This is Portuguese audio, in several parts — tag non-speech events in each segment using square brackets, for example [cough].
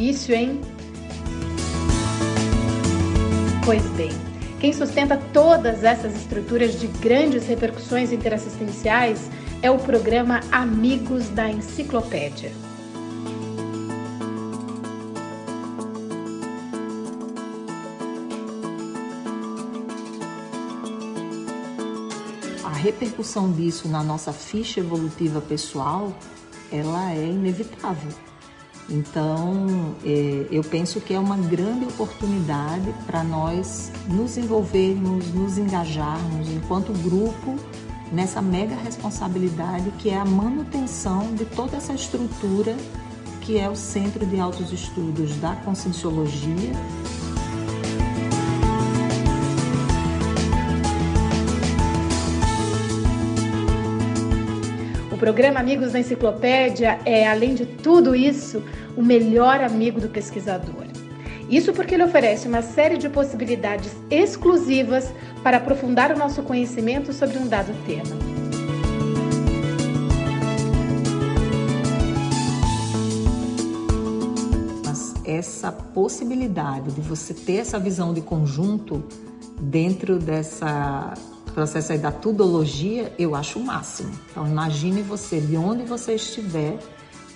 difícil, hein? Pois bem, quem sustenta todas essas estruturas de grandes repercussões interassistenciais é o programa Amigos da Enciclopédia. A repercussão disso na nossa ficha evolutiva pessoal, ela é inevitável. Então, é, eu penso que é uma grande oportunidade para nós nos envolvermos, nos engajarmos enquanto grupo nessa mega responsabilidade que é a manutenção de toda essa estrutura que é o Centro de Altos Estudos da Conscienciologia. Programa Amigos da Enciclopédia é, além de tudo isso, o melhor amigo do pesquisador. Isso porque ele oferece uma série de possibilidades exclusivas para aprofundar o nosso conhecimento sobre um dado tema. Mas essa possibilidade de você ter essa visão de conjunto dentro dessa processo aí da tudologia, eu acho o máximo. Então imagine você, de onde você estiver,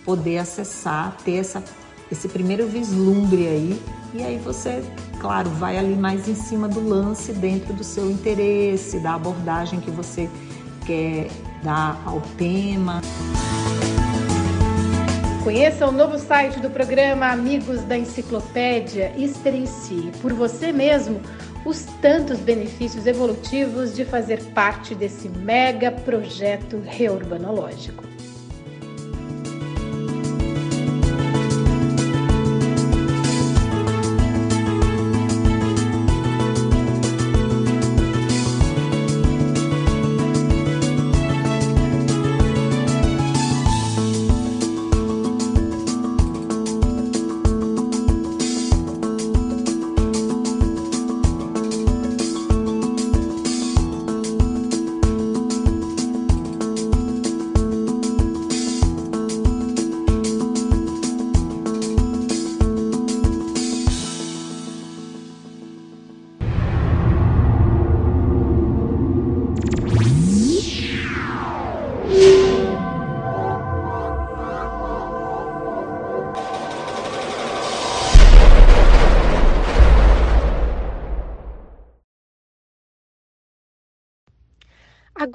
poder acessar, ter essa, esse primeiro vislumbre aí, e aí você, claro, vai ali mais em cima do lance, dentro do seu interesse, da abordagem que você quer dar ao tema. Conheça o novo site do programa Amigos da Enciclopédia experiencie por você mesmo os tantos benefícios evolutivos de fazer parte desse mega projeto reurbanológico.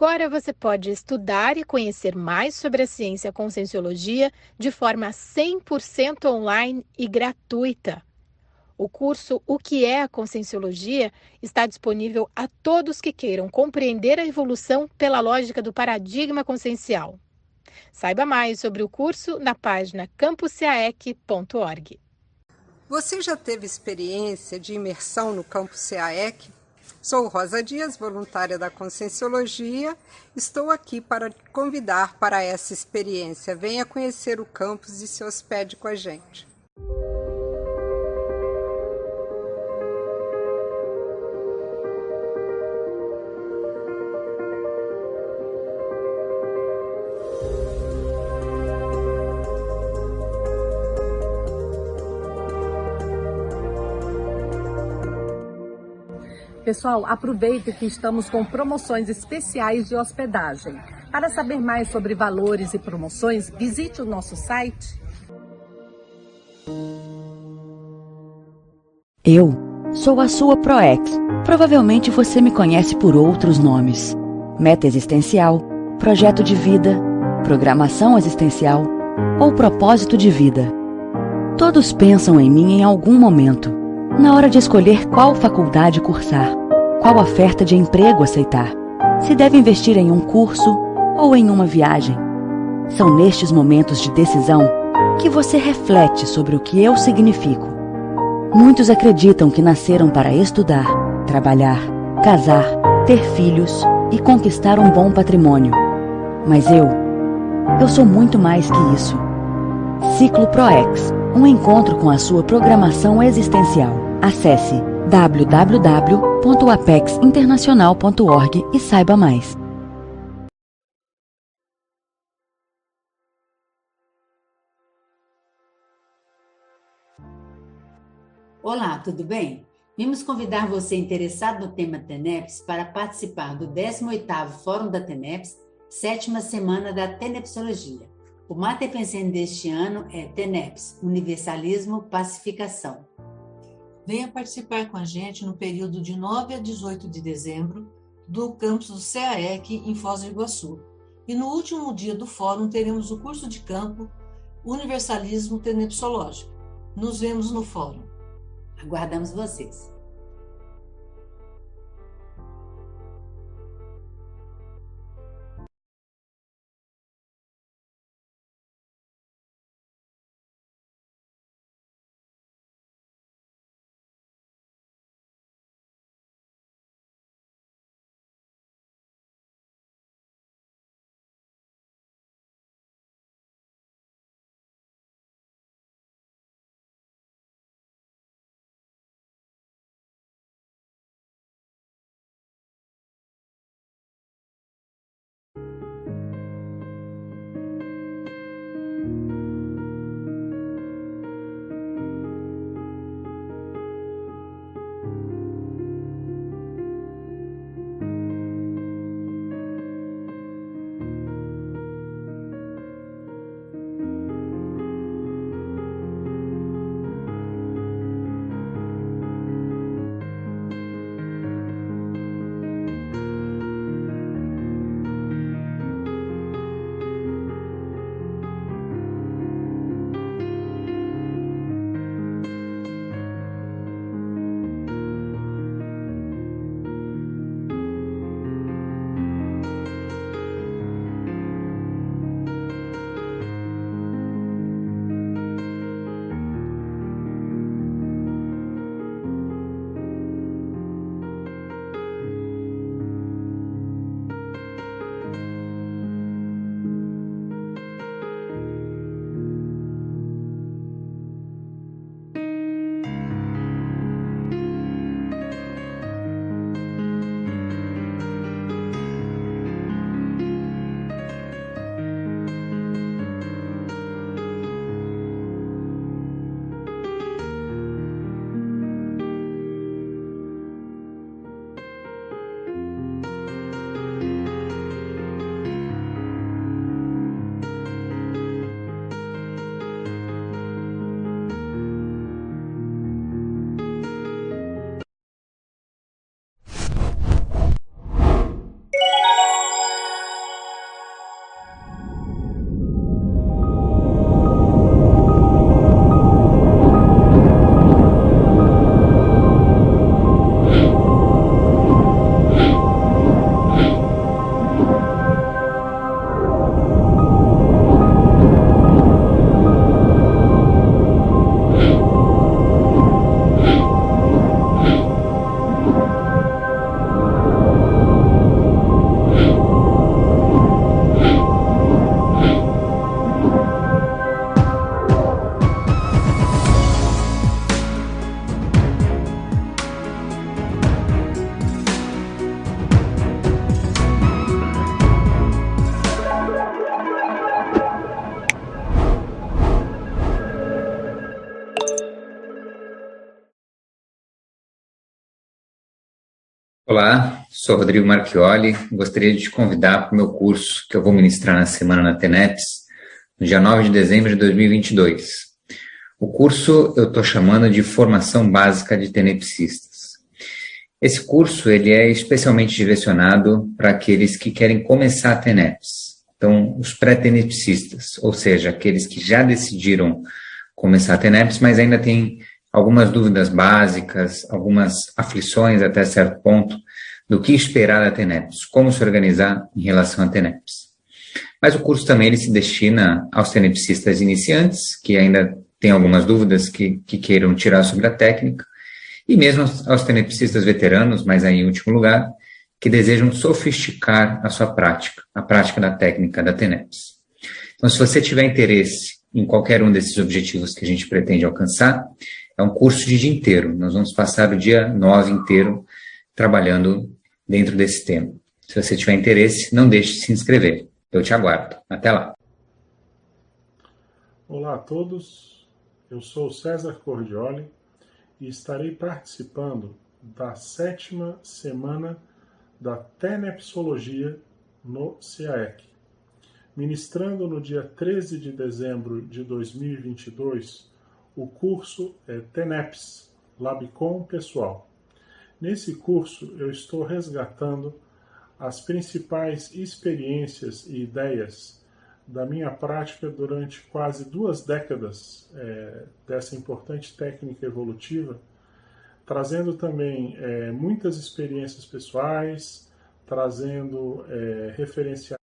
Agora você pode estudar e conhecer mais sobre a ciência conscienciologia de forma 100% online e gratuita. O curso O que é a Conscienciologia está disponível a todos que queiram compreender a evolução pela lógica do paradigma consciencial. Saiba mais sobre o curso na página campusaec.org. Você já teve experiência de imersão no campus CAEC? Sou Rosa Dias, voluntária da Conscienciologia. Estou aqui para te convidar para essa experiência. Venha conhecer o campus e se hospede com a gente. Pessoal, aproveite que estamos com promoções especiais de hospedagem. Para saber mais sobre valores e promoções, visite o nosso site. Eu sou a sua ProEx. Provavelmente você me conhece por outros nomes: Meta Existencial, Projeto de Vida, Programação Existencial ou Propósito de Vida. Todos pensam em mim em algum momento na hora de escolher qual faculdade cursar, qual oferta de emprego aceitar, se deve investir em um curso ou em uma viagem. São nestes momentos de decisão que você reflete sobre o que eu significo. Muitos acreditam que nasceram para estudar, trabalhar, casar, ter filhos e conquistar um bom patrimônio. Mas eu, eu sou muito mais que isso. Ciclo ProEx um encontro com a sua programação existencial. Acesse www.apexinternacional.org e saiba mais. Olá, tudo bem? Vimos convidar você interessado no tema TENEPS para participar do 18º Fórum da TENEPS, sétima semana da Tenepsologia. O mate pensando deste ano é TENEPS, Universalismo, Pacificação. Venha participar com a gente no período de 9 a 18 de dezembro do campus do CAEC em Foz do Iguaçu. E no último dia do fórum teremos o curso de campo Universalismo Tenepsológico. Nos vemos no fórum. Aguardamos vocês. Olá, sou Rodrigo Marchioli. Gostaria de te convidar para o meu curso que eu vou ministrar na semana na TENEPS, no dia 9 de dezembro de 2022. O curso eu estou chamando de Formação Básica de Tenepsistas. Esse curso ele é especialmente direcionado para aqueles que querem começar a TENEPS. Então, os pré-tenepsistas, ou seja, aqueles que já decidiram começar a TENEPS, mas ainda têm algumas dúvidas básicas, algumas aflições até certo ponto do que esperar da TENEPS, como se organizar em relação à TENEPS. Mas o curso também ele se destina aos tenepsistas iniciantes, que ainda têm algumas dúvidas que, que queiram tirar sobre a técnica, e mesmo aos tenepsistas veteranos, mas aí em último lugar, que desejam sofisticar a sua prática, a prática da técnica da TENEPS. Então, se você tiver interesse em qualquer um desses objetivos que a gente pretende alcançar, é um curso de dia inteiro. Nós vamos passar o dia 9 inteiro trabalhando dentro desse tema. Se você tiver interesse, não deixe de se inscrever. Eu te aguardo. Até lá. Olá a todos. Eu sou César Cordioli e estarei participando da sétima semana da Tenepsologia no CAEC. Ministrando no dia 13 de dezembro de 2022 o curso é TENEPS, Labicom Pessoal. Nesse curso eu estou resgatando as principais experiências e ideias da minha prática durante quase duas décadas é, dessa importante técnica evolutiva, trazendo também é, muitas experiências pessoais, trazendo é, referenciais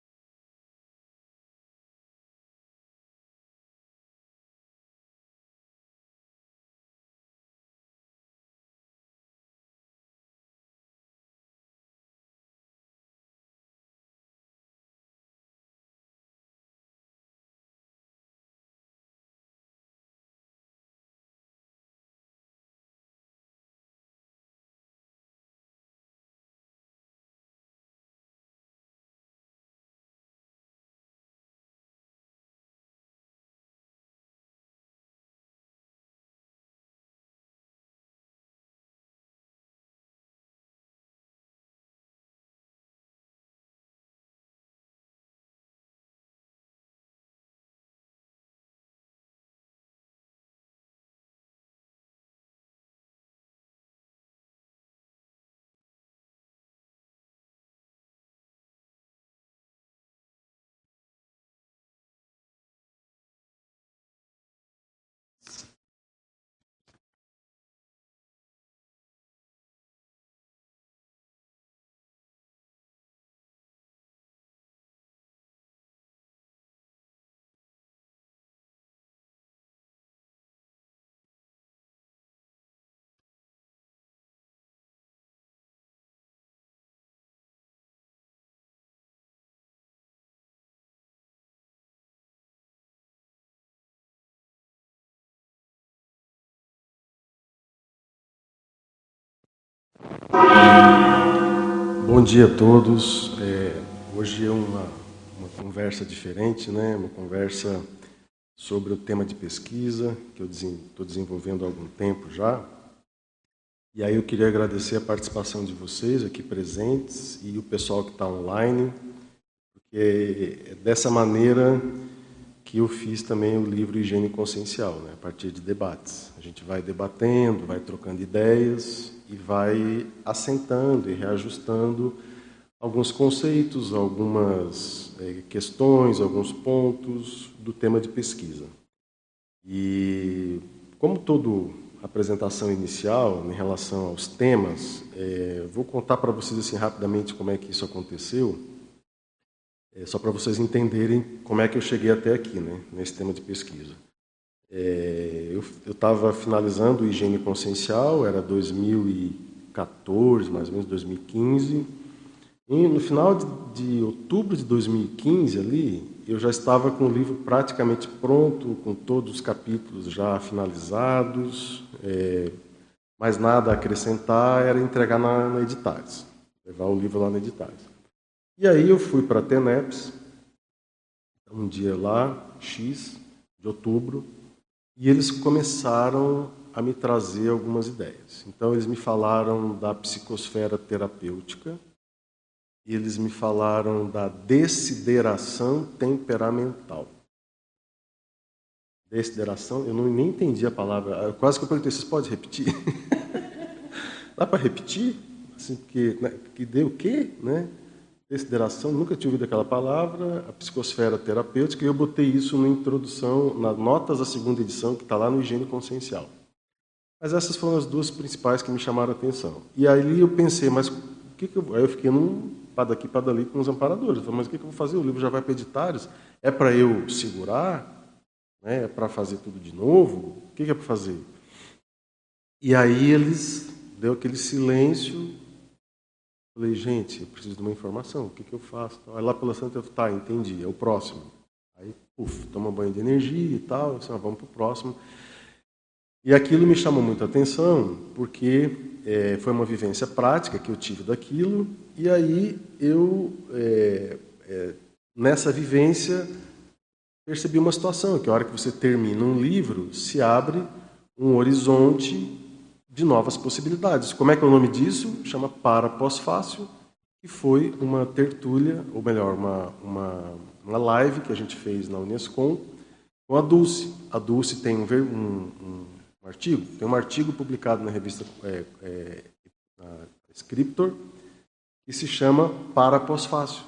Bom dia a todos. É, hoje é uma, uma conversa diferente, né? uma conversa sobre o tema de pesquisa que eu estou desenvolvendo há algum tempo já. E aí eu queria agradecer a participação de vocês aqui presentes e o pessoal que está online, porque é dessa maneira que eu fiz também o livro Higiene Consciencial, né? a partir de debates. A gente vai debatendo, vai trocando ideias e vai assentando e reajustando alguns conceitos, algumas é, questões, alguns pontos do tema de pesquisa. E como toda apresentação inicial em relação aos temas, é, vou contar para vocês assim rapidamente como é que isso aconteceu, é, só para vocês entenderem como é que eu cheguei até aqui, né, nesse tema de pesquisa. É, eu estava finalizando o Higiene Consciencial, era 2014, mais ou menos 2015. E no final de, de, outubro de 2015, ali, eu já estava com o livro praticamente pronto, com todos os capítulos já finalizados. É, nada a acrescentar, era entregar na, na Editares, levar o livro lá na Editares. E aí eu fui para a Teneps, um dia lá, X, de outubro, e eles começaram a me trazer algumas ideias. Então, eles me falaram da psicosfera terapêutica, eles me falaram da desideração temperamental. Desideração, eu não nem entendi a palavra, quase que eu perguntei, vocês podem repetir? [laughs] Dá para repetir? Assim, porque, né, que deu o quê? Né? Consideração, nunca tinha ouvido aquela palavra, a psicosfera terapêutica, e eu botei isso na introdução, nas notas da segunda edição, que está lá no Higiene Consciencial. Mas essas foram as duas principais que me chamaram a atenção. E aí eu pensei, mas o que, que eu. Aí eu fiquei num para daqui para dali com os amparadores. falei, mas o que, que eu vou fazer? O livro já vai para editários? É para eu segurar? Né? É para fazer tudo de novo? O que, que é para fazer? E aí eles deu aquele silêncio Falei, gente, eu preciso de uma informação, o que, que eu faço? Aí lá pela Santa, eu tá, entendi, é o próximo. Aí, puf, toma banho de energia e tal, assim, ah, vamos para o próximo. E aquilo me chamou muita atenção, porque é, foi uma vivência prática que eu tive daquilo, e aí eu, é, é, nessa vivência, percebi uma situação, que a hora que você termina um livro, se abre um horizonte de novas possibilidades. Como é que é o nome disso? Chama Para Pós-Fácil, que foi uma tertúlia, ou melhor, uma, uma, uma live que a gente fez na Unescom com a Dulce. A Dulce tem um, um, um, artigo, tem um artigo publicado na revista é, é, na Scriptor, que se chama Para Pós-Fácil.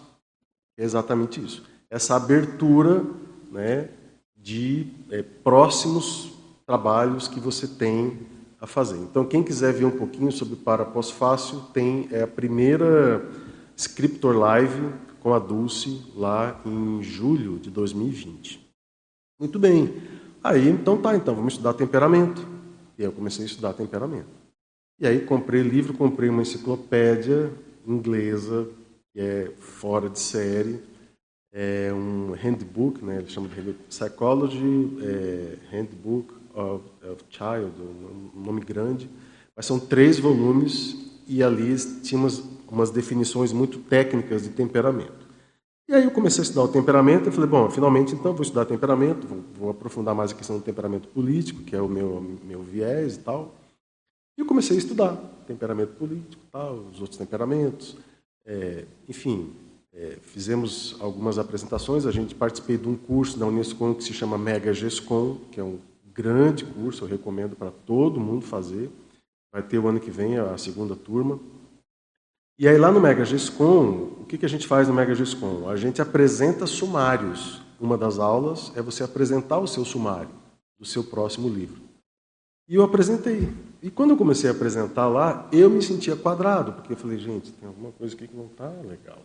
É exatamente isso. Essa abertura né, de é, próximos trabalhos que você tem a fazer. Então, quem quiser ver um pouquinho sobre para pós-fácil, tem é, a primeira Scriptor Live com a Dulce lá em julho de 2020. Muito bem. Aí, então tá, então vamos estudar temperamento. E aí eu comecei a estudar temperamento. E aí comprei livro, comprei uma enciclopédia inglesa, que é fora de série, é um handbook, né, ele chama de Psychology é, Handbook of, of Child, um nome grande, mas são três volumes e ali tinha umas, umas definições muito técnicas de temperamento. E aí eu comecei a estudar o temperamento e falei, bom, finalmente então vou estudar temperamento, vou, vou, aprofundar mais a questão do temperamento político, que é o meu, meu viés e tal. E eu comecei a estudar temperamento político, tal, os outros temperamentos, é, enfim, é, fizemos algumas apresentações. A gente participei de um curso da Unescom que se chama Mega GESCOM, que é um grande curso, eu recomendo para todo mundo fazer. Vai ter o ano que vem a segunda turma. E aí lá no Mega GESCOM, o que, que a gente faz no Mega GESCOM? A gente apresenta sumários. Uma das aulas é você apresentar o seu sumário do seu próximo livro. E eu apresentei. E quando eu comecei a apresentar lá, eu me sentia quadrado, porque eu falei, gente, tem alguma coisa aqui que não está legal.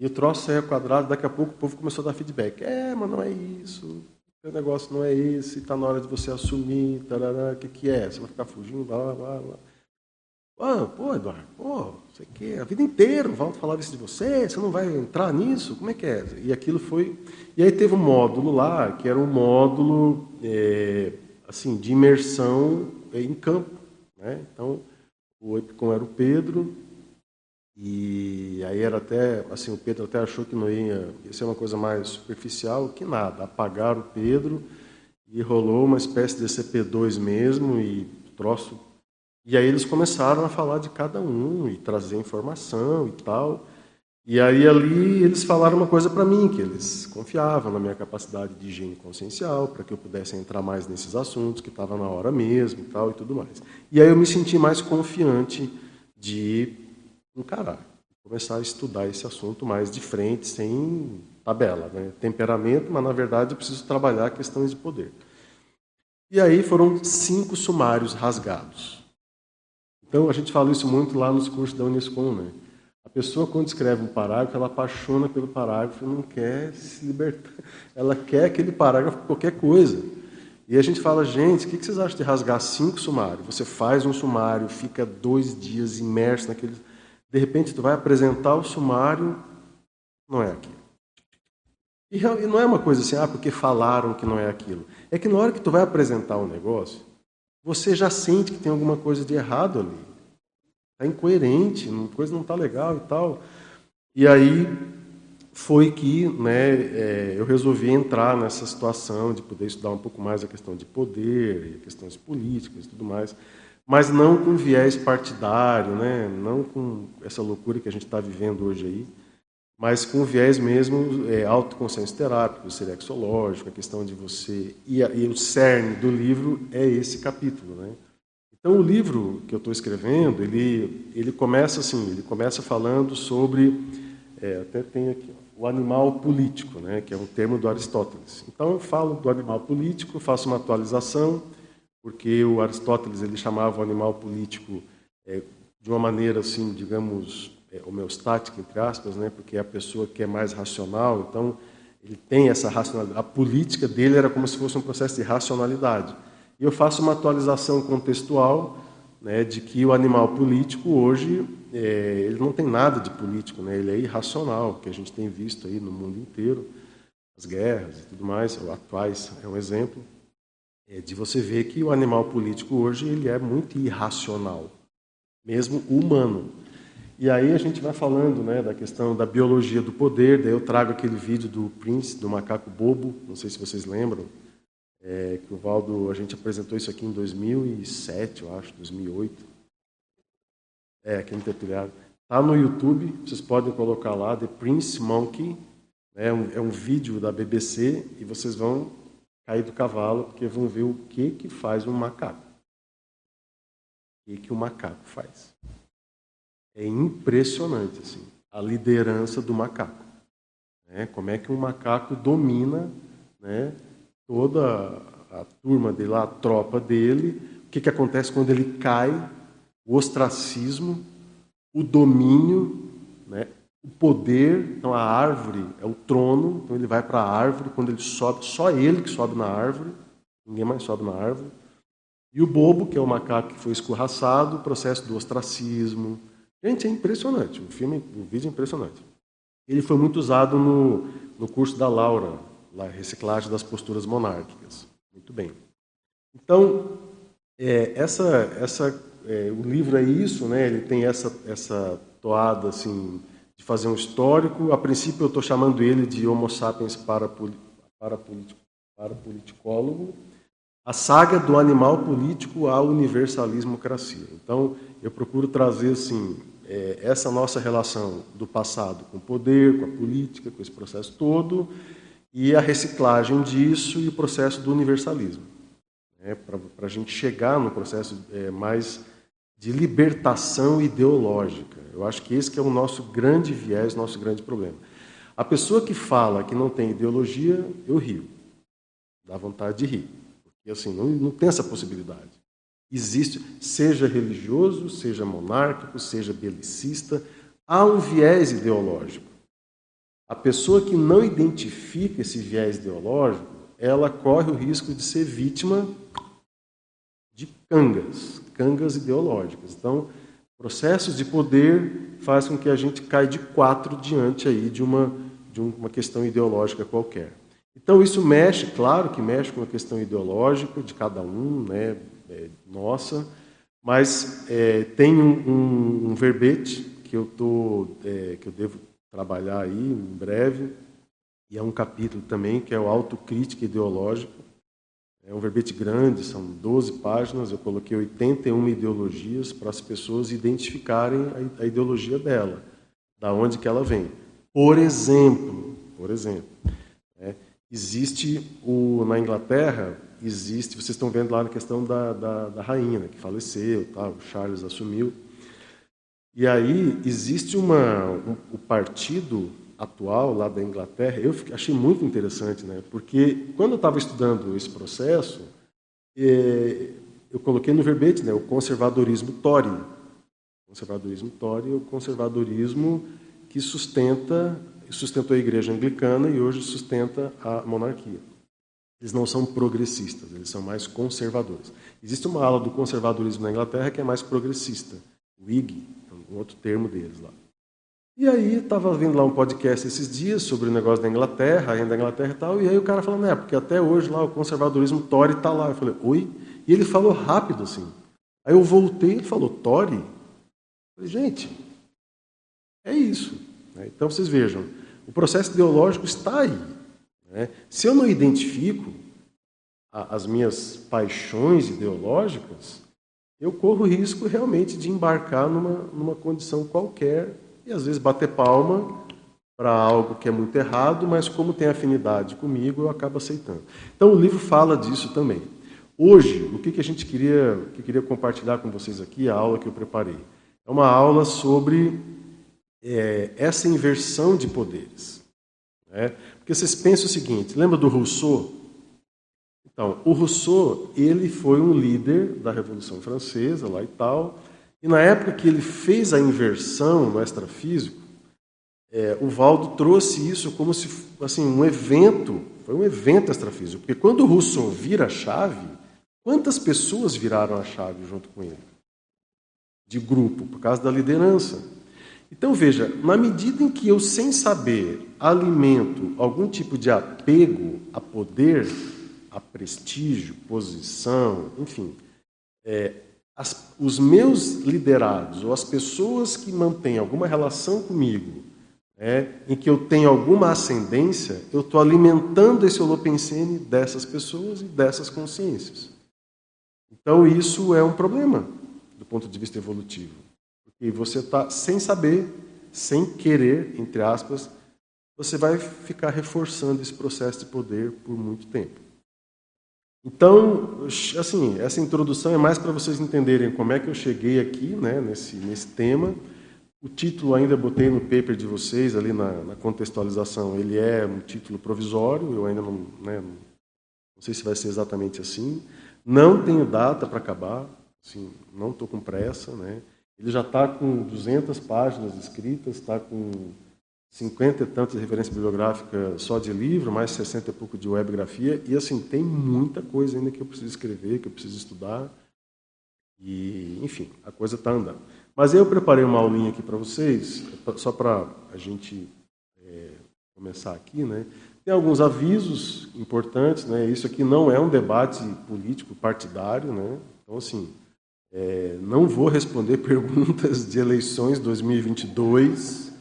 E o troço saia quadrado, daqui a pouco o povo começou a dar feedback. É, mas não é isso, o negócio não é esse, está na hora de você assumir, o que, que é? Você vai ficar fugindo, blá, blá, blá. Ah, pô, Eduardo, pô, você que a vida inteira vão falar isso de você, você não vai entrar nisso? Como é que é? E aquilo foi. E aí teve um módulo lá, que era um módulo é, assim, de imersão em campo. Né? Então, o Epicom era o Pedro, e aí era até, assim, o Pedro até achou que não ia, ia ser uma coisa mais superficial, que nada, apagaram o Pedro e rolou uma espécie de CP2 mesmo e troço. E aí eles começaram a falar de cada um e trazer informação e tal. E aí ali eles falaram uma coisa para mim, que eles confiavam na minha capacidade de higiene consciencial, para que eu pudesse entrar mais nesses assuntos, que estava na hora mesmo e tal e tudo mais. E aí eu me senti mais confiante de encarar, começar a estudar esse assunto mais de frente, sem tabela, né? temperamento, mas na verdade eu preciso trabalhar questões de poder. E aí foram cinco sumários rasgados. Então a gente fala isso muito lá nos cursos da Unescom, né? A pessoa quando escreve um parágrafo, ela apaixona pelo parágrafo, não quer se libertar, ela quer aquele parágrafo qualquer coisa. E a gente fala, gente, o que vocês acham de rasgar cinco sumários? Você faz um sumário, fica dois dias imerso naquele de repente, tu vai apresentar o sumário, não é aquilo. E não é uma coisa assim, ah, porque falaram que não é aquilo. É que na hora que tu vai apresentar o um negócio, você já sente que tem alguma coisa de errado ali. Está incoerente, a coisa não está legal e tal. E aí foi que né, é, eu resolvi entrar nessa situação de poder estudar um pouco mais a questão de poder, questões políticas e tudo mais mas não com viés partidário, né? não com essa loucura que a gente está vivendo hoje aí, mas com viés mesmo é, autoconsenso terápico, serexológico, a questão de você. E, e, o cerne do livro é esse capítulo. Né? Então, o livro que eu estou escrevendo, ele, ele começa assim: ele começa falando sobre. É, até tem aqui, o animal político, né? que é um termo do Aristóteles. Então, eu falo do animal político, faço uma atualização porque o Aristóteles ele chamava o animal político é, de uma maneira assim, digamos, é, homeostática entre aspas, né? Porque é a pessoa que é mais racional, então ele tem essa racionalidade. A política dele era como se fosse um processo de racionalidade. E eu faço uma atualização contextual, né, de que o animal político hoje é, ele não tem nada de político, né? Ele é irracional, que a gente tem visto aí no mundo inteiro, as guerras e tudo mais, atuais é um exemplo é de você ver que o animal político hoje ele é muito irracional, mesmo humano. E aí a gente vai falando né, da questão da biologia do poder, daí eu trago aquele vídeo do Prince, do macaco bobo, não sei se vocês lembram, é, que o Valdo, a gente apresentou isso aqui em 2007, eu acho, 2008. É, aqui no Tertulhado. Está no YouTube, vocês podem colocar lá, The Prince Monkey. É um, é um vídeo da BBC e vocês vão cair do cavalo porque vão ver o que, que faz um macaco. O que, que o macaco faz. É impressionante assim, a liderança do macaco. Né? Como é que um macaco domina né, toda a turma dele, a tropa dele. O que, que acontece quando ele cai? O ostracismo, o domínio, né? O poder. Então a árvore é o trono, então ele vai para a árvore. Quando ele sobe, só ele que sobe na árvore, ninguém mais sobe na árvore. E o bobo, que é o macaco que foi escorraçado, o processo do ostracismo. Gente, é impressionante. O filme, o vídeo é impressionante. Ele foi muito usado no, no curso da Laura, lá, reciclagem das posturas monárquicas. Muito bem. Então, é, essa, essa, é, o livro é isso, né? Ele tem essa, essa toada assim de fazer um histórico. A princípio, eu estou chamando ele de Homo sapiens parapoliticólogo. Para a saga do animal político ao universalismo-cracia. Então, eu procuro trazer assim é, essa nossa relação do passado com o poder, com a política, com esse processo todo, e a reciclagem disso e o processo do universalismo. Né, Para a gente chegar no processo é, mais de libertação ideológica. Eu acho que esse que é o nosso grande viés, nosso grande problema. A pessoa que fala que não tem ideologia, eu rio. Dá vontade de rir. Porque assim, não, não tem essa possibilidade. Existe, seja religioso, seja monárquico, seja belicista, há um viés ideológico. A pessoa que não identifica esse viés ideológico, ela corre o risco de ser vítima de cangas, cangas ideológicas. Então, processos de poder faz com que a gente caia de quatro diante aí de uma, de uma questão ideológica qualquer. Então, isso mexe, claro que mexe com a questão ideológica de cada um, né, é, nossa, mas é, tem um, um, um, verbete que eu, tô, é, que eu devo trabalhar aí em breve, e é um capítulo também que é o autocrítica ideológico. É um verbete grande, são 12 páginas, eu coloquei 81 ideologias para as pessoas identificarem a, ideologia dela, da onde que ela vem. Por exemplo, por exemplo, é, existe o, na Inglaterra, existe, vocês estão vendo lá na questão da, da, da rainha, né, que faleceu, tá, o Charles assumiu, e aí existe uma, um, o partido atual lá da Inglaterra, eu achei muito interessante, né? porque quando eu estava estudando esse processo, é, eu coloquei no verbete né, o conservadorismo Tory. Conservadorismo Tory é o conservadorismo que sustenta, sustentou a igreja anglicana e hoje sustenta a monarquia. Eles não são progressistas, eles são mais conservadores. Existe uma ala do conservadorismo na Inglaterra que é mais progressista, Whig, um outro termo deles lá. E aí estava vendo lá um podcast esses dias sobre o negócio da Inglaterra, ainda da Inglaterra e tal, e aí o cara falando, é, porque até hoje lá o conservadorismo Tory está lá. Eu falei, oi? E ele falou rápido assim. Aí eu voltei e falou, Tory? Eu falei, gente, é isso. Né? Então vocês vejam, o processo ideológico está aí. Né? Se eu não identifico as minhas paixões ideológicas, eu corro risco realmente de embarcar numa, numa condição qualquer e às vezes bater palma para algo que é muito errado, mas como tem afinidade comigo, eu acabo aceitando. Então o livro fala disso também. Hoje, o que, que a gente queria, que queria compartilhar com vocês aqui, a aula que eu preparei, é uma aula sobre é, essa inversão de poderes. Né? Porque vocês pensam o seguinte: lembra do Rousseau? Então, o Rousseau, ele foi um líder da Revolução Francesa lá e tal, e na época que ele fez a inversão no extrafísico, é, o Valdo trouxe isso como se assim um evento, foi um evento extrafísico, porque quando o Rousseau vira a chave, quantas pessoas viraram a chave junto com ele? De grupo, por causa da liderança. Então veja, na medida em que eu, sem saber, alimento algum tipo de apego a poder, a prestígio, posição, enfim. É, as, os meus liderados ou as pessoas que mantêm alguma relação comigo é, em que eu tenho alguma ascendência, eu estou alimentando esse holopensene dessas pessoas e dessas consciências. Então isso é um problema do ponto de vista evolutivo. Porque você está sem saber, sem querer, entre aspas, você vai ficar reforçando esse processo de poder por muito tempo. Então, assim, essa introdução é mais para vocês entenderem como é que eu cheguei aqui, né, nesse, nesse tema. O título ainda botei no paper de vocês, ali na, na contextualização, ele é um título provisório, eu ainda não, né, não sei se vai ser exatamente assim. Não tenho data para acabar, assim, não estou com pressa. Né? Ele já está com 200 páginas escritas, está com 50 e tantas referências bibliográficas só de livro, mais 60 e pouco de webgrafia, e assim, tem muita coisa ainda que eu preciso escrever, que eu preciso estudar, e enfim, a coisa está andando. Mas eu preparei uma aulinha aqui para vocês, só para a gente é, começar aqui, né? Tem alguns avisos importantes, né? Isso aqui não é um debate político partidário, né? Então, assim, é, não vou responder [laughs] perguntas de eleições 2022,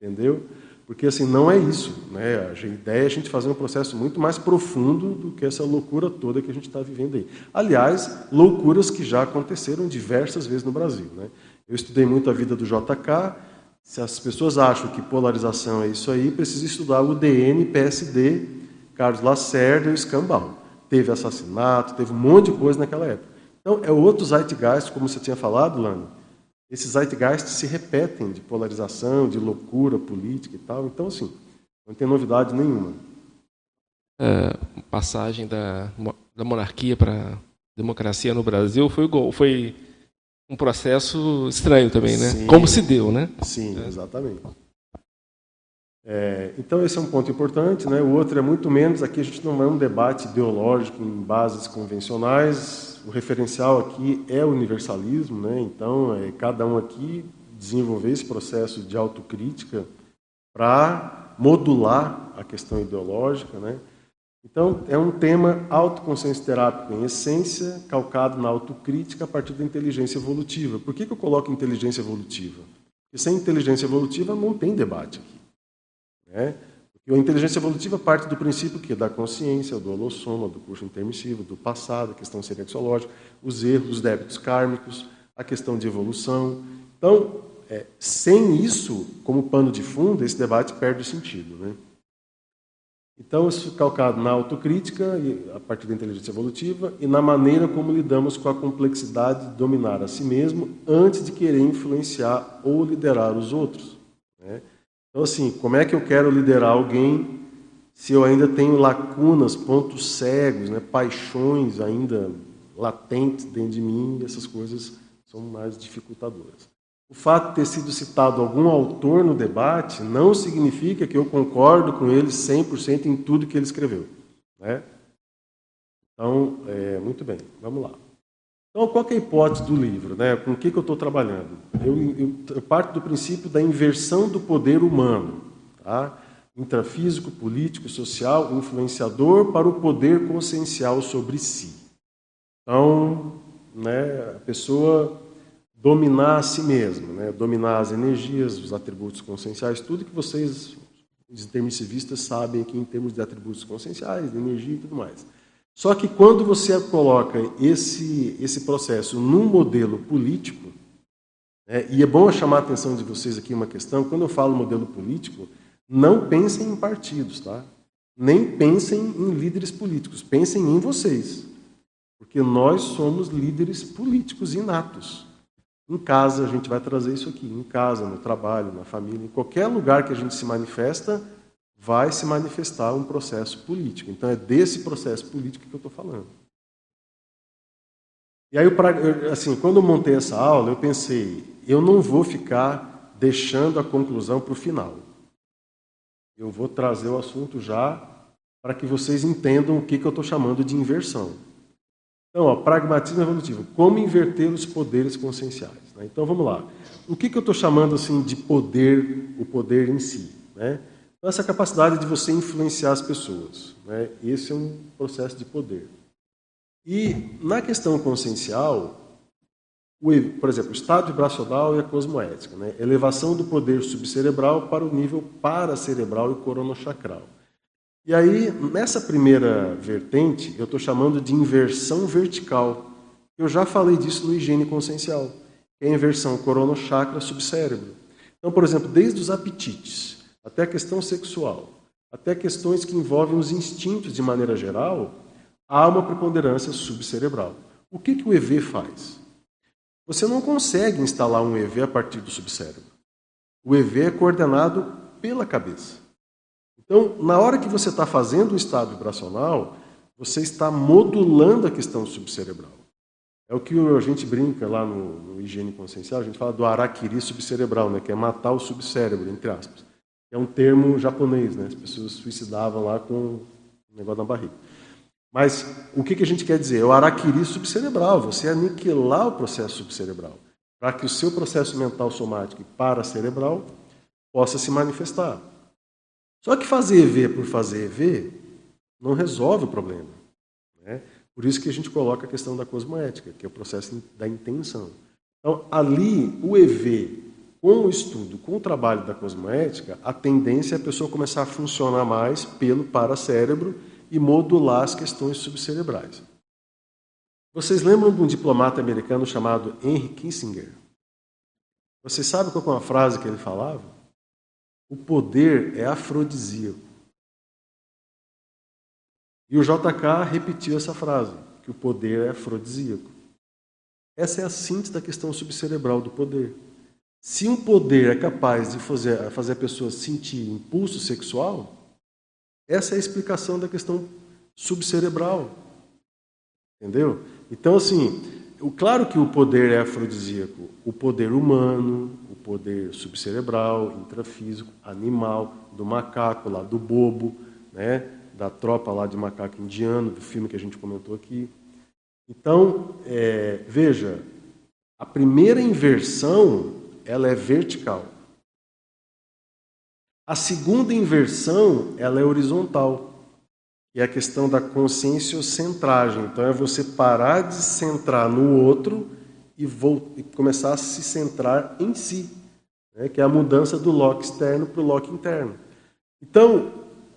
entendeu? Porque assim, não é isso. Né? A ideia é a gente fazer um processo muito mais profundo do que essa loucura toda que a gente está vivendo aí. Aliás, loucuras que já aconteceram diversas vezes no Brasil. Né? Eu estudei muito a vida do JK. Se as pessoas acham que polarização é isso aí, precisa estudar o DN, PSD, Carlos Lacerda e o Escambau. Teve assassinato, teve um monte de coisa naquela época. Então, é outro zeitgeist, como você tinha falado, Lani, esses zeitgeists se repetem de polarização, de loucura política e tal. Então, assim, não tem novidade nenhuma. É, passagem da, da monarquia para democracia no Brasil foi, foi um processo estranho também, né? Sim, Como se deu, né? Sim, exatamente. É, então esse é um ponto importante, né? O outro é muito menos. Aqui a gente não é um debate ideológico em bases convencionais o referencial aqui é o universalismo, né? então é cada um aqui desenvolver esse processo de autocrítica para modular a questão ideológica. Né? Então, é um tema autoconsciência terápico em essência, calcado na autocrítica a partir da inteligência evolutiva. Por que, que eu coloco inteligência evolutiva? Porque sem inteligência evolutiva não tem debate aqui. Né? E a inteligência evolutiva parte do princípio que da consciência, do holossoma, do curso intermissivo, do passado, a questão serexológica, os erros, os débitos kármicos, a questão de evolução. Então, é, sem isso como pano de fundo, esse debate perde o sentido. Né? Então, isso calcado na autocrítica, a partir da inteligência evolutiva, e na maneira como lidamos com a complexidade de dominar a si mesmo antes de querer influenciar ou liderar os outros. Né? Então, assim, como é que eu quero liderar alguém se eu ainda tenho lacunas, pontos cegos, né, paixões ainda latentes dentro de mim, essas coisas são mais dificultadoras. O fato de ter sido citado algum autor no debate não significa que eu concordo com ele 100% em tudo que ele escreveu. Né? Então, é, muito bem, vamos lá. Então, qual é a hipótese do livro? Né? Com o que, que eu estou trabalhando? Eu, eu, eu, parto do princípio da inversão do poder humano, tá? intrafísico, político, social, influenciador para o poder consciencial sobre si. Então, né, a pessoa dominar a si mesma, né, dominar as energias, os atributos conscienciais, tudo que vocês, os intermissivistas, sabem aqui em termos de atributos conscienciais, de energia e tudo mais. Só que quando você coloca esse, esse processo num modelo político, né, e é bom chamar a atenção de vocês aqui uma questão, quando eu falo modelo político, não pensem em partidos, tá? Nem pensem em líderes políticos, pensem em vocês. Porque nós somos líderes políticos inatos. Em casa, a gente vai trazer isso aqui, em casa, no trabalho, na família, em qualquer lugar que a gente se manifesta, vai se manifestar um processo político. Então é desse processo político que eu estou falando. E aí, assim, quando eu montei essa aula, eu pensei, eu não vou ficar deixando a conclusão para o final. Eu vou trazer o assunto já para que vocês entendam o que, que eu estou chamando de inversão. Então, ó, pragmatismo evolutivo. Como inverter os poderes conscienciais. Né? Então, vamos lá. O que, que eu estou chamando assim de poder, o poder em si? Né? Então, essa capacidade de você influenciar as pessoas. Né? Esse é um processo de poder. E na questão consciencial, o, por exemplo, o estado vibracional e a cosmoética, né? elevação do poder subcerebral para o nível paracerebral e coronochacral. E aí, nessa primeira vertente, eu estou chamando de inversão vertical. Eu já falei disso no higiene consciencial, que é a inversão coronochakra-subcérebro. Então, por exemplo, desde os apetites até a questão sexual, até questões que envolvem os instintos de maneira geral, há uma preponderância subcerebral. O que, que o EV faz? Você não consegue instalar um EV a partir do subcérebro. O EV é coordenado pela cabeça. Então, na hora que você está fazendo o estado vibracional, você está modulando a questão subcerebral. É o que a gente brinca lá no, no higiene consciencial, a gente fala do araquiri subcerebral, né, que é matar o subcérebro, entre aspas. É um termo japonês, né? As pessoas suicidavam lá com um negócio na barriga. Mas o que, que a gente quer dizer? É o araquiri subcerebral, você aniquilar o processo subcerebral, para que o seu processo mental somático e paracerebral possa se manifestar. Só que fazer EV por fazer EV não resolve o problema. Né? Por isso que a gente coloca a questão da cosmoética, que é o processo da intenção. Então, ali, o EV, com o estudo, com o trabalho da cosmoética, a tendência é a pessoa começar a funcionar mais pelo paracérebro e modular as questões subcerebrais. Vocês lembram de um diplomata americano chamado Henry Kissinger? Vocês sabem qual é uma frase que ele falava? O poder é afrodisíaco. E o JK repetiu essa frase, que o poder é afrodisíaco. Essa é a síntese da questão subcerebral do poder. Se um poder é capaz de fazer, fazer a pessoa sentir impulso sexual, essa é a explicação da questão subcerebral. Entendeu? Então, assim, claro que o poder é afrodisíaco. O poder humano, o poder subcerebral, intrafísico, animal, do macaco lá, do bobo, né? da tropa lá de macaco indiano, do filme que a gente comentou aqui. Então, é, veja, a primeira inversão ela é vertical. A segunda inversão, ela é horizontal. E é a questão da conscienciocentragem. Então é você parar de centrar no outro e, e começar a se centrar em si, né? que é a mudança do lock externo para o lock interno. Então,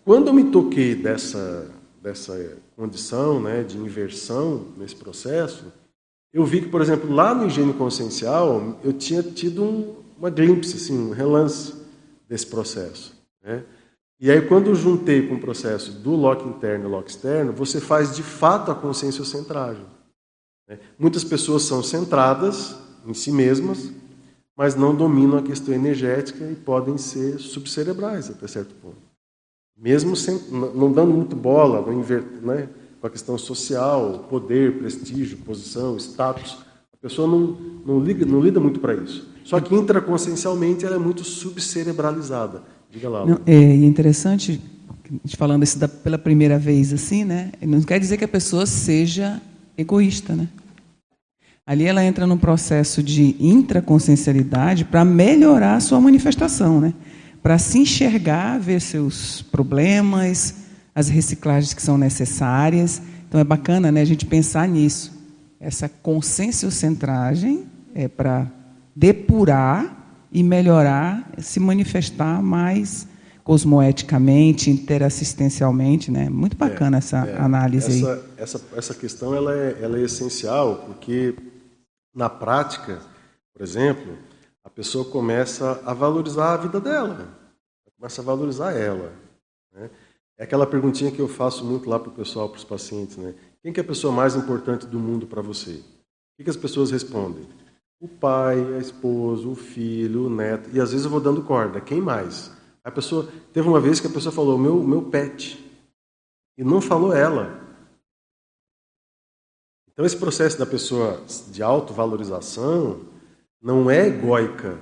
quando eu me toquei dessa, dessa condição né, de inversão nesse processo, eu vi que, por exemplo, lá no higiene consciencial, eu tinha tido um, uma glimpse, assim, um relance desse processo. Né? E aí, quando eu juntei com o processo do lock interno e lock externo, você faz de fato a consciência centragem. Né? Muitas pessoas são centradas em si mesmas, mas não dominam a questão energética e podem ser subcerebrais até certo ponto. Mesmo sem, não dando muito bola, não inver, né? Com a questão social, poder, prestígio, posição, status. A pessoa não, não, liga, não lida muito para isso. Só que intraconsciencialmente ela é muito subcerebralizada. Diga lá. Não, é interessante, falando isso da, pela primeira vez assim, né? Não quer dizer que a pessoa seja egoísta, né? Ali ela entra num processo de intraconsciencialidade para melhorar a sua manifestação, né? Para se enxergar, ver seus problemas, as reciclagens que são necessárias. Então é bacana né, a gente pensar nisso. Essa conscienciocentragem é para depurar e melhorar, se manifestar mais cosmoeticamente, interassistencialmente, né? Muito bacana é, essa é, análise essa, aí. Essa, essa questão ela é, ela é essencial porque na prática, por exemplo, a pessoa começa a valorizar a vida dela, começa a valorizar ela. Né? É aquela perguntinha que eu faço muito lá para o pessoal, para os pacientes, né? Quem que é a pessoa mais importante do mundo para você? O que, que as pessoas respondem? O pai, a esposa, o filho, o neto. E às vezes eu vou dando corda. Quem mais? A pessoa teve uma vez que a pessoa falou meu meu pet e não falou ela. Então esse processo da pessoa de autovalorização não é egóica,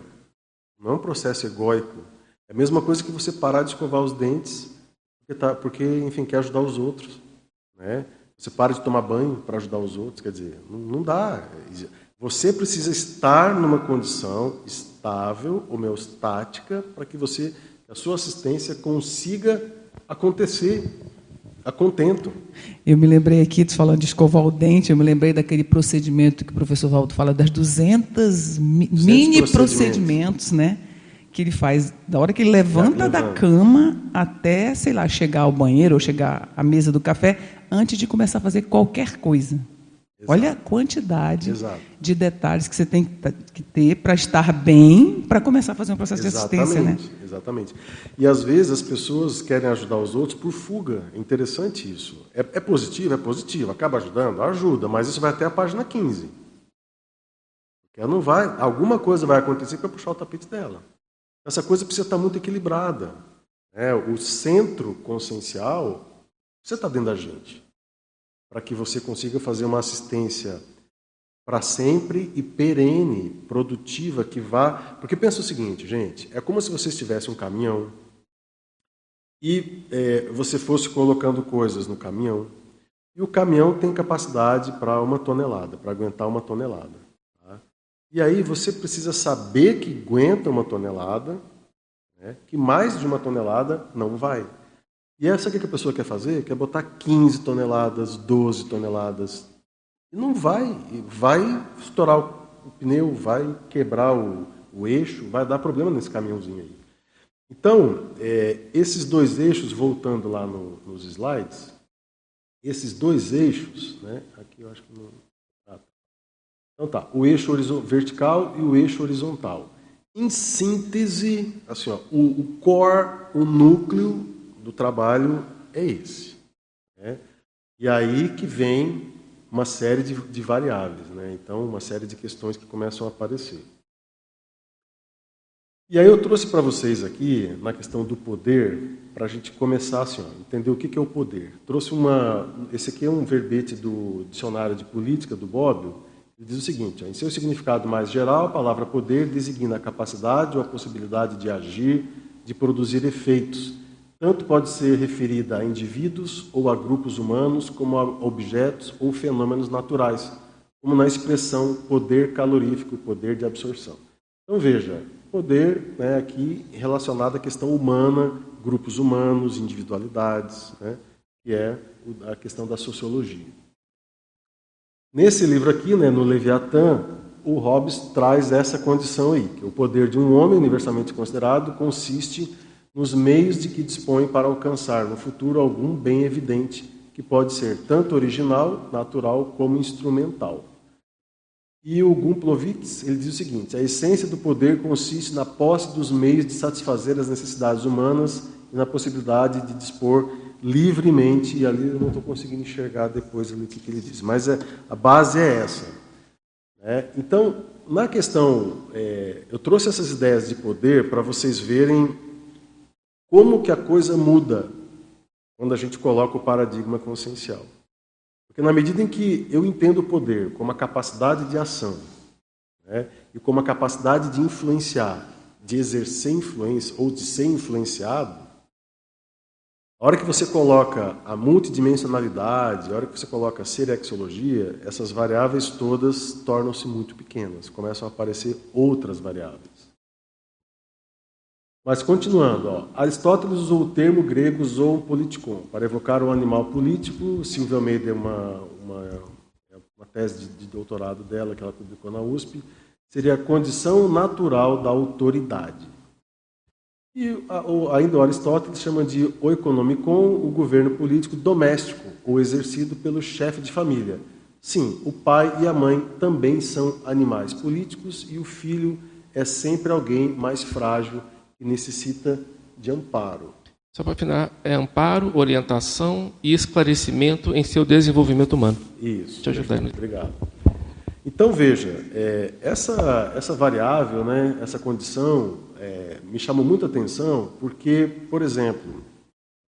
não é um processo egóico. É a mesma coisa que você parar de escovar os dentes porque, tá, porque enfim, quer ajudar os outros. Né? Você para de tomar banho para ajudar os outros, quer dizer, não, não dá. Você precisa estar numa condição estável, homeostática, para que você, a sua assistência consiga acontecer. a contento. Eu me lembrei aqui, falando de escovar o dente, eu me lembrei daquele procedimento que o professor Valdo fala, das 200 mi mini procedimentos. procedimentos, né? Que ele faz da hora que ele levanta da cama até, sei lá, chegar ao banheiro ou chegar à mesa do café, antes de começar a fazer qualquer coisa. Exato. Olha a quantidade Exato. de detalhes que você tem que ter para estar bem, para começar a fazer um processo exatamente, de assistência. Né? Exatamente. E às vezes as pessoas querem ajudar os outros por fuga. É interessante isso. É, é positivo? É positivo. Acaba ajudando? Ajuda, mas isso vai até a página 15. Porque ela não vai. Alguma coisa vai acontecer para puxar o tapete dela. Essa coisa precisa estar muito equilibrada. É, o centro consciencial você está dentro da gente para que você consiga fazer uma assistência para sempre e perene, produtiva, que vá. Porque pensa o seguinte, gente: é como se você estivesse um caminhão e é, você fosse colocando coisas no caminhão, e o caminhão tem capacidade para uma tonelada, para aguentar uma tonelada. E aí você precisa saber que aguenta uma tonelada, né, que mais de uma tonelada não vai. E essa que a pessoa quer fazer? Quer botar 15 toneladas, 12 toneladas. E não vai. Vai estourar o pneu, vai quebrar o, o eixo, vai dar problema nesse caminhãozinho aí. Então, é, esses dois eixos, voltando lá no, nos slides, esses dois eixos, né, aqui eu acho que não. Então tá, o eixo vertical e o eixo horizontal. Em síntese, assim, ó, o, o core, o núcleo do trabalho é esse. Né? E aí que vem uma série de, de variáveis, né? então uma série de questões que começam a aparecer. E aí eu trouxe para vocês aqui, na questão do poder, para a gente começar assim, ó, entender o que, que é o poder. Trouxe uma. Esse aqui é um verbete do dicionário de política do Bob. Diz o seguinte: em seu significado mais geral, a palavra poder designa a capacidade ou a possibilidade de agir, de produzir efeitos, tanto pode ser referida a indivíduos ou a grupos humanos, como a objetos ou fenômenos naturais, como na expressão poder calorífico, poder de absorção. Então veja, poder né, aqui relacionado à questão humana, grupos humanos, individualidades, né, que é a questão da sociologia. Nesse livro aqui, né, no Leviatã, o Hobbes traz essa condição aí, que o poder de um homem universalmente considerado consiste nos meios de que dispõe para alcançar no futuro algum bem evidente, que pode ser tanto original, natural, como instrumental. E o Gumplovitz, ele diz o seguinte: a essência do poder consiste na posse dos meios de satisfazer as necessidades humanas e na possibilidade de dispor livremente. E ali eu não estou conseguindo enxergar depois ali o que, ele diz, mas é, a base é essa. É, então, na questão, é, eu trouxe essas ideias de poder para vocês verem como que a coisa muda quando a gente coloca o paradigma consciencial? Porque na medida em que eu entendo o poder como a capacidade de ação né, e como a capacidade de influenciar, de exercer influência ou de ser influenciado, a hora que você coloca a multidimensionalidade, a hora que você coloca a serexologia, essas variáveis todas tornam-se muito pequenas, começam a aparecer outras variáveis. Mas continuando, ó, Aristóteles usou o termo grego zoon politikon para evocar um animal político. Silvia Almeida é uma, uma, uma tese de, de, doutorado dela que ela publicou na USP. Seria a condição natural da autoridade. E ainda o Aristóteles chama de oikonomikon o governo político doméstico, ou exercido pelo chefe de família. Sim, o pai e a mãe também são animais políticos e o filho é sempre alguém mais frágil e necessita de amparo. Só para afinar, é amparo, orientação e esclarecimento em seu desenvolvimento humano. Isso. Te ajudar, perfeito, Obrigado. Então veja, é, essa essa variável, né, essa condição, é, me chamou muita atenção porque, por exemplo,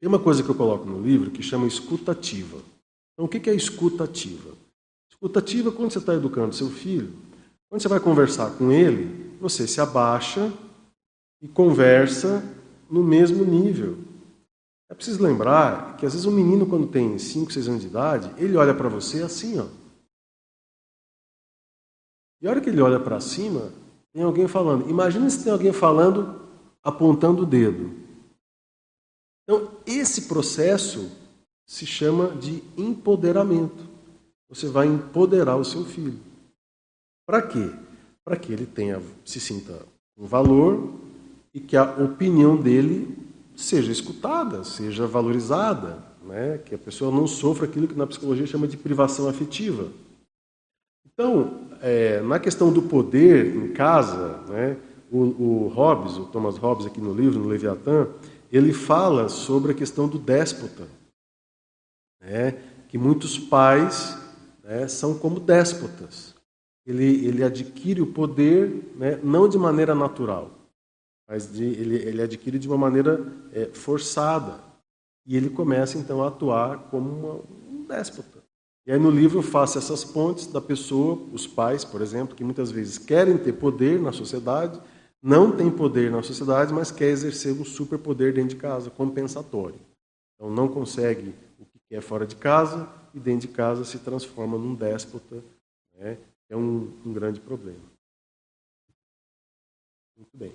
tem uma coisa que eu coloco no livro que chama escutativa. Então, o que é escutativa? Escutativa, quando você está educando seu filho, quando você vai conversar com ele, você se abaixa e conversa no mesmo nível. É preciso lembrar que às vezes um menino, quando tem 5, 6 anos de idade, ele olha para você assim, ó. E a hora que ele olha para cima, tem alguém falando. Imagina se tem alguém falando apontando o dedo. Então, esse processo se chama de empoderamento. Você vai empoderar o seu filho. Para quê? Para que ele tenha, se sinta um valor e que a opinião dele seja escutada, seja valorizada, né? que a pessoa não sofra aquilo que na psicologia chama de privação afetiva. Então, é, na questão do poder em casa, né, o, o Hobbes, o Thomas Hobbes aqui no livro, no Leviatã, ele fala sobre a questão do déspota, né, que muitos pais né, são como déspotas. Ele, ele adquire o poder né, não de maneira natural, mas de, ele, ele adquire de uma maneira é, forçada. E ele começa então a atuar como uma, um déspota. E aí no livro faço essas pontes da pessoa, os pais, por exemplo, que muitas vezes querem ter poder na sociedade, não tem poder na sociedade, mas quer exercer um superpoder dentro de casa, compensatório. Então não consegue o que quer fora de casa e dentro de casa se transforma num déspota. Né? É um, um grande problema. Muito bem.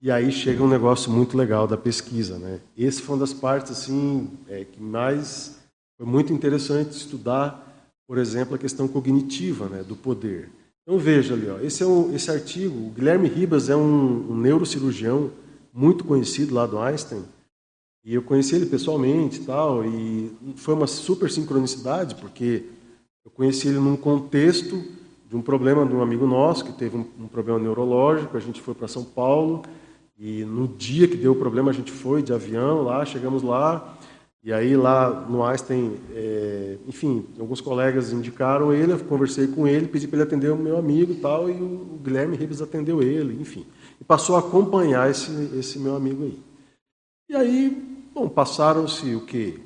E aí chega um negócio muito legal da pesquisa, né? Esse foi uma das partes assim é, que mais foi muito interessante estudar, por exemplo, a questão cognitiva, né, do poder. Então veja ali, ó, esse é um, esse artigo, o Guilherme Ribas é um, um neurocirurgião muito conhecido lá do Einstein, e eu conheci ele pessoalmente, tal, e foi uma super sincronicidade porque eu conheci ele num contexto de um problema de um amigo nosso que teve um, um problema neurológico, a gente foi para São Paulo e no dia que deu o problema, a gente foi de avião lá, chegamos lá, e aí lá no Einstein, é, enfim, alguns colegas indicaram ele, eu conversei com ele, pedi para ele atender o meu amigo e tal, e o Guilherme Ribas atendeu ele, enfim. E passou a acompanhar esse, esse meu amigo aí. E aí, bom, passaram-se o quê?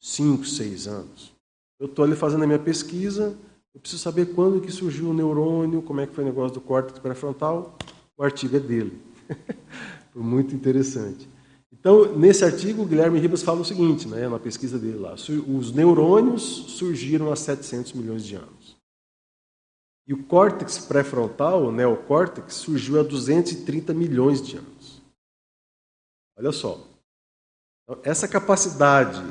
Cinco, seis anos. Eu estou ali fazendo a minha pesquisa, eu preciso saber quando que surgiu o neurônio, como é que foi o negócio do córtex pré-frontal. O artigo é dele. [laughs] Muito interessante. Então, nesse artigo, o Guilherme Ribas fala o seguinte, né, na pesquisa dele lá: os neurônios surgiram há 700 milhões de anos. E o córtex pré-frontal, o neocórtex, surgiu há 230 milhões de anos. Olha só. Então, essa capacidade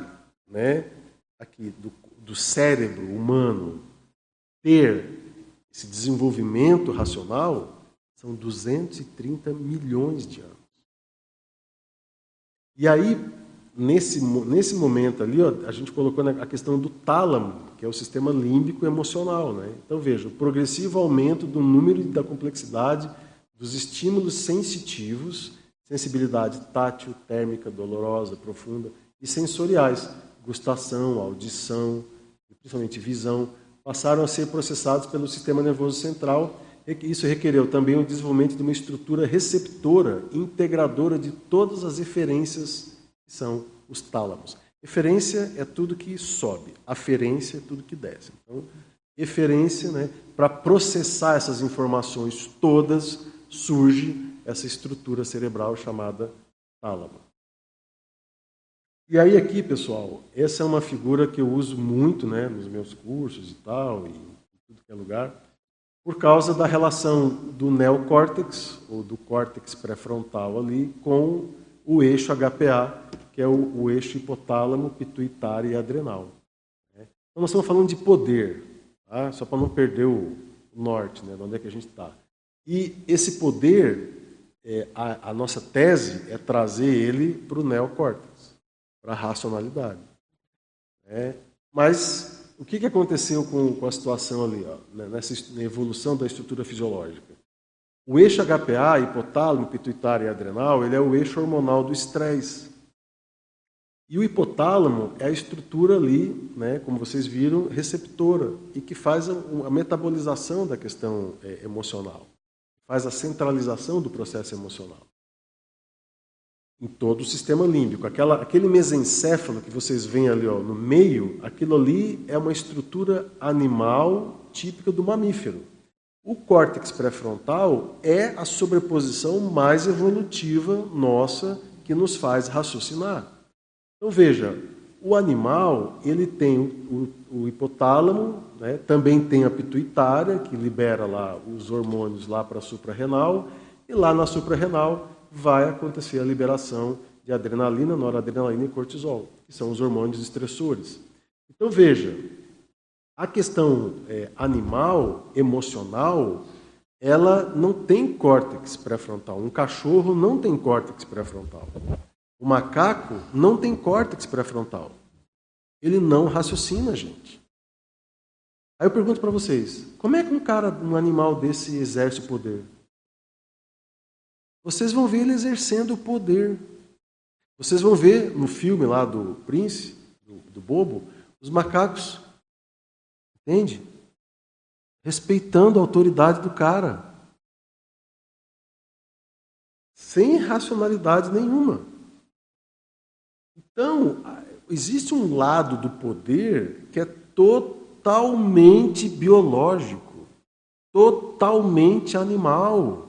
né, aqui do, do cérebro humano ter esse desenvolvimento racional são 230 milhões de anos. E aí, nesse, nesse momento ali, ó, a gente colocou a questão do tálamo, que é o sistema límbico emocional. Né? Então, veja, o progressivo aumento do número e da complexidade dos estímulos sensitivos, sensibilidade tátil, térmica, dolorosa, profunda, e sensoriais, gustação, audição, principalmente visão, passaram a ser processados pelo sistema nervoso central isso requereu também o desenvolvimento de uma estrutura receptora, integradora de todas as referências que são os tálamos. Referência é tudo que sobe, aferência é tudo que desce. Então, referência, né, para processar essas informações todas, surge essa estrutura cerebral chamada tálamo. E aí aqui, pessoal, essa é uma figura que eu uso muito, né, nos meus cursos e tal, e em tudo que é lugar por causa da relação do neocórtex, ou do córtex pré-frontal ali, com o eixo HPA, que é o, o eixo hipotálamo, pituitário e adrenal. Né? Então nós estamos falando de poder, tá? só para não perder o norte, né, de onde é que a gente está. E esse poder, é, a, a, nossa tese é trazer ele para o neocórtex, para a racionalidade. Né? Mas o que, que aconteceu com, com a situação ali, ó, né, nessa evolução da estrutura fisiológica? O eixo HPA, hipotálamo, pituitário e adrenal, ele é o eixo hormonal do estresse. E o hipotálamo é a estrutura ali, né, como vocês viram, receptora e que faz a, a metabolização da questão é, emocional, faz a centralização do processo emocional em todo o sistema límbico. Aquela, aquele mesencéfalo que vocês veem ali ó, no meio, aquilo ali é uma estrutura animal típica do mamífero. O córtex pré-frontal é a sobreposição mais evolutiva nossa que nos faz raciocinar. Então veja, o animal ele tem o, o hipotálamo, né, também tem a pituitária que libera lá os hormônios lá para a suprarrenal e lá na suprarrenal vai acontecer a liberação de adrenalina, noradrenalina e cortisol, que são os hormônios estressores. Então veja, a questão é, animal, emocional, ela não tem córtex pré-frontal. Um cachorro não tem córtex pré-frontal. O macaco não tem córtex pré-frontal. Ele não raciocina, gente. Aí eu pergunto para vocês: como é que um cara, um animal desse exerce o poder? Vocês vão ver ele exercendo o poder. Vocês vão ver no filme lá do Prince, do, do Bobo, os macacos, entende? Respeitando a autoridade do cara. Sem racionalidade nenhuma. Então, existe um lado do poder que é totalmente biológico, totalmente animal.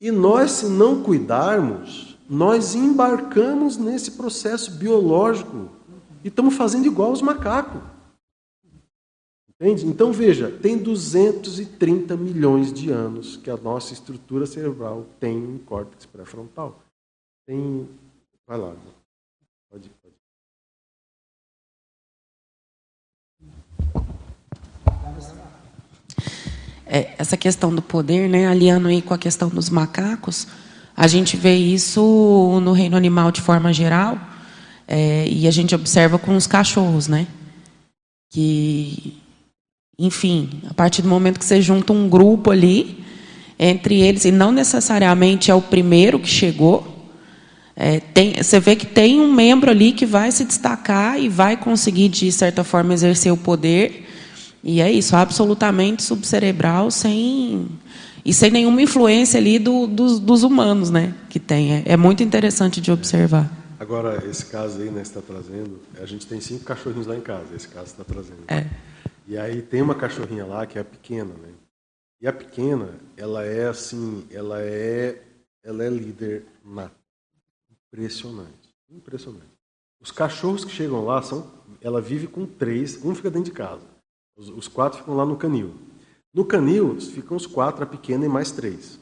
E nós, se não cuidarmos, nós embarcamos nesse processo biológico e estamos fazendo igual os macacos. Entende? Então veja, tem 230 milhões de anos que a nossa estrutura cerebral tem um córtex pré-frontal. Tem. Vai lá. Pode, pode. É, essa questão do poder, né, aliando aí com a questão dos macacos, a gente vê isso no reino animal de forma geral, é, e a gente observa com os cachorros, né? Que, enfim, a partir do momento que você junta um grupo ali, entre eles, e não necessariamente é o primeiro que chegou, é, tem, você vê que tem um membro ali que vai se destacar e vai conseguir, de certa forma, exercer o poder e é isso, absolutamente subcerebral, sem e sem nenhuma influência ali do, dos, dos humanos, né? Que tem. É, é, muito interessante de observar. Agora, esse caso aí, né, está trazendo, a gente tem cinco cachorrinhos lá em casa, esse caso está trazendo. É. E aí tem uma cachorrinha lá que é a pequena, né? E a pequena, ela é assim, ela é, ela é líder nata. Impressionante, impressionante. Os cachorros que chegam lá são, ela vive com três, um fica dentro de casa. Os, os quatro ficam lá no canil. No canil ficam os quatro, a pequena e mais três.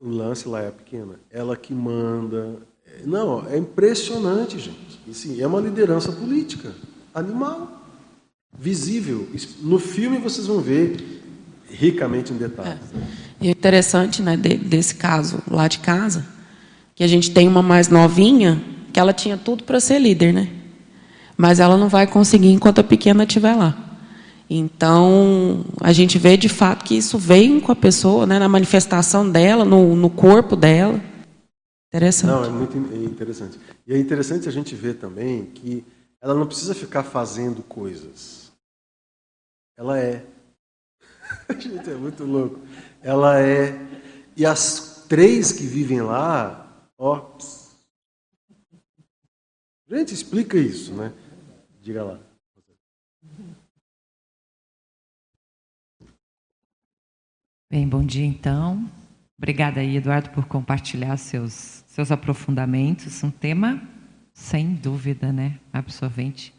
O lance lá é a pequena. Ela que manda. Não, é impressionante, gente. Sim, é uma liderança política, animal, visível. No filme vocês vão ver ricamente em detalhes. É. E é interessante, né, desse caso lá de casa, que a gente tem uma mais novinha que ela tinha tudo para ser líder, né? Mas ela não vai conseguir enquanto a pequena estiver lá. Então, a gente vê de fato que isso vem com a pessoa, né, na manifestação dela, no, no corpo dela. Interessante. Não, é muito interessante. E é interessante a gente ver também que ela não precisa ficar fazendo coisas. Ela é. [laughs] gente, é muito louco. Ela é. E as três que vivem lá, ó. Gente, explica isso, né? Diga lá. Bem, bom dia então. Obrigada aí, Eduardo, por compartilhar seus, seus aprofundamentos. Um tema, sem dúvida, né? Absorvente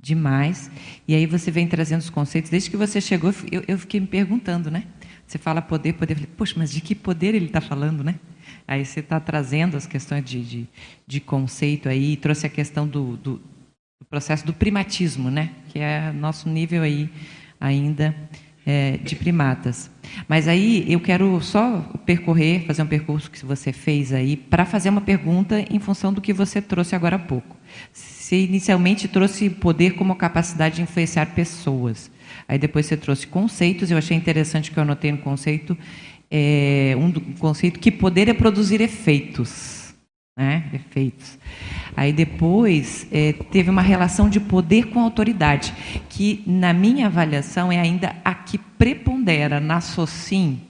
demais. E aí você vem trazendo os conceitos. Desde que você chegou, eu, eu fiquei me perguntando, né? Você fala poder, poder. Eu falei, poxa, mas de que poder ele está falando, né? Aí você está trazendo as questões de, de, de, conceito aí, trouxe a questão do, do, o processo do primatismo, né? que é nosso nível aí ainda é, de primatas. Mas aí eu quero só percorrer, fazer um percurso que você fez aí, para fazer uma pergunta em função do que você trouxe agora há pouco. Você inicialmente trouxe poder como capacidade de influenciar pessoas. Aí depois você trouxe conceitos, eu achei interessante que eu anotei no conceito, é, um conceito que poder é produzir efeitos né? efeitos. Aí depois é, teve uma relação de poder com autoridade, que na minha avaliação é ainda a que prepondera na SOCIM,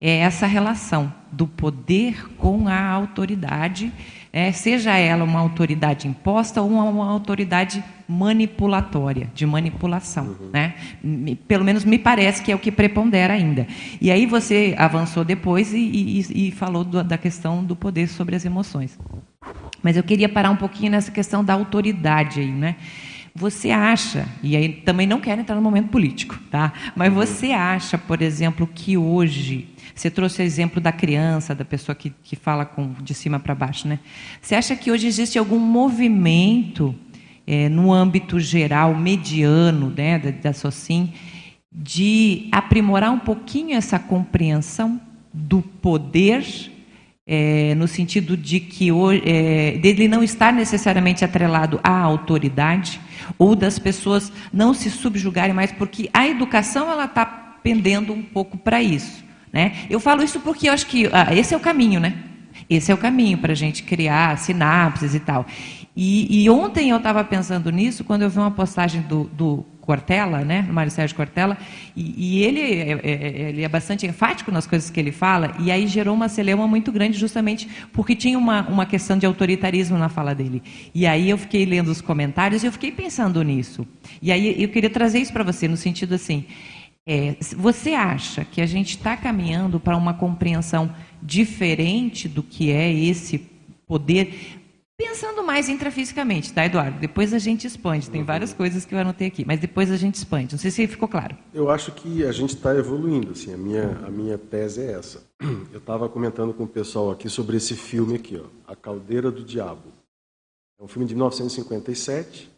é essa relação do poder com a autoridade, é, seja ela uma autoridade imposta ou uma, uma autoridade manipulatória, de manipulação. Uhum. Né? Pelo menos me parece que é o que prepondera ainda. E aí você avançou depois e, e, e falou do, da questão do poder sobre as emoções. Mas eu queria parar um pouquinho nessa questão da autoridade aí, né? Você acha, e aí também não quero entrar no momento político, tá? Mas uhum. você acha, por exemplo, que hoje Você trouxe o exemplo da criança, da pessoa que, que fala com, de cima para baixo. Né? Você acha que hoje existe algum movimento é, no âmbito geral, mediano, né, da, da SOCIM, de aprimorar um pouquinho essa compreensão do poder é, no sentido de que é, dele não estar necessariamente atrelado à autoridade ou das pessoas não se subjugarem mais, porque a educação ela está pendendo um pouco para isso. Né? Eu falo isso porque eu acho que ah, esse é o caminho, né? Esse é o caminho para a gente criar sinapses e tal. E, e ontem eu estava pensando nisso quando eu vi uma postagem do, do Cortella, né, Mário Sérgio Cortella, e, e ele, é, é, é, ele é bastante enfático nas coisas que ele fala, e aí gerou uma celeuma muito grande justamente porque tinha uma, uma questão de autoritarismo na fala dele. E aí eu fiquei lendo os comentários e eu fiquei pensando nisso. E aí eu queria trazer isso para você, no sentido assim, é, você acha que a gente está caminhando para uma compreensão diferente do que é esse poder? Pensando mais intrafisicamente, tá, Eduardo? Depois a gente expande. Tem várias coisas que eu anotei aqui, mas depois a gente expande. Não sei se ficou claro. Eu acho que a gente está evoluindo. Assim, a minha a minha tese é essa. [clears throat] Eu estava comentando com o pessoal aqui sobre esse filme aqui, ó, A Caldeira do Diabo. É um filme de 1957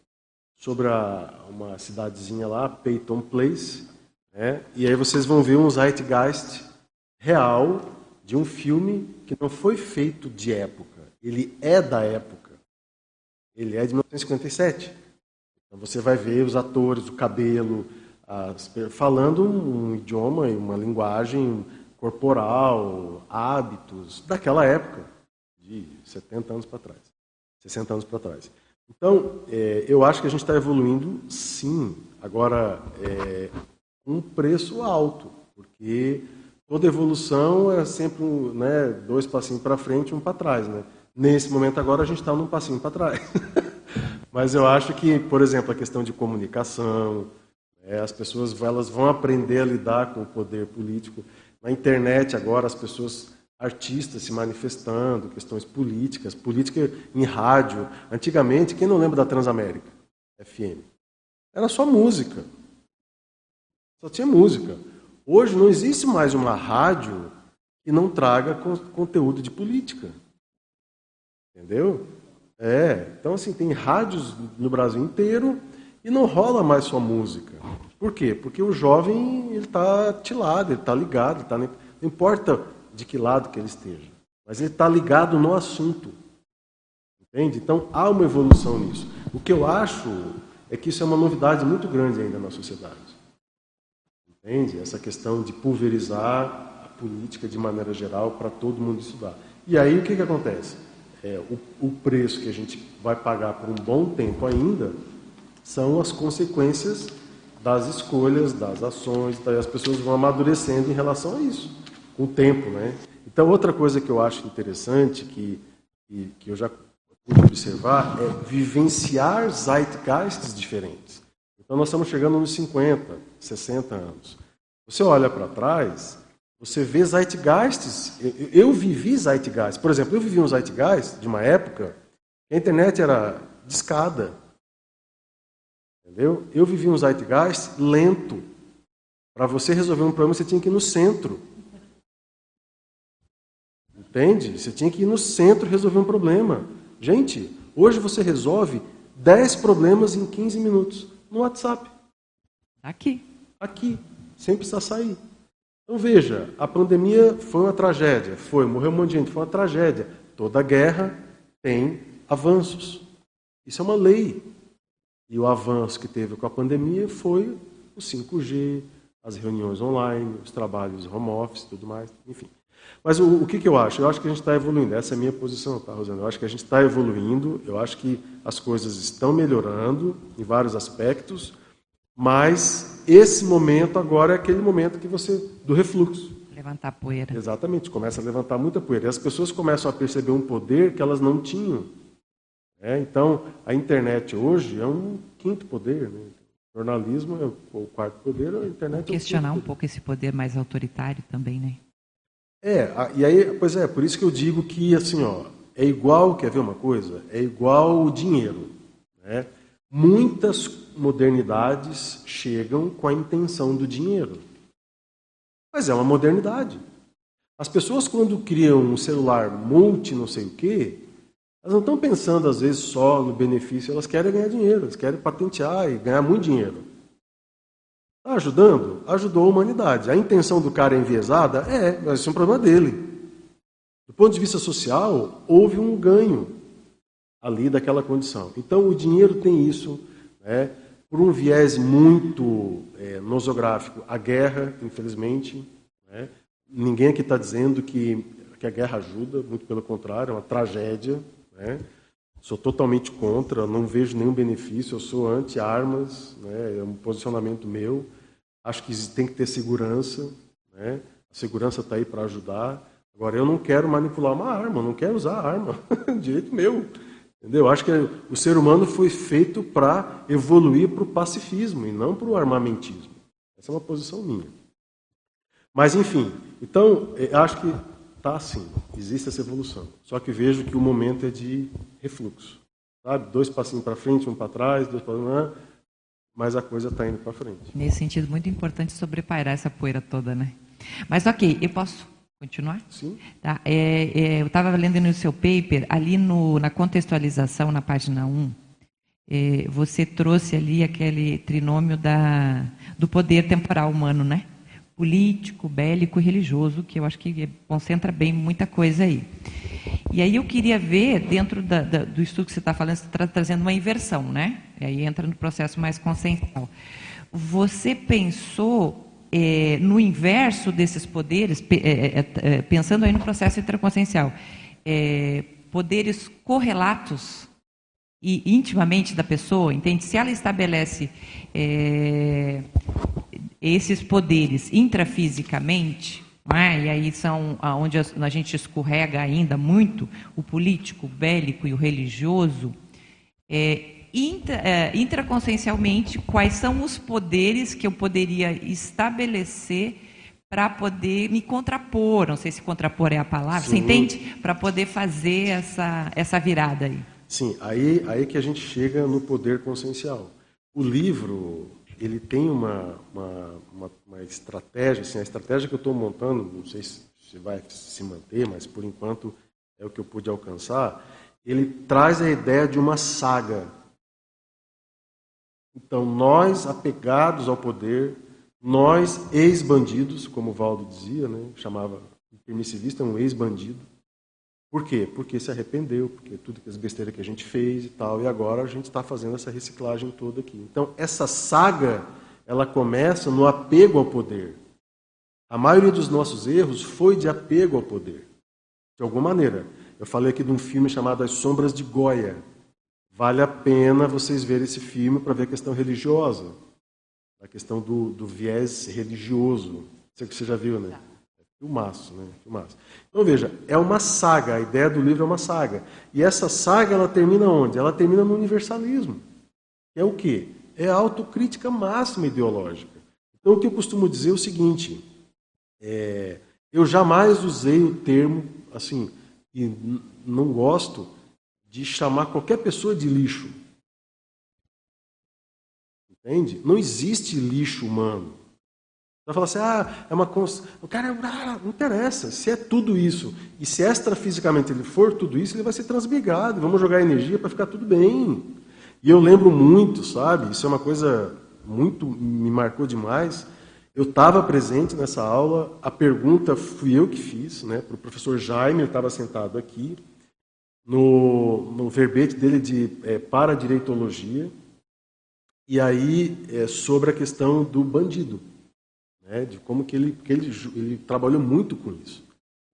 sobre a, uma cidadezinha lá, Peyton Place, né? E aí vocês vão ver um zeitgeist real de um filme que não foi feito de época ele é da época. Ele é de 1957. Então você vai ver os atores, o cabelo, as, falando um idioma e uma linguagem corporal, hábitos daquela época, de 70 anos para trás, 60 anos para trás. Então, é, eu acho que a gente está evoluindo, sim. Agora, é, um preço alto, porque toda evolução é sempre né, dois passinhos para frente e um para trás, né? Nesse momento agora a gente está num passinho para trás. [laughs] Mas eu acho que, por exemplo, a questão de comunicação, é, as pessoas elas vão aprender a lidar com o poder político. Na internet agora as pessoas, artistas se manifestando, questões políticas, política em rádio. Antigamente, quem não lembra da Transamérica FM? Era só música. Só tinha música. Hoje não existe mais uma rádio que não traga conteúdo de política. Entendeu? É, então assim, tem rádios no Brasil inteiro e não rola mais só música. Por quê? Porque o jovem ele está tilado, ele está ligado, tá, não importa de que lado que ele esteja, mas ele está ligado no assunto. Entende? Então há uma evolução nisso. O que eu acho é que isso é uma novidade muito grande ainda na sociedade. Entende? Essa questão de pulverizar a política de maneira geral para todo mundo estudar. E aí o que, que acontece? É, o, o preço que a gente vai pagar por um bom tempo ainda são as consequências das escolhas, das ações, daí as pessoas vão amadurecendo em relação a isso, com o tempo, né? Então, outra coisa que eu acho interessante, que, que, que eu já pude observar, é vivenciar zeitgeists diferentes. Então, nós estamos chegando nos 50, 60 anos. Você olha para trás, você vê zeitgeists. Eu, eu vivi zeitgeist. Por exemplo, eu vivi um zeitgeist de uma época que a internet era discada. Entendeu? Eu vivi um zeitgeist lento. Para você resolver um problema, você tinha que ir no centro. Entende? Você tinha que ir no centro resolver um problema. Gente, hoje você resolve 10 problemas em 15 minutos no WhatsApp. Aqui. Aqui, sem precisar sair. Então veja, a pandemia foi uma tragédia, foi, morreu um monte de gente, foi uma tragédia. Toda guerra tem avanços. Isso é uma lei. E o avanço que teve com a pandemia foi o 5G, as reuniões online, os trabalhos home office, tudo mais, enfim. Mas o, o que, que, eu acho? Eu acho que a gente está evoluindo. Essa é a minha posição, tá, Rosana? Eu acho que a gente está evoluindo, eu acho que as coisas estão melhorando em vários aspectos, mas esse momento agora é aquele momento que você do refluxo. Levantar poeira. Exatamente, começa a levantar muita poeira. E as pessoas começam a perceber um poder que elas não tinham. É, então, a internet hoje é um quinto poder. Né? O jornalismo é o quarto poder, a internet Questionar é um pouco esse poder mais autoritário também, né? É, e aí, pois é, por isso que eu digo que, assim, ó, é igual, quer ver uma coisa? É igual o dinheiro. Né? Muitas modernidades chegam com a intenção do dinheiro. Mas é uma modernidade. As pessoas, quando criam um celular multi não sei o quê, elas não estão pensando, às vezes, só no benefício, elas querem ganhar dinheiro, elas querem patentear e ganhar muito dinheiro. Está ajudando? Ajudou a humanidade. A intenção do cara é enviesada? É, mas isso é um problema dele. Do ponto de vista social, houve um ganho ali daquela condição. Então, o dinheiro tem isso, né, por um viés muito é, nosográfico. A guerra, infelizmente, né, ninguém aqui está dizendo que, que a guerra ajuda, muito pelo contrário, é uma tragédia. Né? Sou totalmente contra, não vejo nenhum benefício, eu sou anti-armas, né? é um posicionamento meu. Acho que tem que ter segurança, né? a segurança está aí para ajudar. Agora, eu não quero manipular uma arma, não quero usar arma, [laughs] direito meu. Entendeu? Acho que o ser humano foi feito para evoluir para o pacifismo e não para o armamentismo. Essa é uma posição minha. Mas, enfim, então, acho que está assim, existe essa evolução. Só que vejo que o momento é de refluxo. Sabe? Dois passinhos para frente, um para trás, dois para trás, mas a coisa está indo para frente. Nesse sentido, muito importante sobrepairar essa poeira toda, né? Mas ok, eu posso continuar? Sim. Tá, é, é, eu estava lendo no seu paper, ali no, na contextualização, na página 1, é, você trouxe ali aquele trinômio da, do poder temporal humano, né? político, bélico e religioso, que eu acho que concentra bem muita coisa aí. E aí eu queria ver, dentro da, da, do estudo que você está falando, você está trazendo uma inversão, né? E aí entra no processo mais consensual. Você pensou é, no inverso desses poderes, é, é, pensando aí no processo interconsciencial, poderes correlatos e intimamente da pessoa, entende? Se ela estabelece é, esses poderes intrafisicamente, é? e aí são onde a gente escorrega ainda muito, o político, o bélico e o religioso, é, intra, é, intraconsciencialmente, quais são os poderes que eu poderia estabelecer para poder me contrapor, não sei se contrapor é a palavra, Sim. você entende? Para poder fazer essa, essa virada aí. Sim, aí, aí que a gente chega no poder consciencial. O livro ele tem uma, uma, uma, uma estratégia, assim, a estratégia que eu estou montando, não sei se, se vai se manter, mas por enquanto é o que eu pude alcançar, ele traz a ideia de uma saga. Então, nós apegados ao poder, nós ex-bandidos, como o Valdo dizia, né, chamava permissivista, um ex-bandido, por quê? Porque se arrependeu, porque tudo que as besteiras que a gente fez e tal, e agora a gente está fazendo essa reciclagem toda aqui. Então, essa saga, ela começa no apego ao poder. A maioria dos nossos erros foi de apego ao poder, de alguma maneira. Eu falei aqui de um filme chamado As Sombras de Goya. Vale a pena vocês verem esse filme para ver a questão religiosa, a questão do, do viés religioso. Sei que você já viu, né? Filmaço, né? Filmaço. Então veja, é uma saga, a ideia do livro é uma saga. E essa saga ela termina onde? Ela termina no universalismo. É o quê? É a autocrítica máxima ideológica. Então o que eu costumo dizer é o seguinte: é, eu jamais usei o termo assim, e não gosto de chamar qualquer pessoa de lixo. Entende? Não existe lixo humano. Vai falar assim, ah, é uma. Cons... O cara, ah, não interessa. Se é tudo isso, e se extrafisicamente ele for tudo isso, ele vai ser transmigado. Vamos jogar energia para ficar tudo bem. E eu lembro muito, sabe? Isso é uma coisa muito. me marcou demais. Eu estava presente nessa aula, a pergunta fui eu que fiz, né, para o professor Jaime, ele estava sentado aqui, no, no verbete dele de é, paradireitologia, e aí é, sobre a questão do bandido né, de como que ele, que ele, ele trabalhou muito com isso,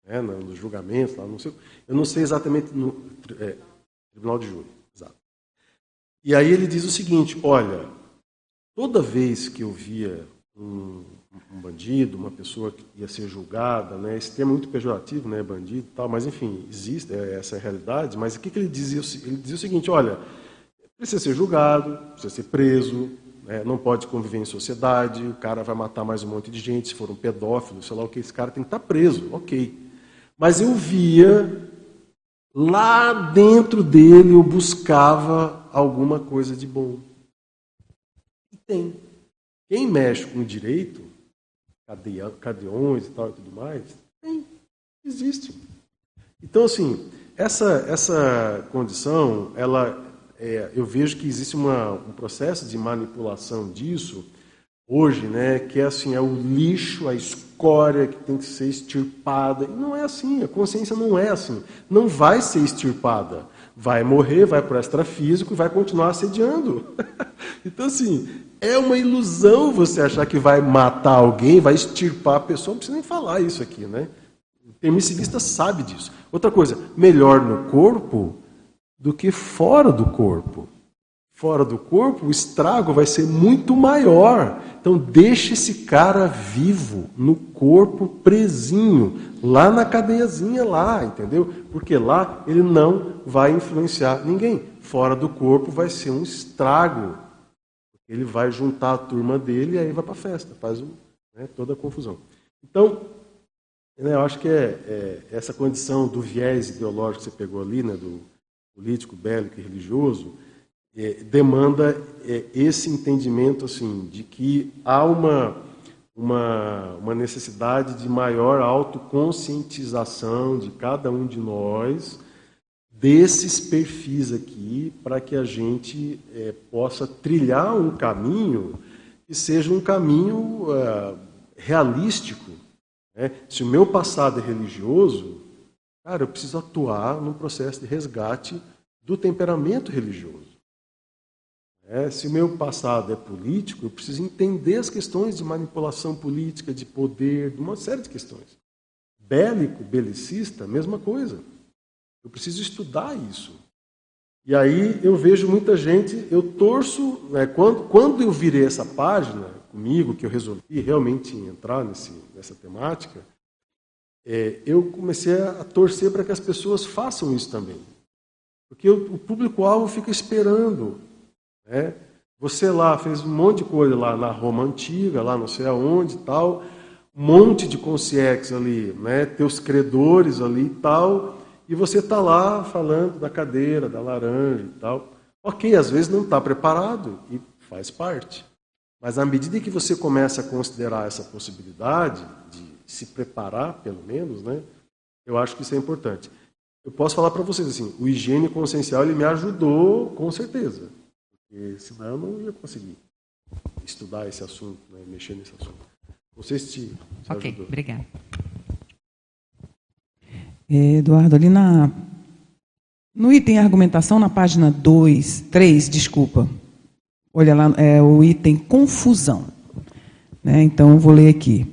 né, nos julgamentos, lá, não sei, eu não sei exatamente no é, Tribunal de Júri, exato. E aí ele diz o seguinte, olha, toda vez que eu via um, um bandido, uma pessoa que ia ser julgada, né, esse termo é muito pejorativo, né, bandido tal, mas enfim, existe é, essa realidade, mas o que, que ele dizia? Ele dizia o seguinte, olha, precisa ser julgado, precisa ser preso, é, não pode conviver em sociedade, o cara vai matar mais um monte de gente, se for um pedófilo, sei lá o que, esse cara tem que estar preso, ok. Mas eu via, lá dentro dele, eu buscava alguma coisa de bom. E tem. Quem mexe com o direito, cadeões e tal e tudo mais, tem. Existe. Então, assim, essa, essa condição, ela, é, eu vejo que existe uma, um processo de manipulação disso hoje, né, que é assim, é o lixo, a escória que tem que ser extirpada. E não é assim, a consciência não é assim. Não vai ser extirpada. Vai morrer, vai para o extrafísico e vai continuar assediando. [laughs] então, assim, é uma ilusão você achar que vai matar alguém, vai extirpar a pessoa. Não precisa nem falar isso aqui, né? O permissivista sabe disso. Outra coisa, melhor no corpo do que fora do corpo. Fora do corpo, o estrago vai ser muito maior. Então, deixe esse cara vivo, no corpo, presinho, lá na cadeiazinha, lá, entendeu? Porque lá ele não vai influenciar ninguém. Fora do corpo vai ser um estrago ele vai juntar a turma dele e aí vai para festa, faz né, toda a confusão. Então, né, eu acho que é, é, essa condição do viés ideológico que você pegou ali, né, do político, bélico e religioso, é, demanda é, esse entendimento assim de que há uma, uma, uma necessidade de maior autoconscientização de cada um de nós desses perfis aqui para que a gente é, possa trilhar um caminho que seja um caminho é, realístico. Né? Se o meu passado é religioso, cara, eu preciso atuar num processo de resgate do temperamento religioso. É, se o meu passado é político, eu preciso entender as questões de manipulação política, de poder, de uma série de questões. Bélico, belicista, mesma coisa. Eu preciso estudar isso. E aí eu vejo muita gente, eu torço, né, quando, quando eu virei essa página comigo, que eu resolvi realmente entrar nesse, nessa temática, é, eu comecei a torcer para que as pessoas façam isso também. Porque o, o público-alvo fica esperando. Né? Você lá fez um monte de coisa lá na Roma Antiga, lá não sei aonde e tal, um monte de concierges ali, né? teus credores ali e tal, e você está lá falando da cadeira, da laranja e tal. Ok, às vezes não está preparado e faz parte. Mas à medida que você começa a considerar essa possibilidade de se preparar, pelo menos, né, eu acho que isso é importante. Eu posso falar para vocês assim, o higiene consciencial ele me ajudou com certeza, porque senão eu não ia conseguir estudar esse assunto, né, mexer nesse assunto. Não sei se te, te Ok, ajudou. obrigada. Eduardo, ali na, no item argumentação, na página 2, 3, desculpa. Olha lá, é o item confusão. Né? Então, eu vou ler aqui.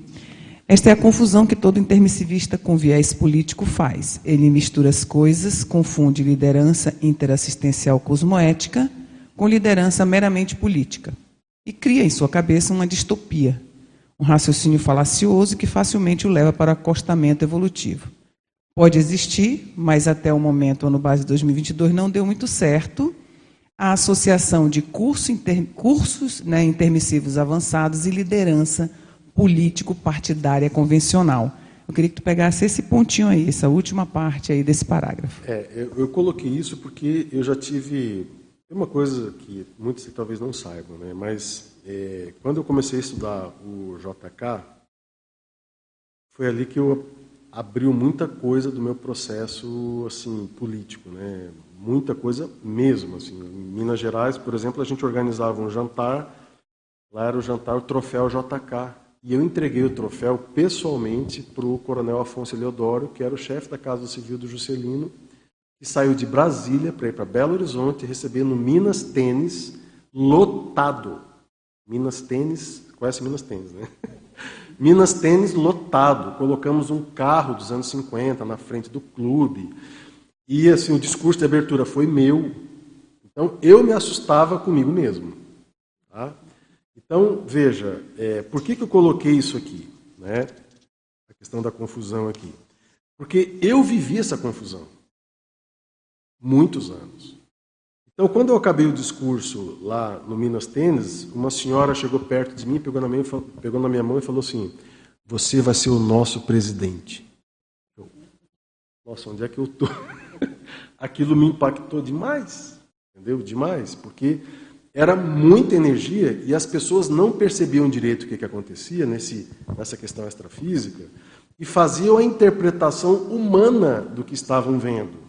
Esta é a confusão que todo intermissivista com viés político faz. Ele mistura as coisas, confunde liderança interassistencial cosmoética com liderança meramente política e cria em sua cabeça uma distopia, um raciocínio falacioso que facilmente o leva para o acostamento evolutivo. Pode existir, mas até o momento, ano base 2022, não deu muito certo a associação de curso inter, cursos né, intermissivos avançados e liderança político-partidária convencional. Eu queria que tu pegasse esse pontinho aí, essa última parte aí desse parágrafo. É, eu, eu coloquei isso porque eu já tive tem uma coisa que muitos talvez não saibam, né? mas é, quando eu comecei a estudar o JK, foi ali que eu abriu muita coisa do meu processo assim político, né? Muita coisa mesmo, assim. Em Minas Gerais, por exemplo, a gente organizava um jantar, lá era o jantar o troféu JK, e eu entreguei o troféu pessoalmente para o Coronel Afonso Eleodoro, que era o chefe da Casa Civil do Juscelino, que saiu de Brasília para ir para Belo Horizonte receber no Minas Tênis lotado. Minas Tênis, conhece Minas Tênis, né? [laughs] Minas Tênis lotado. Colocamos um carro dos anos 50 na frente do clube. E assim, o discurso de abertura foi meu. Então eu me assustava comigo mesmo. Tá? Então, veja, é, por que, que eu coloquei isso aqui? Né? A questão da confusão aqui. Porque eu vivi essa confusão. Muitos anos. Então, quando eu acabei o discurso lá no Minas Tênis, uma senhora chegou perto de mim, pegou na, minha, pegou na minha mão e falou assim: Você vai ser o nosso presidente. Eu, Nossa, onde é que eu estou? [laughs] Aquilo me impactou demais, entendeu? Demais, porque era muita energia e as pessoas não percebiam direito o que, que acontecia nesse, nessa questão extrafísica. e faziam a interpretação humana do que estavam vendo.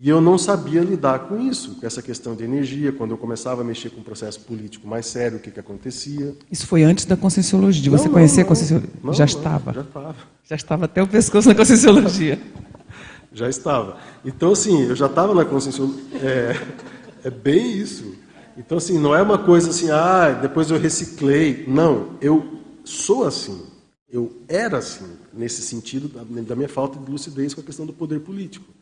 E eu não sabia lidar com isso, com essa questão de energia. Quando eu começava a mexer com um processo político mais sério, o que, que acontecia? Isso foi antes da Conscienciologia, de você não, conhecer não, a Conscienciologia? Não, já estava. Já estava. Já estava até o pescoço na Conscienciologia. já estava. Então, assim, eu já estava na Conscienciologia. É, é bem isso. Então, assim, não é uma coisa assim, ah, depois eu reciclei. Não, eu sou assim. Eu era assim, nesse sentido da, da minha falta de lucidez com a questão do poder político.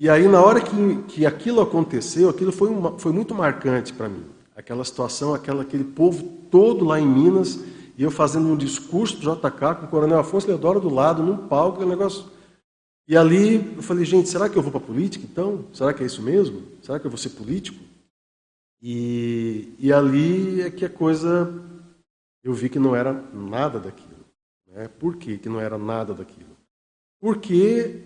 E aí, na hora que, que aquilo aconteceu, aquilo foi, uma, foi muito marcante para mim. Aquela situação, aquela, aquele povo todo lá em Minas, e eu fazendo um discurso do JK com o Coronel Afonso Leodoro do lado, num palco, negócio. E ali eu falei, gente, será que eu vou para a política então? Será que é isso mesmo? Será que eu vou ser político? E, e ali é que a coisa, eu vi que não era nada daquilo. Né? Por que, que não era nada daquilo? Porque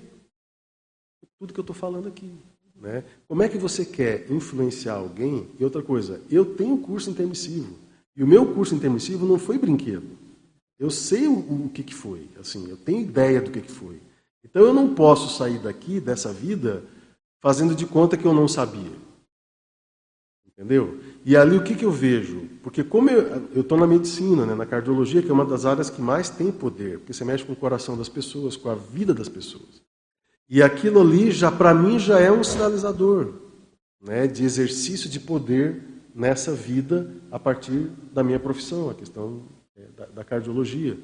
tudo que eu estou falando aqui. Né? Como é que você quer influenciar alguém? E outra coisa, eu tenho curso intermissivo. E o meu curso intermissivo não foi brinquedo. Eu sei o, o que, que foi. Assim, eu tenho ideia do que, que foi. Então eu não posso sair daqui, dessa vida, fazendo de conta que eu não sabia. Entendeu? E ali o que, que eu vejo? Porque como eu estou na medicina, né, na cardiologia, que é uma das áreas que mais tem poder, porque você mexe com o coração das pessoas, com a vida das pessoas. E aquilo ali, já para mim, já é um sinalizador né, de exercício de poder nessa vida a partir da minha profissão, a questão é, da, da cardiologia.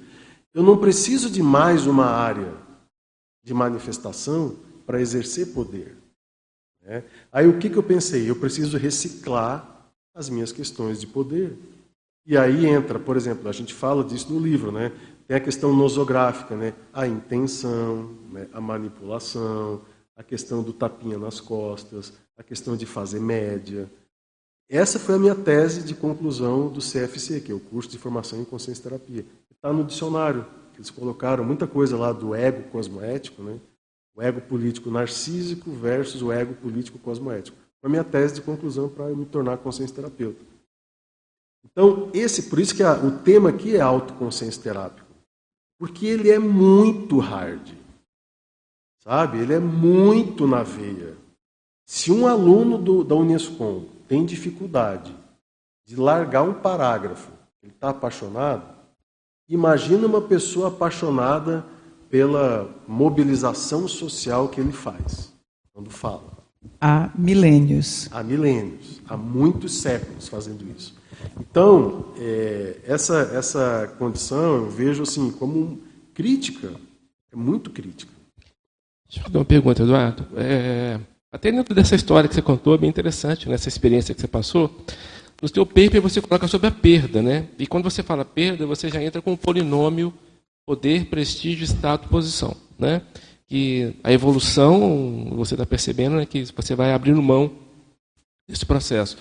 Eu não preciso de mais uma área de manifestação para exercer poder. Né? Aí o que, que eu pensei? Eu preciso reciclar as minhas questões de poder. E aí entra, por exemplo, a gente fala disso no livro, né? Tem a questão nosográfica, né? A intenção, né? a manipulação, a questão do tapinha nas costas, a questão de fazer média. Essa foi a minha tese de conclusão do CFC, que é o curso de formação em consciência terapia. Está no dicionário. Eles colocaram muita coisa lá do ego cosmoético, né? O ego político narcísico versus o ego político cosmoético. Foi a minha tese de conclusão para me tornar consciência terapeuta. Então, esse, por isso que a, o tema aqui é autoconsciência terápico. Porque ele é muito hard. Sabe? Ele é muito na veia. Se um aluno do, da Unescom tem dificuldade de largar um parágrafo, ele está apaixonado, imagina uma pessoa apaixonada pela mobilização social que ele faz quando fala. Há milênios. Há milênios, há muitos séculos fazendo isso. Então, é, essa, essa condição eu vejo assim como crítica, é muito crítica. Deixa eu fazer uma pergunta, Eduardo. É, até dentro dessa história que você contou, é bem interessante, nessa né, experiência que você passou. No seu paper você coloca sobre a perda, né? E quando você fala perda, você já entra com o polinômio poder, prestígio, estado, posição. Né? Que a evolução, você está percebendo, né, que você vai abrindo mão desse processo.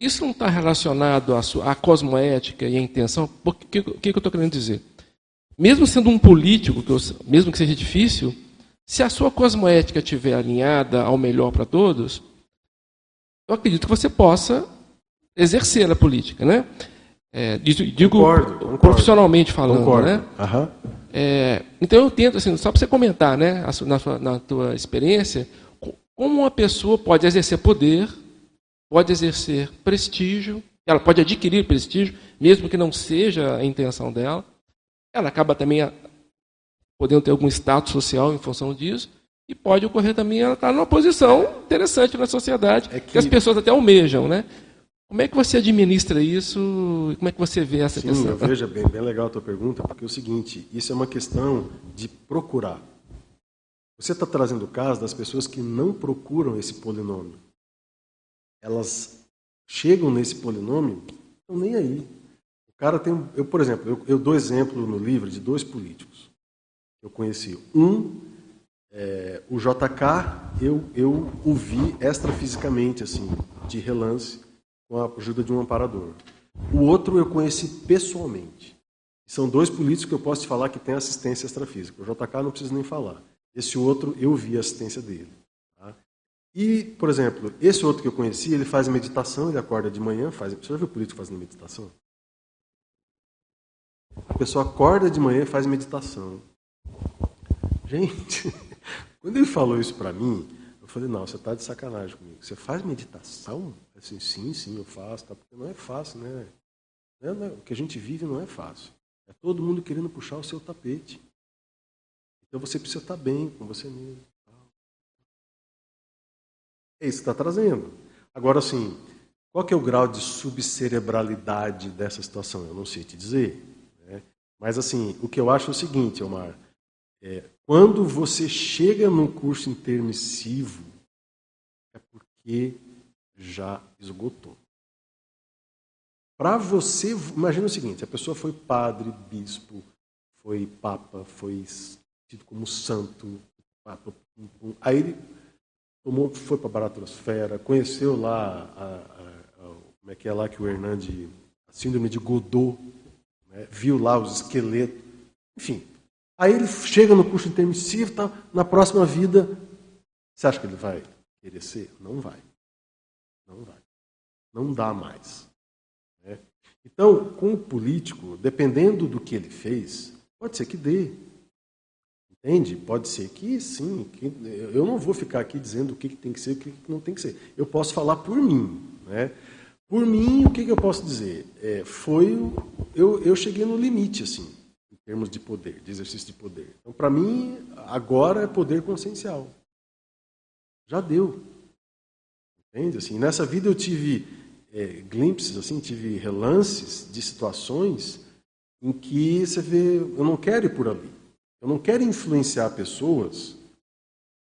Isso não está relacionado à, sua, à cosmoética e à intenção? O que, que, que eu estou querendo dizer? Mesmo sendo um político, que eu, mesmo que seja difícil, se a sua cosmoética estiver alinhada ao melhor para todos, eu acredito que você possa exercer a política. Né? É, digo concordo, concordo. profissionalmente falando, concordo. né? Uhum. É, então eu tento, assim, só para você comentar, né, na, sua, na tua experiência, como uma pessoa pode exercer poder, pode exercer prestígio, ela pode adquirir prestígio, mesmo que não seja a intenção dela. Ela acaba também a, podendo ter algum status social em função disso, e pode ocorrer também ela estar numa posição interessante na sociedade, é que... que as pessoas até almejam, né? Como é que você administra isso? Como é que você vê essa Sim, questão? Eu vejo bem, bem legal a tua pergunta, porque é o seguinte, isso é uma questão de procurar. Você está trazendo o caso das pessoas que não procuram esse polinômio. Elas chegam nesse polinômio, estão nem aí. O cara tem. Eu, por exemplo, eu, eu dou exemplo no livro de dois políticos eu conheci. Um, é, o JK, eu, eu o vi extrafisicamente, assim, de relance com a ajuda de um amparador. O outro eu conheci pessoalmente. São dois políticos que eu posso te falar que têm assistência extrafísica. O JK não preciso nem falar. Esse outro eu vi a assistência dele. Tá? E, por exemplo, esse outro que eu conheci, ele faz meditação, ele acorda de manhã, faz. Você já viu político fazendo meditação? A pessoa acorda de manhã e faz meditação. Gente, [laughs] quando ele falou isso para mim, eu falei, não, você está de sacanagem comigo. Você faz meditação? Assim, sim, sim, eu faço, tá? porque não é fácil, né? Não é, o que a gente vive não é fácil. É todo mundo querendo puxar o seu tapete. Então você precisa estar bem com você mesmo. É isso que está trazendo. Agora, assim, qual que é o grau de subcerebralidade dessa situação? Eu não sei te dizer. Né? Mas, assim, o que eu acho é o seguinte, Omar. É, quando você chega num curso intermissivo, é porque já esgotou. Para você, imagina o seguinte: a pessoa foi padre, bispo, foi papa, foi tido como santo, aí ele tomou, foi para a Baratrosfera, conheceu lá a, a, a, como é que é lá que o Hernande, a síndrome de Godot, né, viu lá os esqueletos, enfim. Aí ele chega no curso intermissivo, tá, na próxima vida, você acha que ele vai querer ser? Não vai. Não vai. Não dá mais. Né? Então, com o político, dependendo do que ele fez, pode ser que dê. Entende? Pode ser que sim. Que, eu não vou ficar aqui dizendo o que, que tem que ser e o que, que, não tem que ser. Eu posso falar por mim. Né? Por mim, o que, que eu posso dizer? É, foi. Eu, eu cheguei no limite, assim, em termos de poder, de exercício de poder. Então, para mim, agora é poder consciencial. Já deu. Entende? Assim, nessa vida eu tive é, glimpses, assim, tive relances de situações em que você vê, eu não quero ir por ali. Eu não quero influenciar pessoas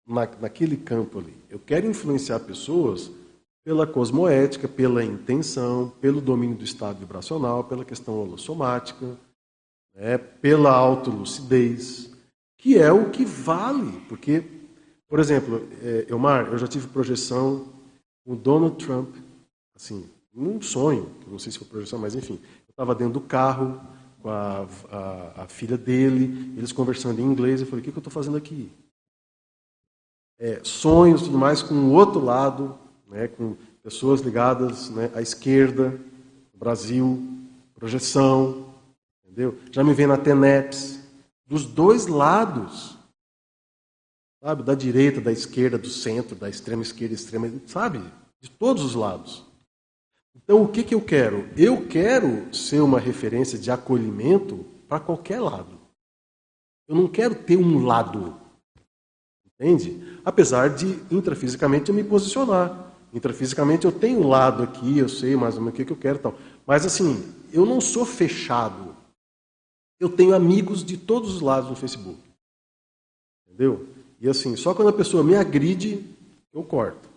na, naquele campo ali. Eu quero influenciar pessoas pela cosmoética, pela intenção, pelo domínio do estado vibracional, pela questão holossomática, né, pela autolucidez, que é o que vale. Porque, por exemplo, é, Elmar, eu já tive projeção o Donald Trump, assim, num sonho, não sei se foi projeção, mas enfim, eu estava dentro do carro com a, a, a, filha dele, eles conversando em inglês, eu falei, o que, que eu estou fazendo aqui? É, sonhos, tudo mais, com o outro lado, né, com pessoas ligadas né, à esquerda, Brasil, projeção, entendeu? Já me vem na TENEPS, dos dois lados, sabe? Da direita, da esquerda, do centro, da extrema esquerda, extrema, sabe? De todos os lados. Então, o que, que eu quero? Eu quero ser uma referência de acolhimento para qualquer lado. Eu não quero ter um lado. Entende? Apesar de, intrafisicamente, eu me posicionar. Intrafisicamente, eu tenho um lado aqui, eu sei mais ou menos o que, que eu quero tal. Mas, assim, eu não sou fechado. Eu tenho amigos de todos os lados no Facebook. Entendeu? E assim, só quando a pessoa me agride, eu corto.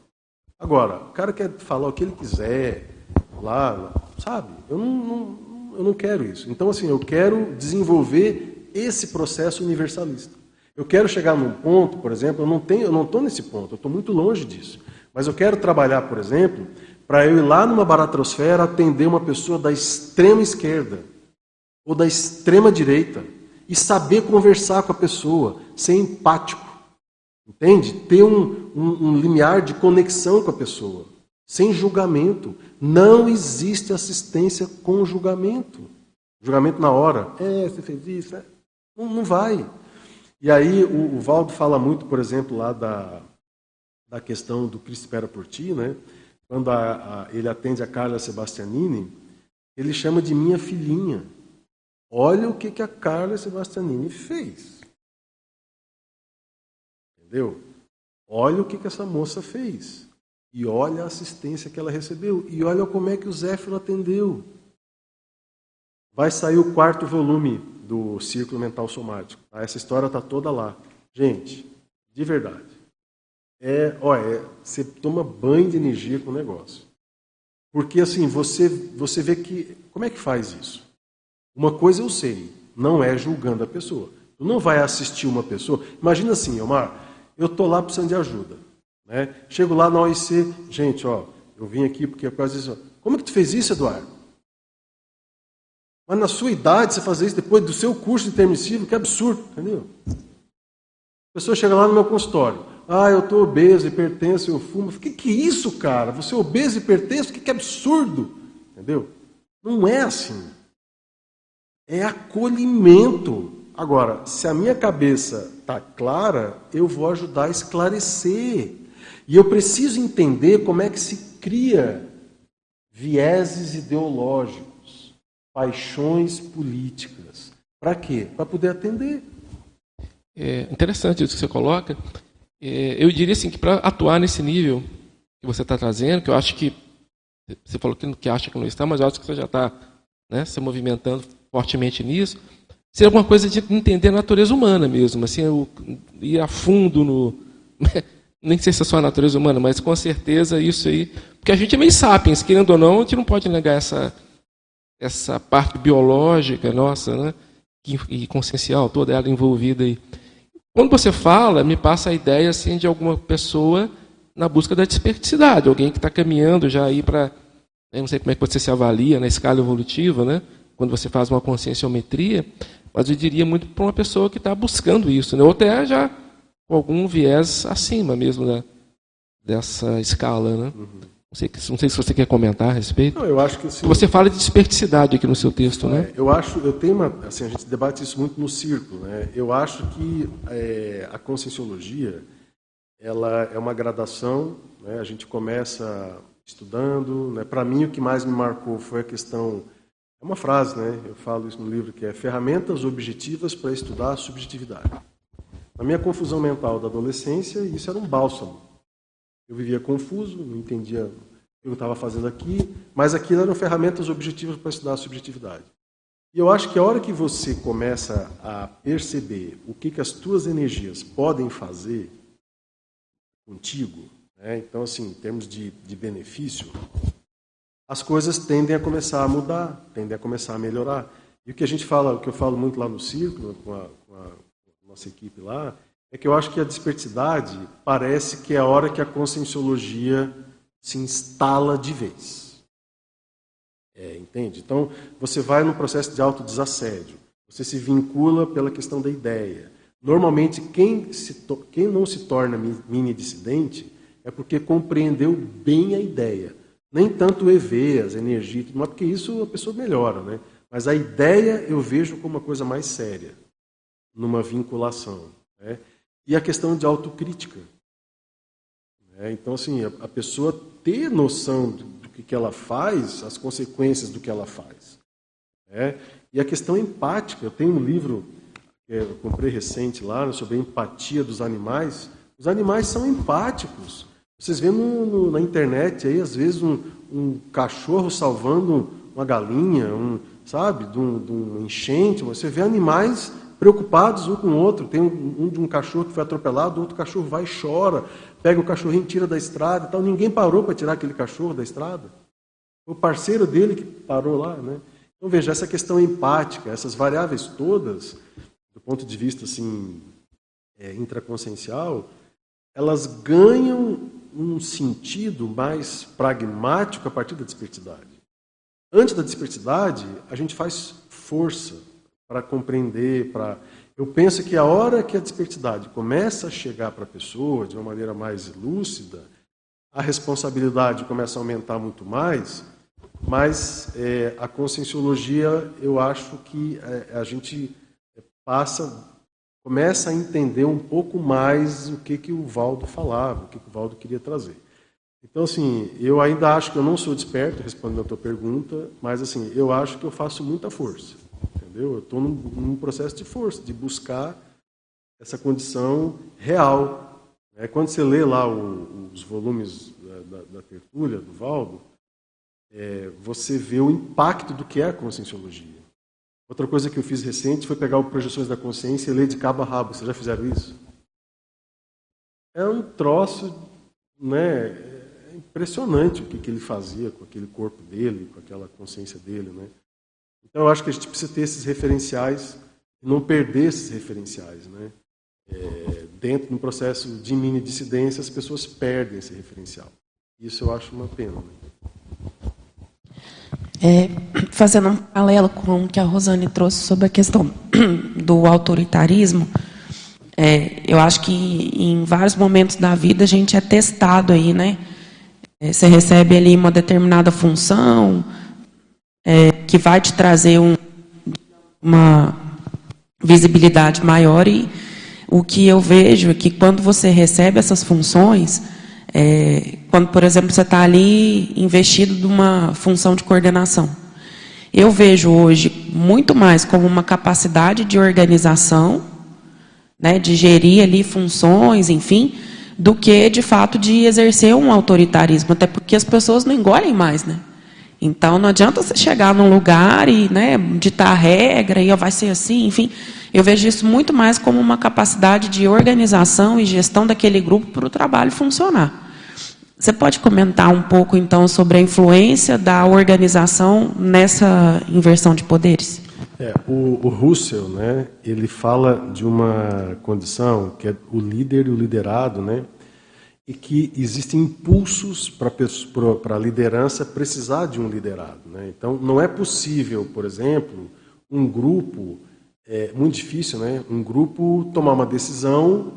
Agora, o cara quer falar o que ele quiser, lá, sabe? Eu não, não, eu não quero isso. Então, assim, eu quero desenvolver esse processo universalista. Eu quero chegar num ponto, por exemplo, eu não tenho, eu não estou nesse ponto, eu estou muito longe disso. Mas eu quero trabalhar, por exemplo, para eu ir lá numa baratrosfera atender uma pessoa da extrema esquerda ou da extrema direita e saber conversar com a pessoa, ser empático, entende? Ter um, um, um limiar de conexão com a pessoa, sem julgamento. Não existe assistência com julgamento. Julgamento na hora. É, você fez isso. É. Não, não vai. E aí o, o, Valdo fala muito, por exemplo, lá da, da questão do Cristo espera por ti, né? Quando a, a, ele atende a Carla Sebastianini, ele chama de minha filhinha. Olha o que, que a Carla Sebastianini fez. Entendeu? Olha o que, que essa moça fez. E olha a assistência que ela recebeu. E olha como é que o Zéfiro atendeu. Vai sair o quarto volume do Círculo Mental Somático. Tá? Essa história está toda lá. Gente, de verdade. É, olha, é, você toma banho de energia com o negócio. Porque assim, você, você vê que. Como é que faz isso? Uma coisa eu sei, não é julgando a pessoa. Tu não vai assistir uma pessoa. Imagina assim, Omar, eu estou lá precisando de ajuda. Né? Chego lá na OIC, gente, ó, eu vim aqui porque é causa disso. Como é que tu fez isso, Eduardo? Mas na sua idade você fazer isso depois do seu curso intermissivo, que absurdo, entendeu? A pessoa chega lá no meu consultório. Ah, eu estou obeso, hipertenso, eu fumo. O que, que é isso, cara? Você é obeso, hipertenso? Que, que absurdo. Entendeu? Não é assim é acolhimento. Agora, se a minha cabeça está clara, eu vou ajudar a esclarecer. E eu preciso entender como é que se cria vieses ideológicos, paixões políticas. Para quê? Para poder atender. É interessante isso que você coloca. É, eu diria assim que para atuar nesse nível que você está trazendo, que eu acho que você falou que, que acha que não está, mas eu acho que você já está né, se movimentando fortemente nisso seria alguma coisa de entender a natureza humana mesmo, assim, eu ir a fundo no. [laughs] Nem sei se é só a natureza humana, mas com certeza isso aí. Porque a gente é meio sapiens, querendo ou não, a gente não pode negar essa, essa parte biológica nossa, né? E consciencial, toda ela envolvida aí. Quando você fala, me passa a ideia assim, de alguma pessoa na busca da desperticidade, alguém que está caminhando já aí para. Não sei como é que você se avalia na escala evolutiva, né? quando você faz uma conscienciometria, mas eu diria muito para uma pessoa que está buscando isso, né? ou até já com algum viés acima mesmo da, dessa escala. Né? Uhum. Não, sei, não sei se você quer comentar a respeito. Não, eu acho que assim, Você fala de desperticidade aqui no seu texto, é, né? Eu acho, eu tenho uma, assim, a gente debate isso muito no círculo, né? Eu acho que é, a conscienciologia ela é uma gradação, né? A gente começa estudando, né? Para mim o que mais me marcou foi a questão é uma frase, né? Eu falo isso no livro que é ferramentas objetivas para estudar a subjetividade. Na minha confusão mental da adolescência, isso era um bálsamo. Eu vivia confuso, não entendia o que eu estava fazendo aqui, mas aquilo eram ferramentas objetivas para estudar a subjetividade. E eu acho que a hora que você começa a perceber o que, que as tuas energias podem fazer contigo, né? então, assim, em termos de, de benefício, as coisas tendem a começar a mudar, tendem a começar a melhorar. E o que a gente fala, o que eu falo muito lá no círculo, com a, nossa equipe lá, é que eu acho que a desperticidade parece que é a hora que a conscienciologia se instala de vez. É, entende? Então, você vai no processo de autodesassédio, você se vincula pela questão da ideia. Normalmente, quem, se quem não se torna mini dissidente é porque compreendeu bem a ideia. Nem tanto o EV, as energias, porque isso a pessoa melhora, né? Mas a ideia eu vejo como uma coisa mais séria, numa vinculação. Né? E a questão de autocrítica. Né? Então, assim, a, a, pessoa ter noção do, do que, que ela faz, as consequências do que ela faz. Né? E a questão empática. Eu tenho um livro que eu comprei recente lá sobre a empatia dos animais. Os animais são empáticos. Vocês vêem no, no, na internet aí, às vezes, um, um, cachorro salvando uma galinha, um, sabe, de um, de um, enchente. Você vê animais preocupados um com o outro. Tem um, de um cachorro que foi atropelado, outro cachorro vai e chora, pega o cachorrinho, tira da estrada e tal. Ninguém parou para tirar aquele cachorro da estrada. Foi o parceiro dele que parou lá, né? Então veja essa questão empática, essas variáveis todas, do ponto de vista assim é, intraconsciencial, elas ganham um sentido mais pragmático a partir da desperticidade. Antes da desperticidade, a gente faz força para compreender, para eu penso que a hora que a desperticidade começa a chegar para a pessoa de uma maneira mais lúcida, a responsabilidade começa a aumentar muito mais, mas é, a conscienciologia, eu acho que é, a gente passa começa a entender um pouco mais o que, que o Valdo falava, o que, que o Valdo queria trazer. Então, assim, eu ainda acho que eu não sou desperto, respondendo a tua pergunta, mas, assim, eu acho que eu faço muita força, entendeu? Eu estou num, num, processo de força, de buscar essa condição real. É, quando você lê lá o, os volumes da, da, da, tertúlia, do Valdo, é, você vê o impacto do que é a conscienciologia. Outra coisa que eu fiz recente foi pegar o Projeções da Consciência e ler de cabo a rabo. Vocês já fizeram isso? É um troço né, é impressionante o que, que ele fazia com aquele corpo dele, com aquela consciência dele. Né? Então eu acho que a gente precisa ter esses referenciais não perder esses referenciais. Né? É, dentro do processo de mini dissidência, as pessoas perdem esse referencial. Isso eu acho uma pena. Né? É, fazendo um paralelo com o que a Rosane trouxe sobre a questão [clears throat] do autoritarismo, é, eu acho que em vários momentos da vida a gente é testado aí, né? É, você recebe ali uma determinada função é, que vai te trazer um, uma, visibilidade maior e o que eu vejo é que quando você recebe essas funções, é, quando, por exemplo, você está ali investido numa função de coordenação, eu vejo hoje muito mais como uma capacidade de organização, né, de gerir ali funções, enfim, do que de fato de exercer um autoritarismo, até porque as pessoas não engolem mais, né? Então não adianta você chegar num lugar e né, ditar regra e vai ser assim, enfim. Eu vejo isso muito mais como uma capacidade de organização e gestão daquele grupo para o trabalho funcionar. Você pode comentar um pouco, então, sobre a influência da organização nessa inversão de poderes? É, o, o Russell, né, ele fala de uma condição que é o líder e o liderado, né, e que existem impulsos para a liderança precisar de um liderado. Né? Então, não é possível, por exemplo, um grupo é muito difícil, né? Um grupo tomar uma decisão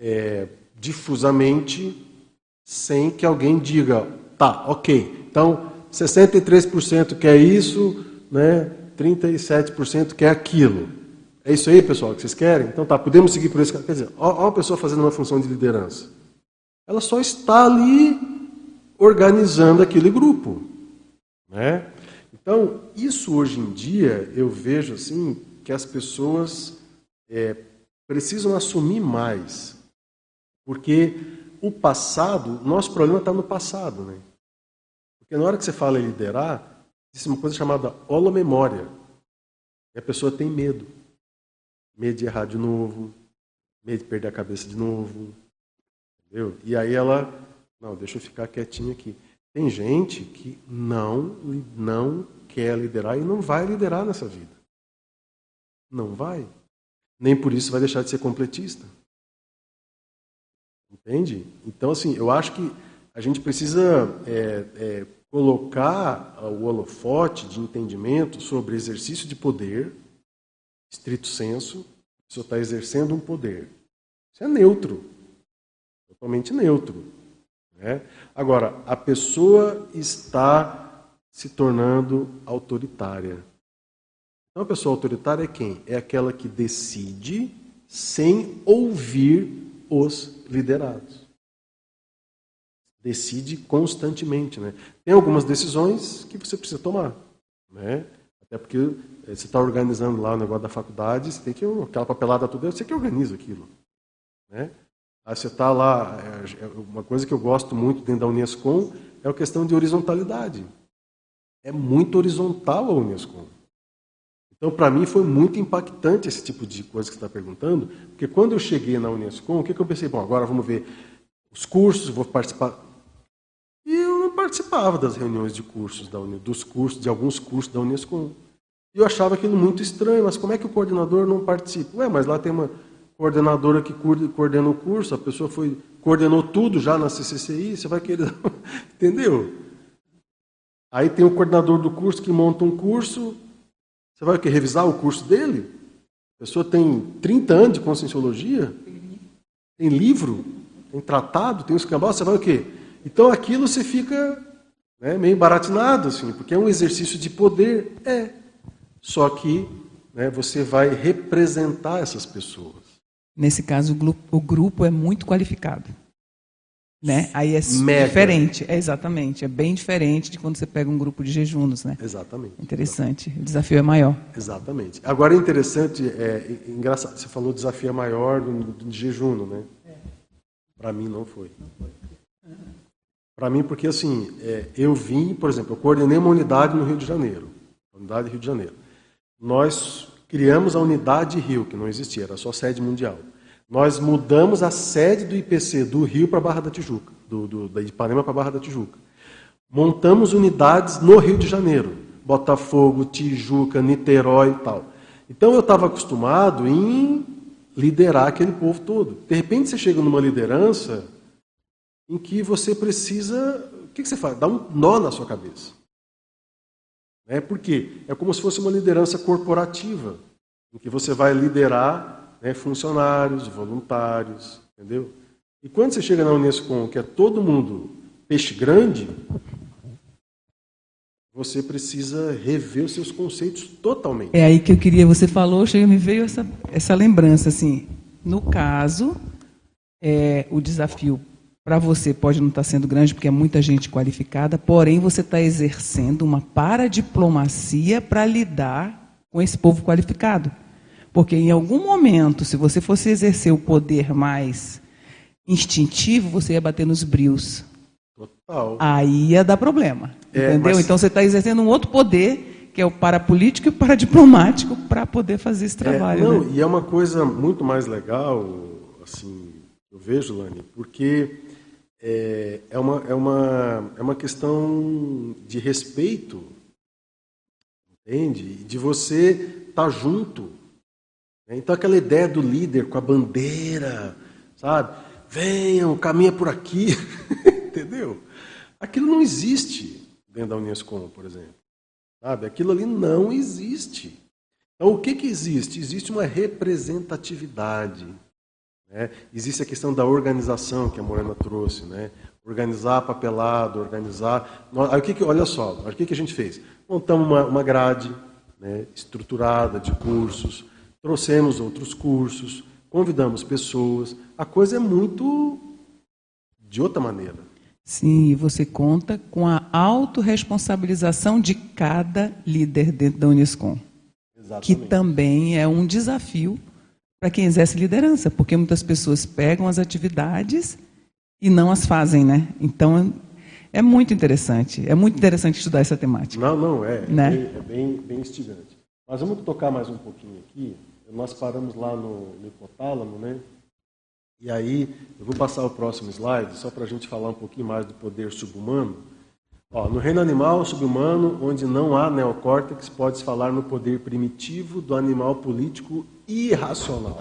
é, difusamente sem que alguém diga, tá, ok, então 63% quer isso, né? 37% quer aquilo. É isso aí, pessoal, que vocês querem? Então tá, podemos seguir por esse Quer dizer, ó, uma pessoa fazendo uma função de liderança. Ela só está ali organizando aquele grupo. Né? Então, isso hoje em dia eu vejo assim que as pessoas é, precisam assumir mais. Porque o passado, nosso problema está no passado. Né? Porque na hora que você fala em liderar, existe uma coisa chamada holomemória. E a pessoa tem medo. Medo de errar de novo, medo de perder a cabeça de novo. Entendeu? E aí ela, não, deixa eu ficar quietinho aqui. Tem gente que não, não quer liderar e não vai liderar nessa vida. Não vai. Nem por isso vai deixar de ser completista. Entende? Então, assim, eu acho que a gente precisa é, é, colocar o holofote de entendimento sobre exercício de poder, estrito senso, a pessoa está exercendo um poder. Isso é neutro, totalmente neutro. Né? Agora, a pessoa está se tornando autoritária. Então, a pessoa autoritária é quem? É aquela que decide sem ouvir os liderados. Decide constantemente. Né? Tem algumas decisões que você precisa tomar. Né? Até porque eh, você está organizando lá o negócio da faculdade, você tem que. aquela papelada toda, você que organiza aquilo. Né? Você está lá. É, é, uma coisa que eu gosto muito dentro da Unescom é a questão de horizontalidade. É muito horizontal a Unescom. Então, para mim, foi muito impactante esse tipo de coisa que você está perguntando, porque quando eu cheguei na Unescom, o que, que eu pensei? Bom, agora vamos ver os cursos, vou participar. E eu não participava das reuniões de cursos, da Uni, dos cursos, de alguns cursos da Unescom. E eu achava aquilo muito estranho, mas como é que o coordenador não participa? Ué, mas lá tem uma coordenadora que coordena o curso, a pessoa foi coordenou tudo já na CCCI, você vai querer. [laughs] Entendeu? Aí tem o coordenador do curso que monta um curso, você vai quê? Revisar o curso dele? A pessoa tem 30 anos de conscienciologia? Tem livro? Tem tratado? Tem escambau? Você vai o quê? Então aquilo você fica né, meio baratinado, assim, porque é um exercício de poder. É. Só que né, você vai representar essas pessoas. Nesse caso, o grupo é muito qualificado. Né? Aí é Mega. diferente, é exatamente, é bem diferente de quando você pega um grupo de jejunos, né? Exatamente. Interessante, o desafio é maior. Exatamente. Agora é interessante, é, é engraçado, você falou desafio é maior do, do jejuno, né? É. Para mim não foi. foi. Para mim porque assim, é, eu vim, por exemplo, eu coordenei uma unidade no Rio de Janeiro, unidade Rio de Janeiro. Nós criamos a unidade Rio, que não existia, era só sede mundial. Nós mudamos a sede do IPC do Rio para Barra da Tijuca, do, do, da Ipanema para Barra da Tijuca. Montamos unidades no Rio de Janeiro, Botafogo, Tijuca, Niterói e tal. Então eu estava acostumado em liderar aquele povo todo. De repente você chega numa liderança em que você precisa. O que, que você faz? Dá um nó na sua cabeça. É Por quê? É como se fosse uma liderança corporativa, em que você vai liderar né, funcionários, voluntários, entendeu? E quando você chega na Unesco, que é todo mundo peixe grande, você precisa rever os seus conceitos totalmente. É aí que eu queria, você falou, me veio essa, essa lembrança, assim, no caso, é, o desafio para você pode não estar tá sendo grande, porque é muita gente qualificada, porém você está exercendo uma paradiplomacia para lidar com esse povo qualificado. Porque em algum momento, se você fosse exercer o poder mais instintivo, você ia bater nos brios. Total. Aí ia dar problema. É, entendeu? mas- Então você está exercendo um outro poder, que é o parapolítico e o paradiplomático, para poder fazer esse trabalho. É, não, né? E é uma coisa muito mais legal, assim, eu vejo, Lani, porque é, é, uma, é, uma, é uma questão de respeito, entende? De você estar junto. Né? Então, aquela ideia do líder com a bandeira, sabe? Venham, caminha por aqui, [laughs] entendeu? Aquilo não existe dentro da Unescom, por exemplo. Sabe? Aquilo ali não existe. Então, o que, que existe? Existe uma representatividade. né? Existe a questão da organização que a Morena trouxe. Né? Organizar papelado, organizar. Aí, o que que, olha só, o que, que a gente fez? Montamos uma, uma grade né, estruturada de cursos, trouxemos outros cursos, convidamos pessoas. A coisa é muito de outra maneira. Sim, e você conta com a autorresponsabilização de cada líder dentro da Unescom. Que também é um desafio para quem exerce liderança, porque muitas pessoas pegam as atividades e não as fazem, né? Então é muito interessante, é muito interessante estudar essa temática. Não, não, é. Né? É, bem, é bem, bem instigante. Mas vamos tocar mais um pouquinho aqui. Nós paramos lá no, no hipotálamo, né? E aí, eu vou passar o próximo slide, só para a gente falar um pouquinho mais do poder subhumano. Ó, no reino animal subhumano, onde não há neocórtex, pode-se falar no poder primitivo do animal político irracional.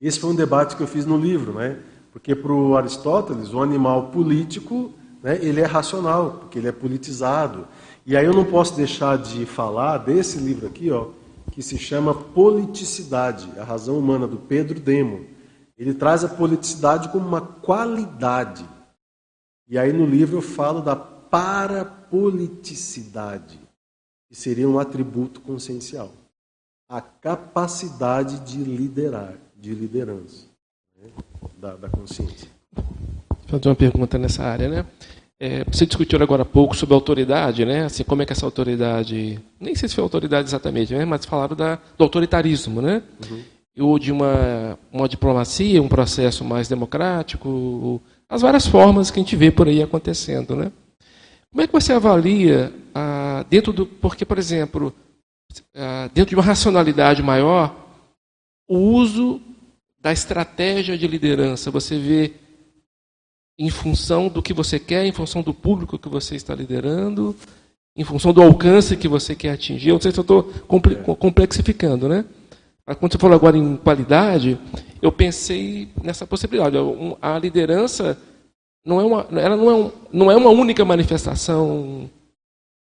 Esse foi um debate que eu fiz no livro, né? Porque para o Aristóteles, o animal político, né, ele é racional, porque ele é politizado. E aí eu não posso deixar de falar desse livro aqui, ó, que se chama Politicidade, a razão humana, do Pedro Demo. Ele traz a politicidade como uma qualidade. E aí no livro eu falo da parapoliticidade, que seria um atributo consciencial. A capacidade de liderar, de liderança né, da, da consciência. Fazer uma pergunta nessa área, né? É, você discutiu agora há pouco sobre autoridade, né? Assim, como é que essa autoridade, nem sei se foi autoridade exatamente, né? Mas falaram da, do autoritarismo, né? Uhum. Ou de uma, uma diplomacia, um processo mais democrático, as várias formas que a gente vê por aí acontecendo, né? Como é que você avalia ah, dentro do, porque por exemplo, ah, dentro de uma racionalidade maior, o uso da estratégia de liderança, você vê em função do que você quer, em função do público que você está liderando, em função do alcance que você quer atingir. Eu não sei se eu estou comple complexificando, né? Mas quando você falou agora em qualidade, eu pensei nessa possibilidade. A liderança não é uma, ela não é, um, não é uma única manifestação.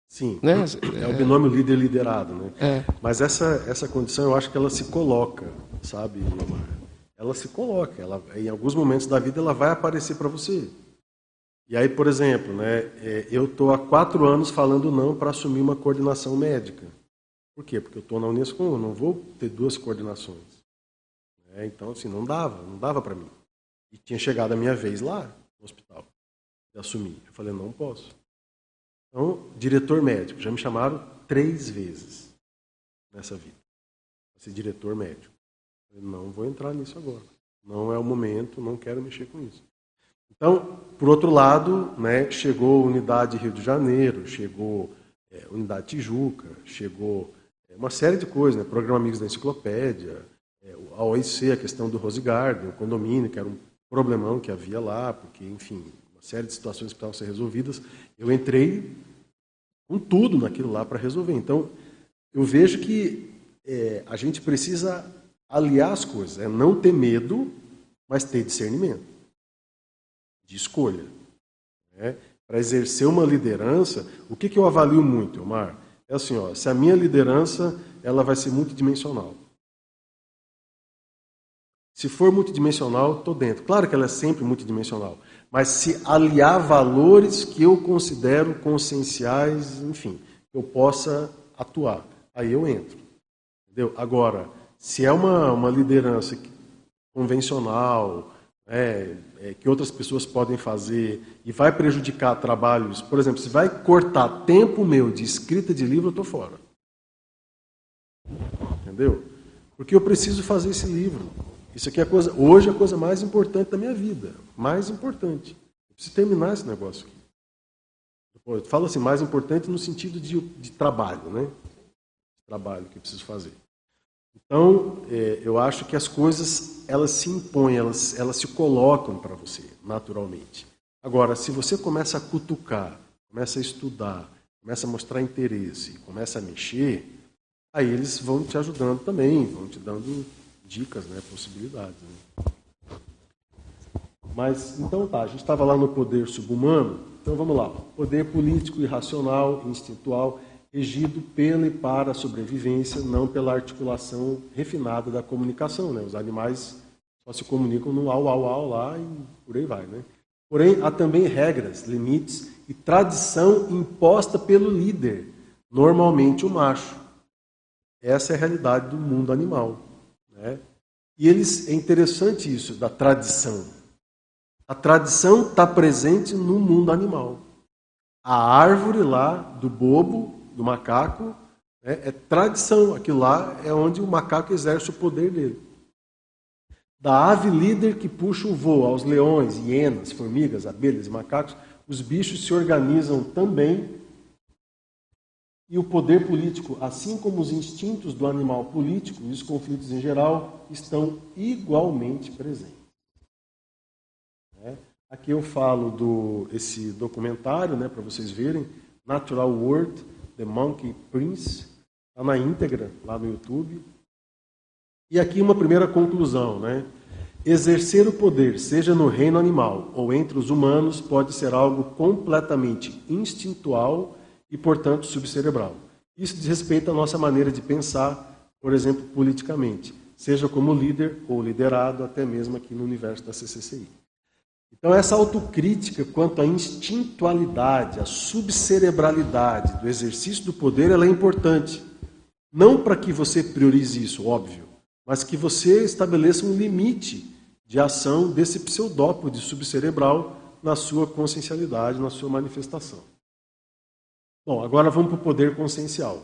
Sim, né? é o binômio líder-liderado, né? É. Mas essa, essa condição eu acho que ela se coloca, sabe, Omar? Ela se coloca, ela, em alguns momentos da vida ela vai aparecer para você. E aí, por exemplo, né, é, eu estou há quatro anos falando não para assumir uma coordenação médica. Por quê? Porque eu estou na Unesco, eu não vou ter duas coordenações. É, então, assim, não dava, não dava para mim. E tinha chegado a minha vez lá, no hospital, de assumir. Eu falei, não posso. Então, diretor médico, já me chamaram três vezes nessa vida. Para ser diretor médico. Não vou entrar nisso agora. Não é o momento, não quero mexer com isso. Então, por outro lado, né, chegou Unidade Rio de Janeiro, chegou é, Unidade Tijuca, chegou é, uma série de coisas, né, Programa Amigos da Enciclopédia, é, a OIC, a questão do Rose Garden, o condomínio, que era um problemão que havia lá, porque, enfim, uma série de situações que precisavam ser resolvidas. Eu entrei com tudo naquilo lá para resolver. Então, eu vejo que é, a gente precisa aliar as coisas, é não ter medo, mas ter discernimento de escolha. Né? Para exercer uma liderança, o que, que eu avalio muito, Omar? É assim, ó, se a minha liderança ela vai ser multidimensional. Se for multidimensional, estou dentro. Claro que ela é sempre multidimensional. mas se aliar valores que eu considero conscienciais, enfim, eu possa atuar. Aí eu entro. Entendeu? Agora, se é uma, uma liderança convencional, é, é, que outras pessoas podem fazer e vai prejudicar trabalhos, por exemplo, se vai cortar tempo meu de escrita de livro, eu estou fora. Entendeu? Porque eu preciso fazer esse livro. Isso aqui é a coisa, hoje é a coisa mais importante da minha vida. Mais importante. Eu preciso terminar esse negócio aqui. Eu falo assim, mais importante no sentido de, de trabalho, né? Trabalho que eu preciso fazer. Então, é, eu acho que as coisas elas se impõem, elas, elas se colocam para você, naturalmente. Agora, se você começa a cutucar, começa a estudar, começa a mostrar interesse, começa a mexer, aí eles vão te ajudando também, vão te dando dicas, né, possibilidades. Né? Mas, então tá, a gente estava lá no poder subhumano, então vamos lá. Poder político, irracional, instintual, regido pela e para a sobrevivência, não pela articulação refinada da comunicação. Né? Os animais só se comunicam no au, au, au lá e por aí vai. Né? Porém, há também regras, limites e tradição imposta pelo líder, normalmente o macho. Essa é a realidade do mundo animal. Né? E eles, é interessante isso, da tradição. A tradição está presente no mundo animal. A árvore lá do bobo do macaco né, é tradição. Aquilo lá é onde o macaco exerce o poder dele. Da ave líder que puxa o voo aos leões, hienas, formigas, abelhas e macacos, os bichos se organizam também. E o poder político, assim como os instintos do animal político e os conflitos em geral, estão igualmente presentes. Né? Aqui eu falo do esse documentário, né, para vocês verem, Natural World, The Monkey Prince, está na íntegra lá no YouTube. E aqui uma primeira conclusão, né? Exercer o poder, seja no reino animal ou entre os humanos, pode ser algo completamente instintual e, portanto, subcerebral. Isso diz respeito à nossa maneira de pensar, por exemplo, politicamente, seja como líder ou liderado, até mesmo aqui no universo da CCCI. Então, essa autocrítica quanto à instintualidade, à subcerebralidade do exercício do poder, ela é importante. Não para que você priorize isso, óbvio, mas que você estabeleça um limite de ação desse pseudópio de subcerebral na sua consciencialidade, na sua manifestação. Bom, agora vamos para o poder consciencial.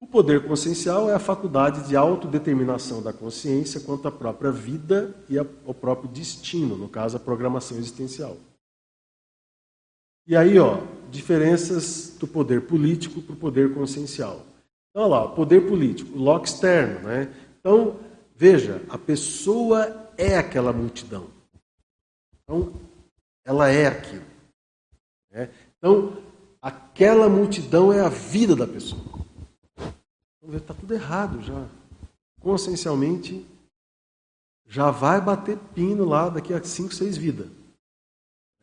O poder consciencial é a faculdade de autodeterminação da consciência quanto à própria vida e ao próprio destino, no caso, a programação existencial. E aí, ó, diferenças do poder político para o poder consciencial. Então, olha lá, poder político, loco externo, né? Então, veja, a pessoa é aquela multidão. Então, ela é aquilo. Né? Então, aquela multidão é a vida da pessoa. Está tudo errado já. Consciencialmente, já vai bater pino lá daqui a cinco, seis vidas.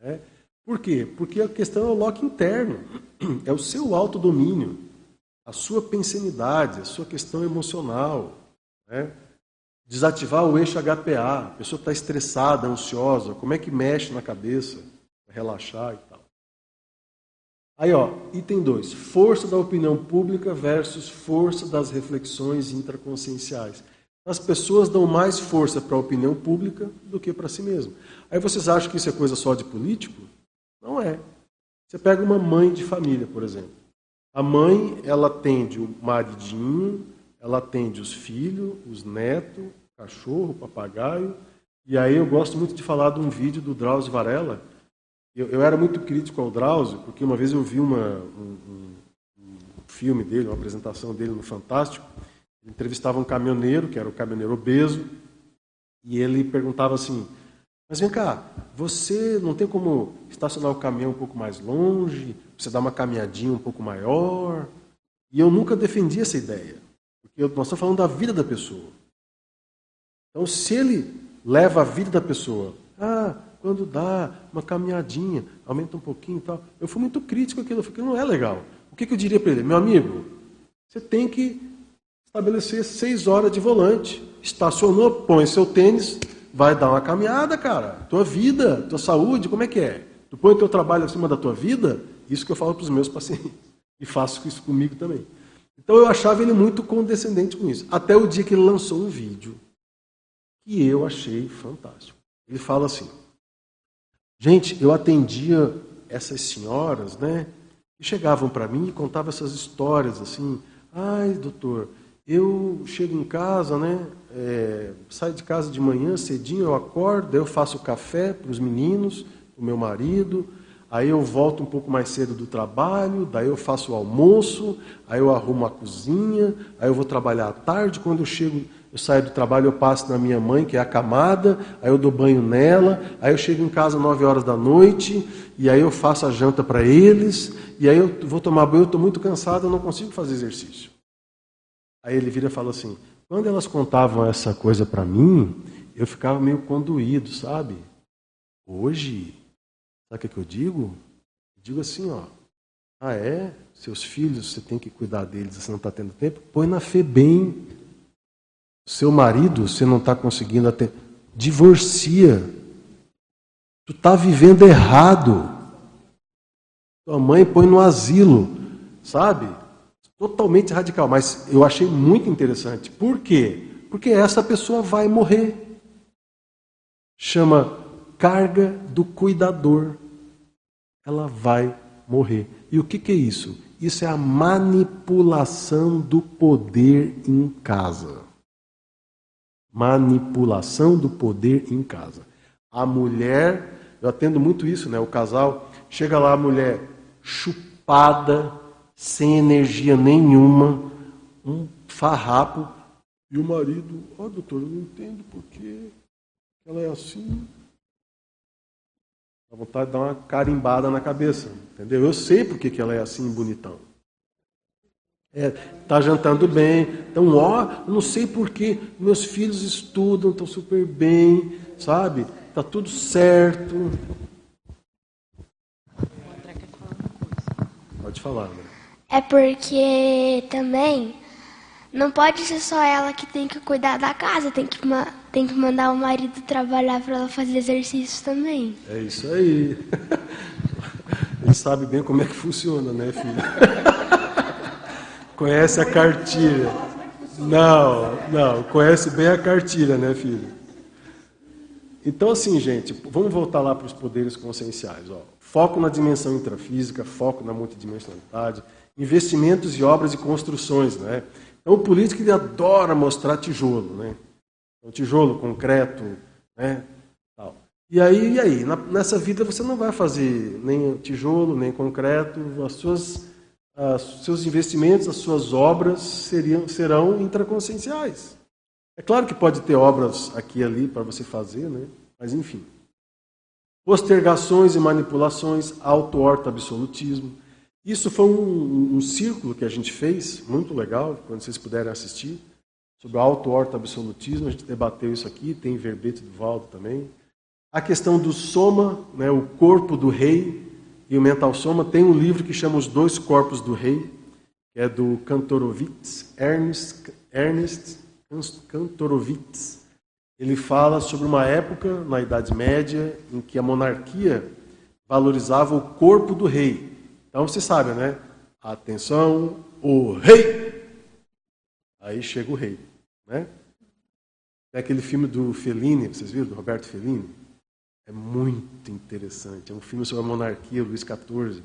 É. Por quê? Porque a questão é o loco interno. É o seu autodomínio, a sua pensenidade, a sua questão emocional. Né? Desativar o eixo HPA. A pessoa está estressada, ansiosa. Como é que mexe na cabeça? Relaxar e tal. Aí, ó, item 2. Força da opinião pública versus força das reflexões intraconscienciais. As pessoas dão mais força para a opinião pública do que para si mesmo. Aí vocês acham que isso é coisa só de político? Não é. Você pega uma mãe de família, por exemplo. A mãe, ela atende o maridinho, ela atende os filhos, os netos, cachorro, papagaio. E aí eu gosto muito de falar de um vídeo do Drauzio Varela, eu, eu, era muito crítico ao Drauzio, porque uma vez eu vi uma, um, um, filme dele, uma apresentação dele no Fantástico. Ele entrevistava um caminhoneiro, que era o um caminhoneiro obeso, e ele perguntava assim: Mas vem cá, você não tem como estacionar o caminhão um pouco mais longe, você dar uma caminhadinha um pouco maior? E eu nunca defendi essa ideia, porque nós estamos falando da vida da pessoa. Então, se ele leva a vida da pessoa, ah, quando dá uma caminhadinha, aumenta um pouquinho e tal. Eu fui muito crítico aquilo, falei, não é legal. O que, que eu diria para ele? Meu amigo, você tem que estabelecer seis horas de volante. Estacionou, põe seu tênis, vai dar uma caminhada, cara. Tua vida, tua saúde, como é que é? Tu põe teu trabalho acima da tua vida? Isso que eu falo para os meus pacientes. E faço isso comigo também. Então eu achava ele muito condescendente com isso. Até o dia que ele lançou um vídeo que eu achei fantástico. Ele fala assim: Gente, eu atendia essas senhoras, né? E chegavam para mim e contavam essas histórias assim. Ai, doutor, eu chego em casa, né? É, saio de casa de manhã cedinho, eu acordo, eu faço café para os meninos, o meu marido, aí eu volto um pouco mais cedo do trabalho, daí eu faço o almoço, aí eu arrumo a cozinha, aí eu vou trabalhar à tarde, quando eu chego, eu saio do trabalho, eu passo na minha mãe, que é acamada, aí eu dou banho nela, aí eu chego em casa nove horas da noite, e aí eu faço a janta para eles, e aí eu vou tomar banho, eu estou muito cansado, eu não consigo fazer exercício. Aí ele vira e fala assim: quando elas contavam essa coisa para mim, eu ficava meio conduído, sabe? Hoje, sabe o que eu digo? Eu digo assim, ó. Ah, é? Seus filhos, você tem que cuidar deles, você não está tendo tempo? Põe na FEBEM. Seu marido, você não está conseguindo até. Divorcia. Tu está vivendo errado. Tua mãe põe no asilo, sabe? totalmente radical, mas eu achei muito interessante. Por quê? Porque essa pessoa vai morrer. Chama carga do cuidador. Ela vai morrer. E o que, que é isso? Isso é a manipulação do poder em casa. Manipulação do poder em casa. A mulher, eu atendo muito isso, né? O casal chega lá, a mulher chupada, sem energia nenhuma, um farrapo, e o marido, ó oh, doutor, eu não entendo por que ela é assim. Dá vontade de dar uma carimbada na cabeça, entendeu? Eu sei por que ela é assim, bonitão. É, tá jantando bem, então, ó, não sei por que meus filhos estudam, estão super bem, sabe? Tá tudo certo. Pode falar, André. É porque também não pode ser só ela que tem que cuidar da casa, tem que, tem que mandar o marido trabalhar para ela fazer exercício também. É isso aí. [laughs] Ele sabe bem como é que funciona, né, filho? [laughs] conhece a cartilha. Não, não, conhece bem a cartilha, né, filho? Então, assim, gente, vamos voltar lá para os poderes conscienciais. Ó. Foco na dimensão intrafísica, foco na multidimensionalidade, investimentos e obras e construções. Né? Então, o político ele adora mostrar tijolo, né? Então, tijolo, concreto, né? Tal. E aí, e aí? Nessa vida você não vai fazer nem tijolo, nem concreto, as suas, os seus investimentos, as suas obras seriam, serão intraconscienciais. É claro que pode ter obras aqui e ali para você fazer, né? mas enfim. Postergações e manipulações, auto-orto-absolutismo, isso foi um, um, círculo que a gente fez, muito legal, quando vocês puderem assistir, sobre o auto-orto-absolutismo. A gente debateu isso aqui, tem verbete do Valdo também. A questão do soma, né, o corpo do rei e o mental soma. Tem um livro que chama Os Dois Corpos do Rei, que é do Kantorowicz, Ernest, Ernest Kantorowicz. Ele fala sobre uma época, na Idade Média, em que a monarquia valorizava o corpo do rei então você sabe, né? Atenção, o rei! Aí chega o rei, né? É aquele filme do Fellini, vocês viram, do Roberto Fellini? É muito interessante. É um filme sobre a monarquia, Luís XIV.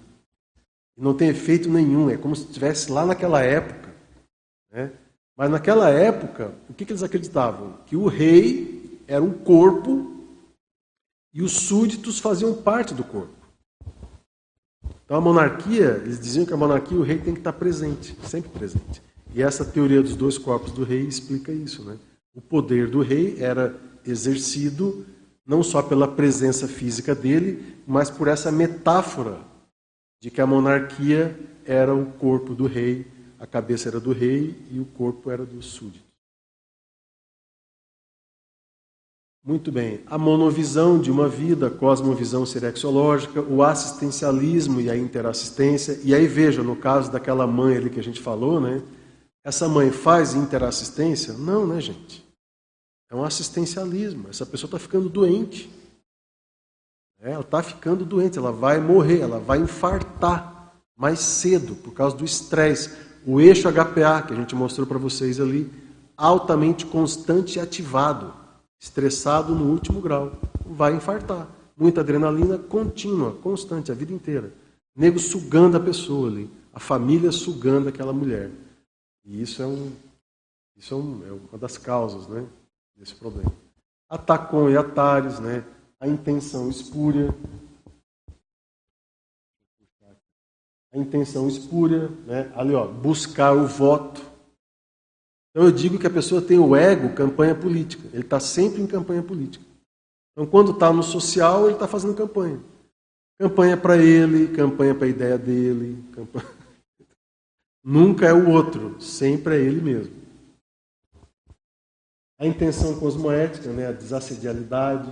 E não tem efeito nenhum, é como se estivesse lá naquela época. Né? Mas naquela época, o que, que eles acreditavam? Que o rei era um corpo e os súditos faziam parte do corpo. Então a monarquia, eles diziam que a monarquia, o rei tem que estar presente, sempre presente. E essa teoria dos dois corpos do rei explica isso. Né? O poder do rei era exercido não só pela presença física dele, mas por essa metáfora de que a monarquia era o corpo do rei, a cabeça era do rei e o corpo era do súdito. Muito bem. A monovisão de uma vida, a cosmovisão serexológica, o assistencialismo e a interassistência. E aí veja, no caso daquela mãe ali que a gente falou, né? Essa mãe faz interassistência? Não, né, gente? É um assistencialismo. Essa pessoa está ficando doente. É, ela está ficando doente, ela vai morrer, ela vai infartar mais cedo por causa do estresse. O eixo HPA, que a gente mostrou para vocês ali, altamente constante e ativado, estressado no último grau, vai infartar. Muita adrenalina contínua, constante, a vida inteira. Nego sugando a pessoa ali, a família sugando aquela mulher. E isso é, um, isso é, um, é uma das causas né, desse problema. Atacon e Atares, né, a intenção espúria. A intenção espúria, né, ali ó, buscar o voto. Então eu digo que a pessoa tem o ego campanha política. Ele está sempre em campanha política. Então quando está no social, ele está fazendo campanha. Campanha para ele, campanha para a ideia dele. Campanha... [laughs] Nunca é o outro, sempre é ele mesmo. A intenção cosmoética, né, a desassedialidade,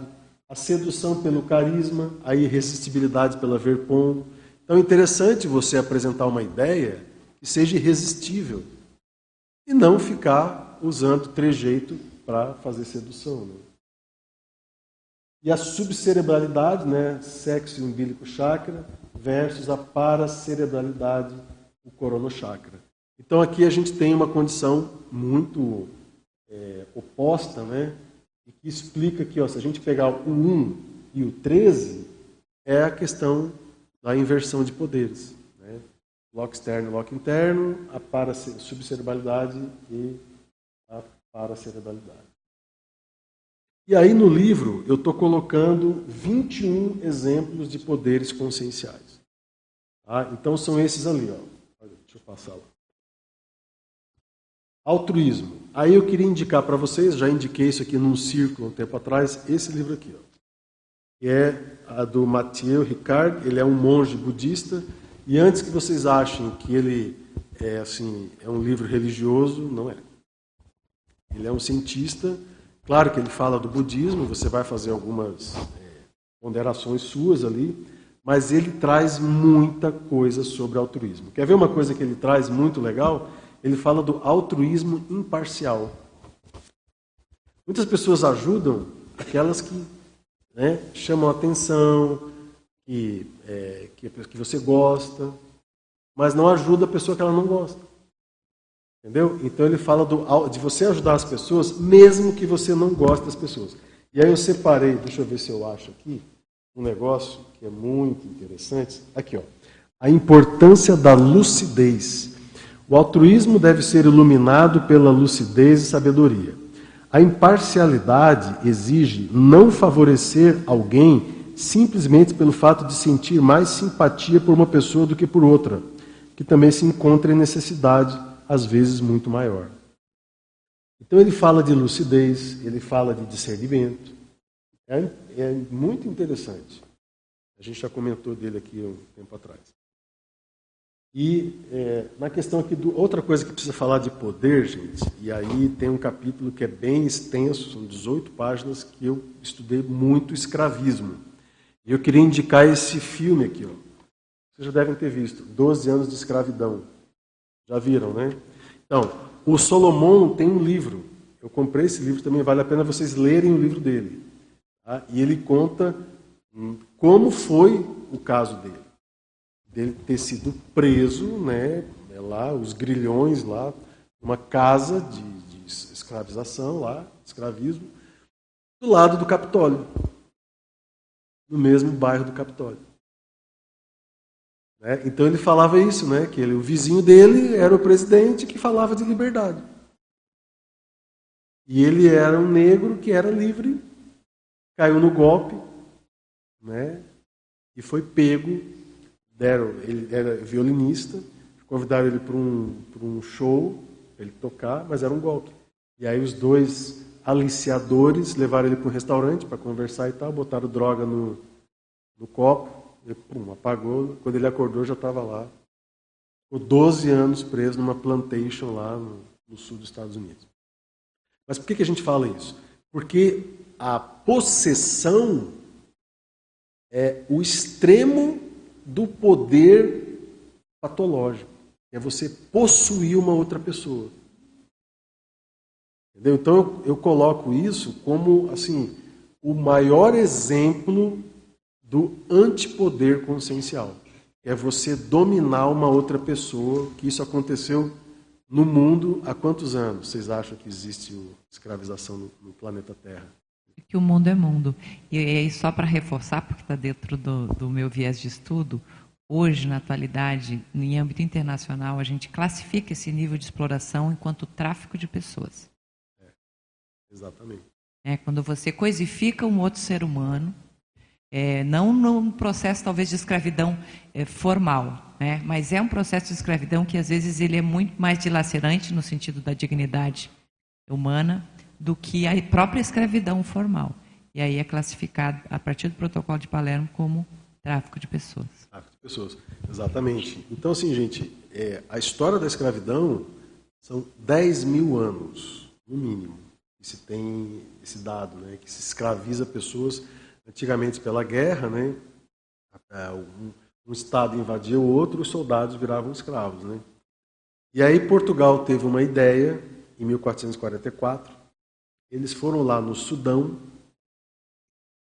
a sedução pelo carisma, a irresistibilidade pela verpom. Então é interessante você apresentar uma ideia que seja irresistível e não ficar usando trejeito para fazer sedução. Né? E a subcerebralidade, né, sexo e umbilico chakra, versus a paracerebralidade, o coronochakra. Então aqui a gente tem uma condição muito é, oposta, né? e que explica que ó, se a gente pegar o 1 e o 13, é a questão da inversão de poderes. Né? Loco externo e loco interno, a subcerebralidade e a paracerebralidade. E aí no livro eu estou colocando 21 exemplos de poderes conscienciais. Tá? Então são esses ali. Ó. Deixa eu passar lá. Altruísmo. Aí eu queria indicar para vocês, já indiquei isso aqui num círculo um tempo atrás, esse livro aqui, ó, que é a do Mathieu Ricard. Ele é um monge budista e antes que vocês achem que ele é assim é um livro religioso, não é. Ele é um cientista. Claro que ele fala do budismo. Você vai fazer algumas é, ponderações suas ali, mas ele traz muita coisa sobre altruísmo. Quer ver uma coisa que ele traz muito legal? Ele fala do altruísmo imparcial. Muitas pessoas ajudam aquelas que né, chamam atenção, que, é, que, que você gosta, mas não ajuda a pessoa que ela não gosta. Entendeu? Então ele fala do, de você ajudar as pessoas, mesmo que você não goste das pessoas. E aí eu separei, deixa eu ver se eu acho aqui, um negócio que é muito interessante. Aqui, ó. A importância da lucidez. O altruísmo deve ser iluminado pela lucidez e sabedoria. A imparcialidade exige não favorecer alguém simplesmente pelo fato de sentir mais simpatia por uma pessoa do que por outra, que também se encontra em necessidade, às vezes muito maior. Então ele fala de lucidez, ele fala de discernimento. É, é muito interessante. A gente já comentou dele aqui um tempo atrás. E é, na questão aqui, do, outra coisa que precisa falar de poder, gente, e aí tem um capítulo que é bem extenso, são 18 páginas, que eu estudei muito escravismo. E eu queria indicar esse filme aqui, ó. Vocês já devem ter visto, 12 anos de escravidão. Já viram, né? Então, o Solomon tem um livro. Eu comprei esse livro também, vale a pena vocês lerem o livro dele. Tá? E ele conta hum, como foi o caso dele dele ter sido preso, né, é lá, os grilhões lá, uma casa de, de escravização lá, escravismo, do lado do Capitólio, no mesmo bairro do Capitólio. Né? Então ele falava isso, né, que ele, o vizinho dele era o presidente que falava de liberdade. E ele era um negro que era livre, caiu no golpe, né, e foi pego deram, ele era violinista, convidaram ele para um, para um show, ele tocar, mas era um golpe. E aí os dois aliciadores levaram ele para um restaurante para conversar e tal, botaram droga no, no copo, ele pum, apagou. Quando ele acordou já estava lá. Ficou 12 anos preso numa plantation lá no, no sul dos Estados Unidos. Mas por que, que a gente fala isso? Porque a possessão é o extremo do poder patológico. É você possuir uma outra pessoa. Entendeu? Então eu, eu coloco isso como assim o maior exemplo do antipoder consciencial. É você dominar uma outra pessoa, que isso aconteceu no mundo há quantos anos vocês acham que existe escravização no, no planeta Terra? Que o mundo é mundo. E aí, só para reforçar, porque está dentro do, do meu viés de estudo, hoje, na atualidade, em âmbito internacional, a gente classifica esse nível de exploração enquanto tráfico de pessoas. É, exatamente. É quando você coisifica um outro ser humano, é, não num processo talvez de escravidão é, formal, né? mas é um processo de escravidão que às vezes ele é muito mais dilacerante no sentido da dignidade humana do que a própria escravidão formal. E aí é classificado a partir do protocolo de Palermo como tráfico de pessoas. Tráfico de pessoas, exatamente. Então, assim, gente, é, a história da escravidão são 10 mil anos, no mínimo, que se tem esse dado, né, que se escraviza pessoas, antigamente pela guerra, né, um, um estado invadia o outro, os soldados viravam escravos. Né? E aí Portugal teve uma ideia, em 1444, eles foram lá no Sudão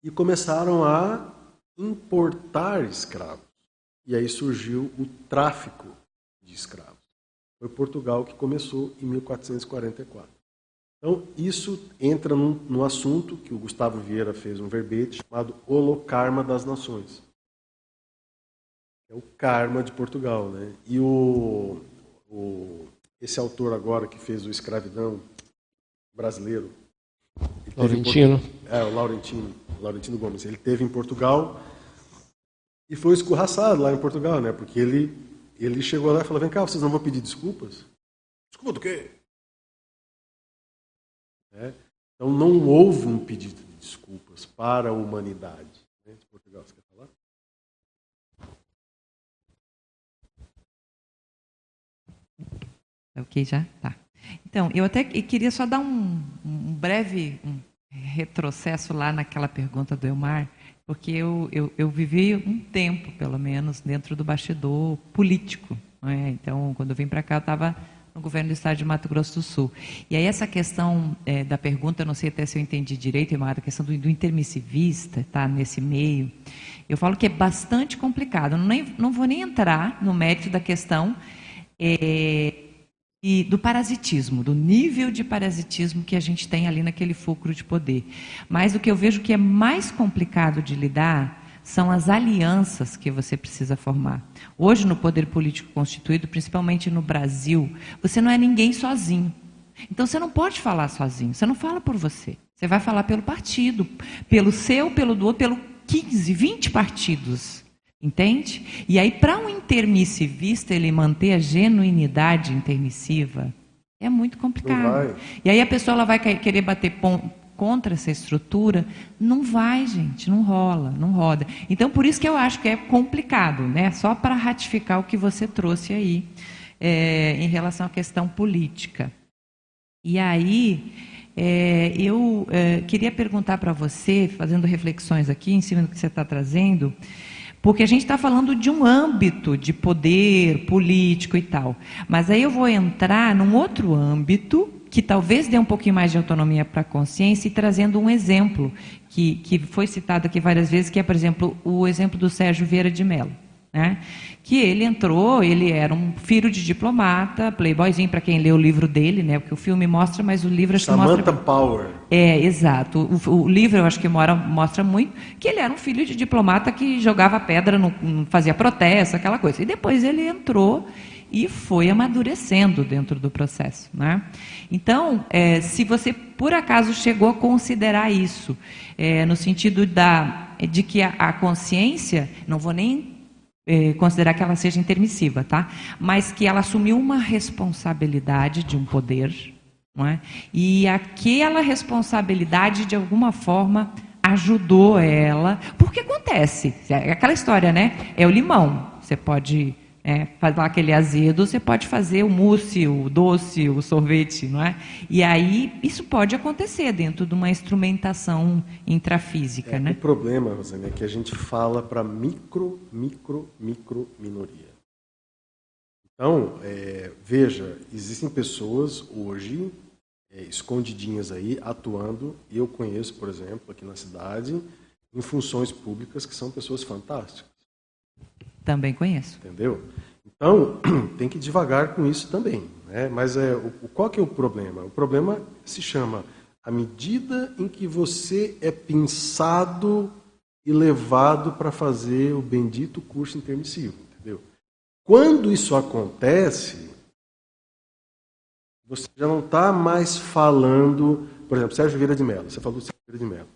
e começaram a importar escravos. E aí surgiu o tráfico de escravos. Foi Portugal que começou em 1444. Então, isso entra num, assunto que o Gustavo Vieira fez um verbete chamado Holocarma das Nações. É o karma de Portugal. Né? E o, o, esse autor agora que fez o Escravidão brasileiro. Laurentino. É, o Laurentino, Laurentino Gomes. Ele teve em Portugal e foi escorraçado lá em Portugal, né? Porque ele, ele chegou lá e falou: vem cá, vocês não vão pedir desculpas? Desculpa do quê? É? Então não houve um pedido de desculpas para a humanidade. Né? De Portugal, você quer falar? É ok já? Tá. Então, eu até queria só dar um, um breve um retrocesso lá naquela pergunta do Elmar, porque eu, eu, eu vivi um tempo, pelo menos, dentro do bastidor político. É? Então, quando eu vim para cá, eu estava no governo do estado de Mato Grosso do Sul. E aí essa questão é, da pergunta, não sei até se eu entendi direito, Emar, a questão do, do intermissivista, tá, nesse meio, eu falo que é bastante complicado. Não, nem, não vou nem entrar no mérito da questão é, e do parasitismo, do nível de parasitismo que a gente tem ali naquele fulcro de poder. Mas o que eu vejo que é mais complicado de lidar são as alianças que você precisa formar. Hoje, no poder político constituído, principalmente no Brasil, você não é ninguém sozinho. Então você não pode falar sozinho, você não fala por você. Você vai falar pelo partido, pelo seu, pelo do outro, pelo 15, 20 partidos. Entende? E aí, para um intermissivista ele manter a genuinidade intermissiva, é muito complicado. E aí a pessoa ela vai querer bater contra essa estrutura, não vai, gente, não rola, não roda. Então, por isso que eu acho que é complicado, né? Só para ratificar o que você trouxe aí é, em relação à questão política. E aí, é, eu é, queria perguntar para você, fazendo reflexões aqui em cima do que você está trazendo, porque a gente está falando de um âmbito de poder político e tal. Mas aí eu vou entrar num outro âmbito que talvez dê um pouquinho mais de autonomia para a consciência e trazendo um exemplo que, que foi citado aqui várias vezes, que é, por exemplo, o exemplo do Sérgio Vieira de Mello. Né? Que ele entrou, ele era um filho de diplomata, playboyzinho para quem lê o livro dele, né? Porque o filme mostra, mas o livro acho Samantha mostra. Power. É, exato. O, o, livro eu acho que mora, mostra muito que ele era um filho de diplomata que jogava pedra, no, fazia protesto, aquela coisa. E depois ele entrou e foi amadurecendo dentro do processo. Né? Então, é, se você por acaso chegou a considerar isso, é, no sentido da, de que a, a consciência, não vou nem é, considerar que ela seja intermissiva, tá? Mas que ela assumiu uma responsabilidade de um poder, não é? E aquela responsabilidade de alguma forma ajudou ela, porque acontece, é aquela história, né? É o limão. Você pode é, faz lá aquele azedo, você pode fazer o mousse, o doce, o sorvete, não é? E aí isso pode acontecer dentro de uma instrumentação intrafísica, é, né? O problema, Rosane, é que a gente fala para micro, micro, micro minoria. Então, é, veja, existem pessoas hoje é, escondidinhas aí, atuando. E eu conheço, por exemplo, aqui na cidade, em funções públicas que são pessoas fantásticas. Também conheço. Entendeu? Então, [clears throat] tem que devagar com isso também. Né? Mas é, o, qual que é o problema? O problema se chama a medida em que você é pensado e levado para fazer o bendito curso intermissivo. Entendeu? Quando isso acontece, você já não está mais falando, por exemplo, Sérgio Vieira de Mello. Você falou do Sérgio Vieira de Mello.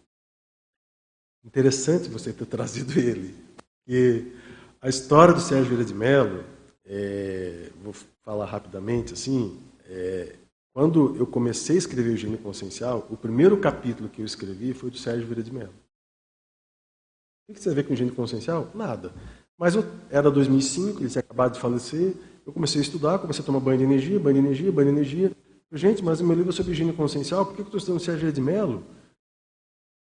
Interessante você ter trazido ele. E a história do Sérgio Vieira de Mello, é, vou falar rapidamente assim, é, quando eu comecei a escrever o Gênio Consciencial, o primeiro capítulo que eu escrevi foi do Sérgio Vieira de Mello. O que você vê com o Gênio Consciencial? Nada. Mas eu, era 2005, ele tinha acabado de falecer, eu comecei a estudar, comecei a tomar banho de energia, banho de energia, banho de energia. Gente, mas o meu livro é sobre higiene consciencial, por que eu estou estudando Sérgio de Mello?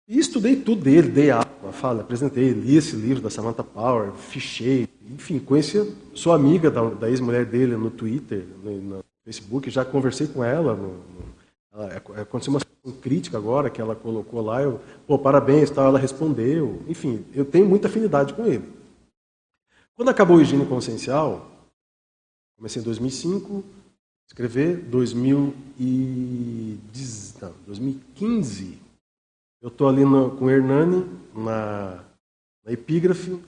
E estudei tudo dele, dei aula, fala, apresentei, li esse livro da Samantha Power, fichei, enfim, conheci, sou amiga da, da ex-mulher dele no Twitter, no, no, Facebook, já conversei com ela, no, ela, é, aconteceu uma crítica agora que ela colocou lá, eu, pô, parabéns, tal, ela respondeu, enfim, eu tenho muita afinidade com ele. Quando acabou o higiene consciencial, Comecei em 2005, escrever 2010, não, 2015. Eu estou ali no, com o Hernani na, na epígrafe.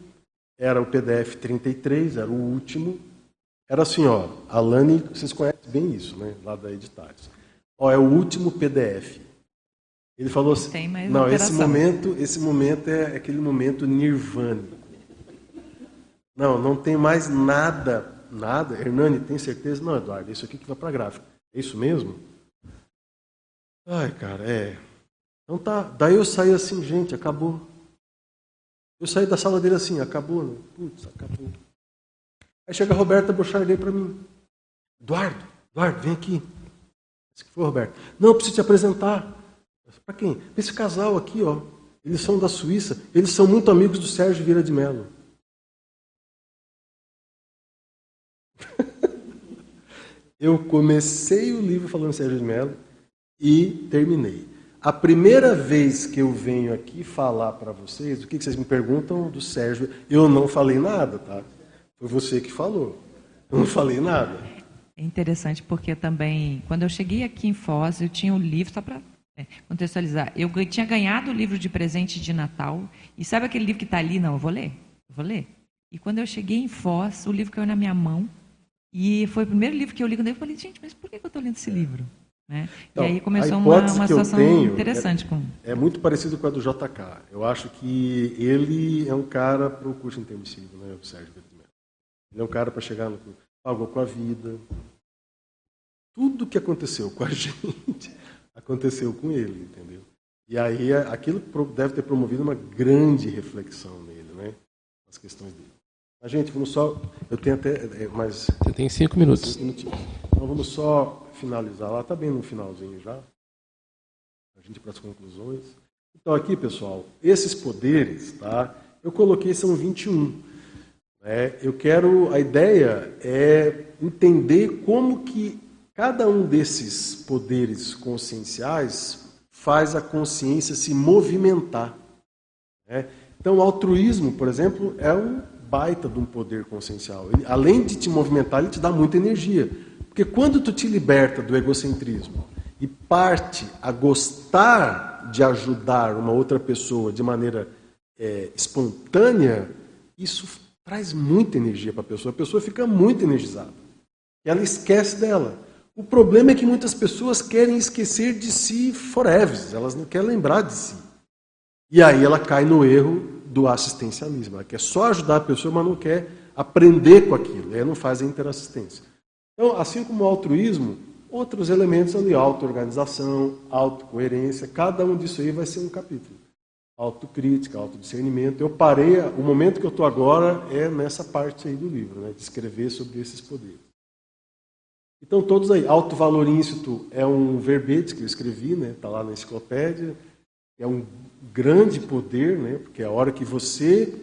Era o PDF 33, era o último. Era assim, ó, a Lani, vocês conhecem bem isso, né? Lá da Editares. Ó, é o último PDF. Ele falou assim, Tem mais não, esse momento, esse momento é aquele momento nirvana. Não, não tem mais nada Nada. Hernani, tem certeza? Não, Eduardo, isso aqui que vai para gráfica. É isso mesmo? Ai, cara, é. Então tá. Daí eu saí assim, gente, acabou. Eu saí da sala dele assim, acabou. Né? Putz, acabou. Aí chega a Roberta Bochardet para mim. Eduardo, Eduardo, vem aqui. Esse que foi, Roberto. Não, eu preciso te apresentar. Para quem? Esse casal aqui, ó. Eles são da Suíça. Eles são muito amigos do Sérgio Vieira de Mello. [laughs] eu comecei o livro falando Sérgio de Mello e terminei. A primeira vez que eu venho aqui falar para vocês, o que vocês me perguntam do Sérgio, eu não falei nada, tá? Foi você que falou. Eu não falei nada. É interessante porque também, quando eu cheguei aqui em Foz, eu tinha um livro, só para é, contextualizar, eu tinha ganhado o livro de presente de Natal, e sabe aquele livro que está ali? Não, eu vou ler, eu vou ler. E quando eu cheguei em Foz, o livro caiu na minha mão, e foi o primeiro livro que eu li eu falei, gente, mas por que eu estou lendo esse livro? Né? Então, e aí começou uma, uma situação interessante. É, com... é muito parecido com a do JK. Eu acho que ele é um cara para o curso intermissivo, né, o Sérgio Bertimel. Ele é um cara para chegar no pagou com a vida. Tudo que aconteceu com a [laughs] gente aconteceu com ele, entendeu? E aí aquilo deve ter promovido uma grande reflexão nele, né? As questões dele. Mas, gente, vamos só. Eu tenho até é, mais. Você tem cinco minutos. Cinco então vamos só finalizar lá. Está bem no finalzinho já. A gente para as conclusões. Então, aqui, pessoal, esses poderes, tá? Eu coloquei são 21. Né? Eu quero. A ideia é entender como que cada um desses poderes conscienciais faz a consciência se movimentar. Né? Então, o altruísmo, por exemplo, é um baita de um poder consciencial. Ele, além de te movimentar, ele te dá muita energia. Porque quando tu te liberta do egocentrismo e parte a gostar de ajudar uma outra pessoa de maneira é, espontânea, isso traz muita energia para a pessoa. A pessoa fica muito energizada. E ela esquece dela. O problema é que muitas pessoas querem esquecer de si forever, elas não querem lembrar de si. E aí ela cai no erro do assistencialismo. Ela quer só ajudar a pessoa, mas não quer aprender com aquilo. Ela não faz a interassistência. Então, assim como o altruísmo, outros elementos ali, auto-organização, autocoerência, cada um disso aí vai ser um capítulo. Autocrítica, autodiscernimento. Eu parei, o momento que eu estou agora é nessa parte aí do livro, né, de escrever sobre esses poderes. Então, todos aí. Alto valor íncito é um verbete que eu escrevi, está né, tá lá na enciclopédia. É um grande poder, né? porque é a hora que você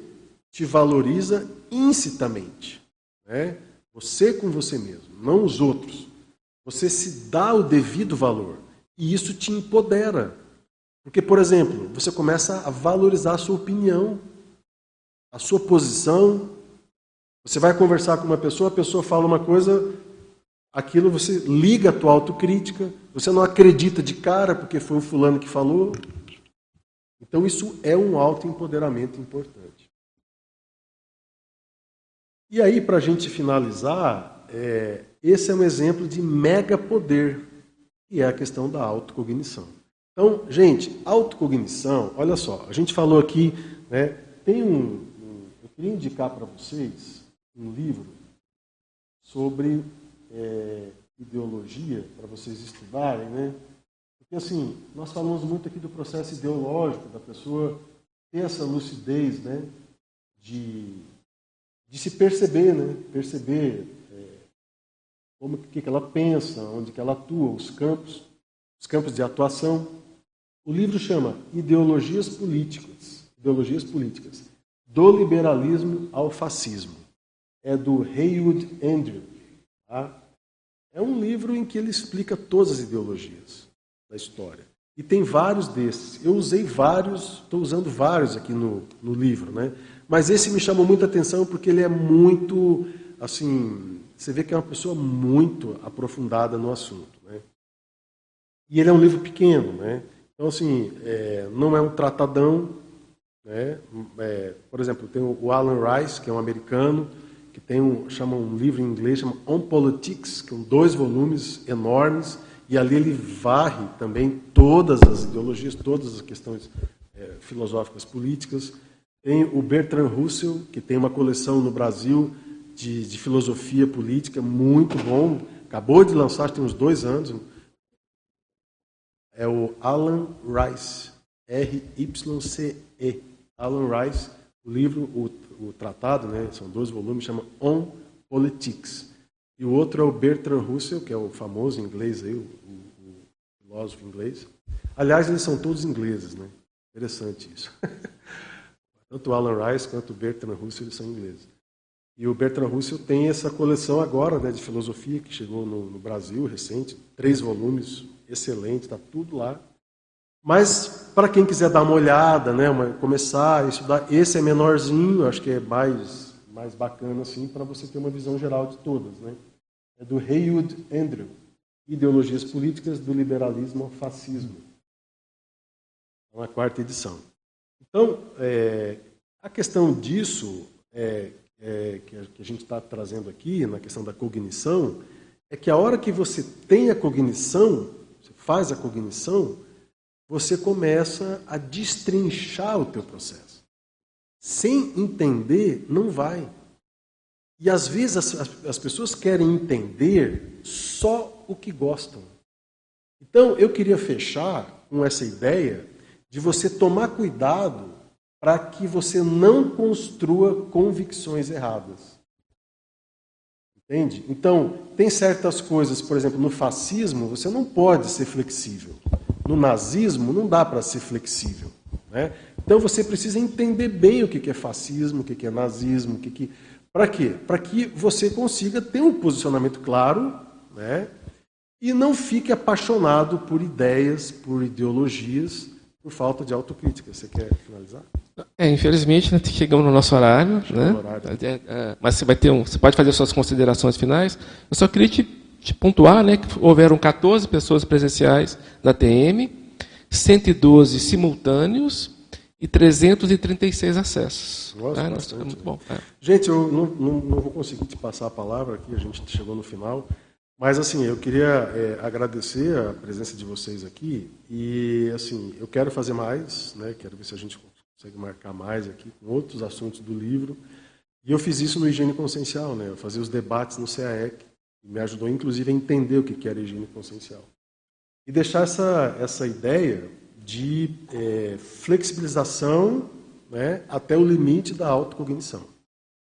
te valoriza incitamente. Né? Você com você mesmo, não os outros. Você se dá o devido valor. E isso te empodera. Porque, por exemplo, você começa a valorizar a sua opinião, a sua posição. Você vai conversar com uma pessoa, a pessoa fala uma coisa, aquilo você liga a tua autocrítica, você não acredita de cara porque foi o fulano que falou. Então isso é um autoempoderamento importante. E aí, para a gente finalizar, é, esse é um exemplo de mega poder, que é a questão da autocognição. Então, gente, autocognição, olha só, a gente falou aqui, né, tem um, um eu queria indicar para vocês um livro sobre é, ideologia, para vocês estudarem, né? Porque assim, nós falamos muito aqui do processo ideológico, da pessoa ter essa lucidez, né? De, de se perceber, né? Perceber é, como que, que ela pensa, onde que ela atua, os campos, os campos de atuação. O livro chama Ideologias Políticas, Ideologias Políticas, do liberalismo ao fascismo. É do Haywood Andrew. Tá? É um livro em que ele explica todas as ideologias da história. E tem vários desses. Eu usei vários, estou usando vários aqui no, no livro, né? Mas esse me chamou muita atenção porque ele é muito, assim, você vê que é uma pessoa muito aprofundada no assunto, né? E ele é um livro pequeno, né? Então, assim, é, não é um tratadão, né? É, por exemplo, tem o Alan Rice, que é um americano, que tem um, chama um livro em inglês, chama On Politics, que são dois volumes enormes, e ali ele varre também todas as ideologias, todas as questões é, filosóficas políticas. Tem o Bertrand Russell, que tem uma coleção no Brasil de, de filosofia política muito bom, acabou de lançar, tem uns dois anos. É o Alan Rice, R-Y-C-E. Alan Rice, o livro, o, o tratado, né, são dois volumes, chama On Politics. E o outro é o Bertrand Russell, que é o famoso inglês aí, o, o, o filósofo inglês. Aliás, eles são todos ingleses, né? Interessante isso. [laughs] Tanto Alan Rice quanto Bertrand Russell são ingleses. E o Bertrand Russell tem essa coleção agora né, de filosofia que chegou no, no Brasil recente, três volumes, excelente, está tudo lá. Mas para quem quiser dar uma olhada, né, uma, começar a estudar, esse é menorzinho, acho que é mais, mais bacana assim, para você ter uma visão geral de todas. Né? É do Haywood Andrew, Ideologias Políticas do Liberalismo ao Fascismo. É uma quarta edição. Então, é, a questão disso é, é, que, a, que a gente está trazendo aqui, na questão da cognição, é que a hora que você tem a cognição, você faz a cognição, você começa a destrinchar o teu processo. Sem entender, não vai. E às vezes as, as pessoas querem entender só o que gostam. Então eu queria fechar com essa ideia de você tomar cuidado para que você não construa convicções erradas. Entende? Então, tem certas coisas, por exemplo, no fascismo, você não pode ser flexível. No nazismo não dá para ser flexível. Né? Então você precisa entender bem o que é fascismo, o que é nazismo, o que, que... para quê? Para que você consiga ter um posicionamento claro, né? E não fique apaixonado por ideias, por ideologias, por falta de autocrítica. Você quer finalizar? É, infelizmente, né, chegamos no nosso horário, né? Horário. É, é, mas você vai ter um, você pode fazer suas considerações finais. Eu só queria te de pontuar né, que houveram 14 pessoas presenciais na TM, 112 simultâneos e 336 acessos. Nossa, é, bastante, muito bom. É. Gente, eu não, não, não, vou conseguir te passar a palavra aqui, a gente chegou no final. Mas, assim, eu queria é, agradecer a presença de vocês aqui e, assim, eu quero fazer mais, né, quero ver se a gente consegue marcar mais aqui com outros assuntos do livro. E eu fiz isso no Higiene Consciencial, né, eu fazia os debates no CAEC, me ajudou, inclusive, a entender o que era higiene consciencial. E deixar essa, essa ideia de é, flexibilização né, até o limite da autocognição.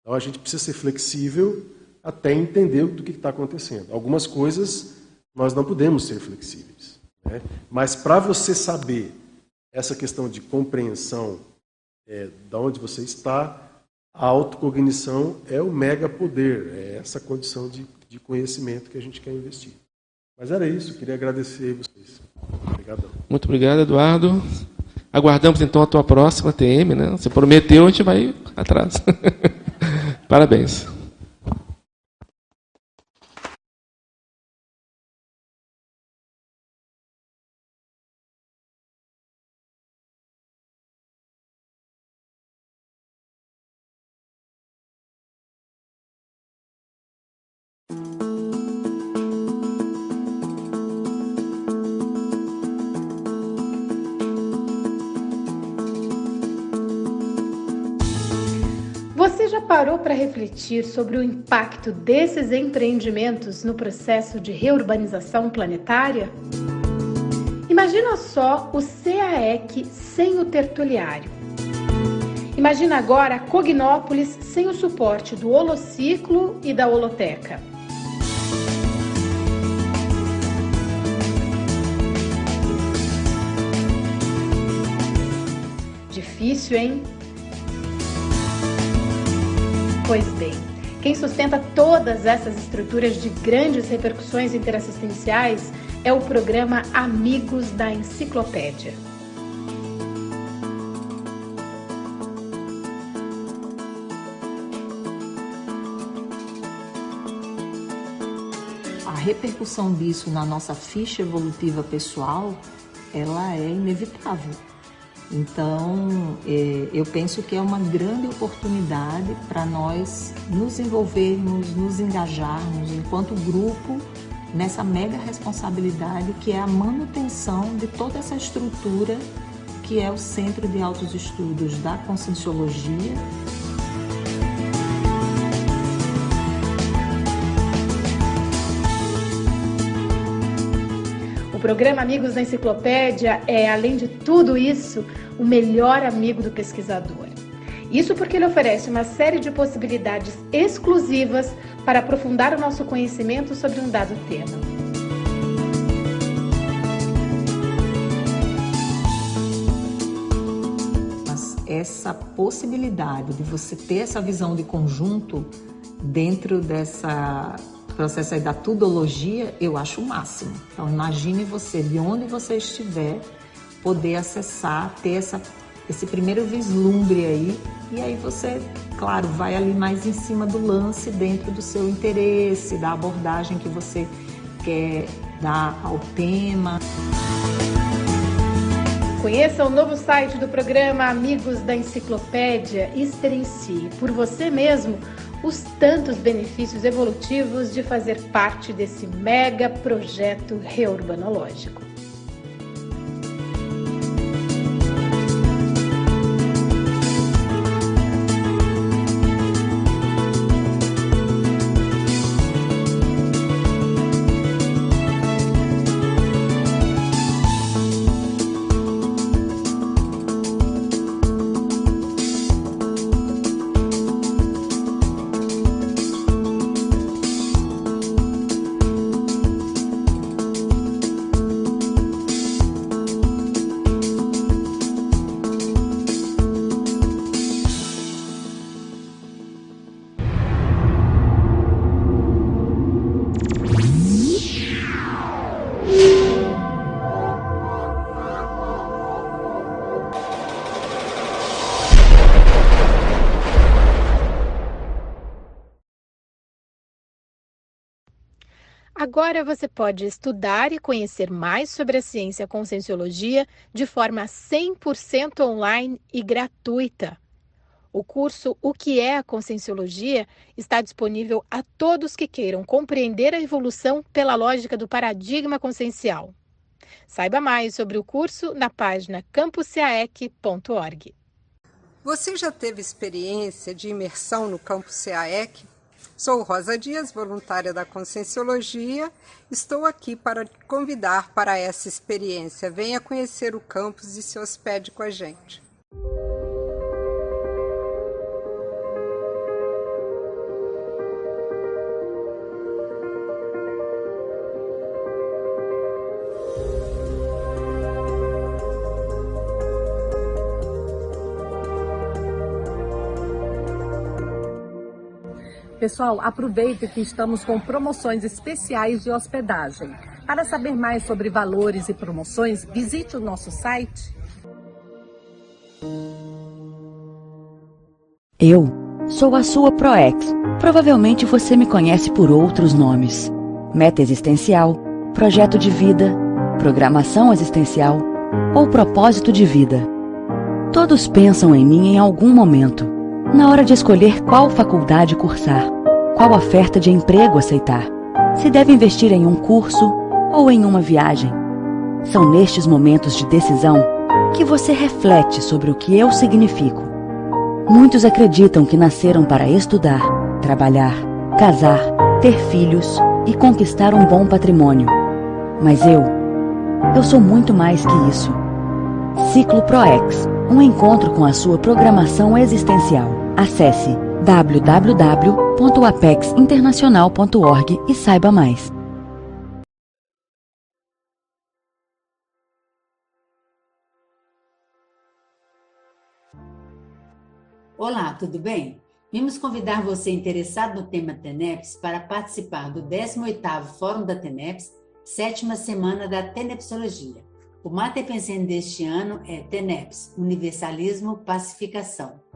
Então, a gente precisa ser flexível até entender do que está acontecendo. Algumas coisas nós não podemos ser flexíveis. Né? Mas para você saber essa questão de compreensão é, da onde você está, a autocognição é o mega poder, é essa condição de de conhecimento que a gente quer investir. Mas era isso, queria agradecer vocês. Obrigado. Muito obrigado, Eduardo. Aguardamos então a tua próxima TM, né? Você prometeu, a gente vai atrás. [laughs] Parabéns. Parou para refletir sobre o impacto desses empreendimentos no processo de reurbanização planetária? Imagina só o CAEC sem o tertuliário. Imagina agora a Cognópolis sem o suporte do Holociclo e da Holoteca. Difícil, hein? Pois bem, quem sustenta todas essas estruturas de grandes repercussões interassistenciais é o programa Amigos da Enciclopédia. A repercussão disso na nossa ficha evolutiva pessoal, ela é inevitável. Então, é, eu penso que é uma grande oportunidade para nós nos envolvermos, nos engajarmos enquanto grupo nessa mega responsabilidade que é a manutenção de toda essa estrutura que é o Centro de Altos Estudos da Conscienciologia. Programa Amigos da Enciclopédia é, além de tudo isso, o melhor amigo do pesquisador. Isso porque ele oferece uma série de possibilidades exclusivas para aprofundar o nosso conhecimento sobre um dado tema. Mas essa possibilidade de você ter essa visão de conjunto dentro dessa processo aí da tudologia, eu acho o máximo. Então imagine você, de onde você estiver, poder acessar, ter essa, esse primeiro vislumbre aí, e aí você, claro, vai ali mais em cima do lance, dentro do seu interesse, da abordagem que você quer dar ao tema. Conheça o novo site do programa Amigos da Enciclopédia experiencie por você mesmo os tantos benefícios evolutivos de fazer parte desse mega projeto reurbanológico. Agora você pode estudar e conhecer mais sobre a ciência conscienciologia de forma 100% online e gratuita. O curso O que é a Conscienciologia está disponível a todos que queiram compreender a evolução pela lógica do paradigma consciencial. Saiba mais sobre o curso na página campuscaec.org. Você já teve experiência de imersão no campus CAEC? Sou Rosa Dias, voluntária da Conscienciologia. Estou aqui para te convidar para essa experiência. Venha conhecer o campus e se hospede com a gente. Pessoal, aproveite que estamos com promoções especiais de hospedagem. Para saber mais sobre valores e promoções, visite o nosso site. Eu sou a sua ProEx. Provavelmente você me conhece por outros nomes: Meta Existencial, Projeto de Vida, Programação Existencial ou Propósito de Vida. Todos pensam em mim em algum momento, na hora de escolher qual faculdade cursar, qual oferta de emprego aceitar, se deve investir em um curso ou em uma viagem. São nestes momentos de decisão que você reflete sobre o que eu significo. Muitos acreditam que nasceram para estudar, trabalhar, casar, ter filhos e conquistar um bom patrimônio. Mas eu, eu sou muito mais que isso. Ciclo ProEx um encontro com a sua programação existencial. Acesse www.apexinternacional.org e saiba mais. Olá, tudo bem? Vimos convidar você interessado no tema TENEPS para participar do 18º Fórum da TENEPS, sétima semana da Tenepsologia. O mate pensando deste ano é TENEPS, Universalismo, Pacificação.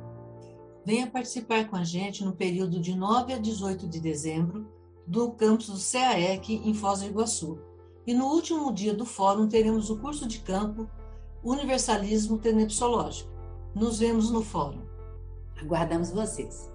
Venha participar com a gente no período de 9 a 18 de dezembro do campus do CAEC em Foz do Iguaçu. E no último dia do fórum teremos o curso de campo Universalismo Tenepsológico. Nos vemos no fórum. Aguardamos vocês.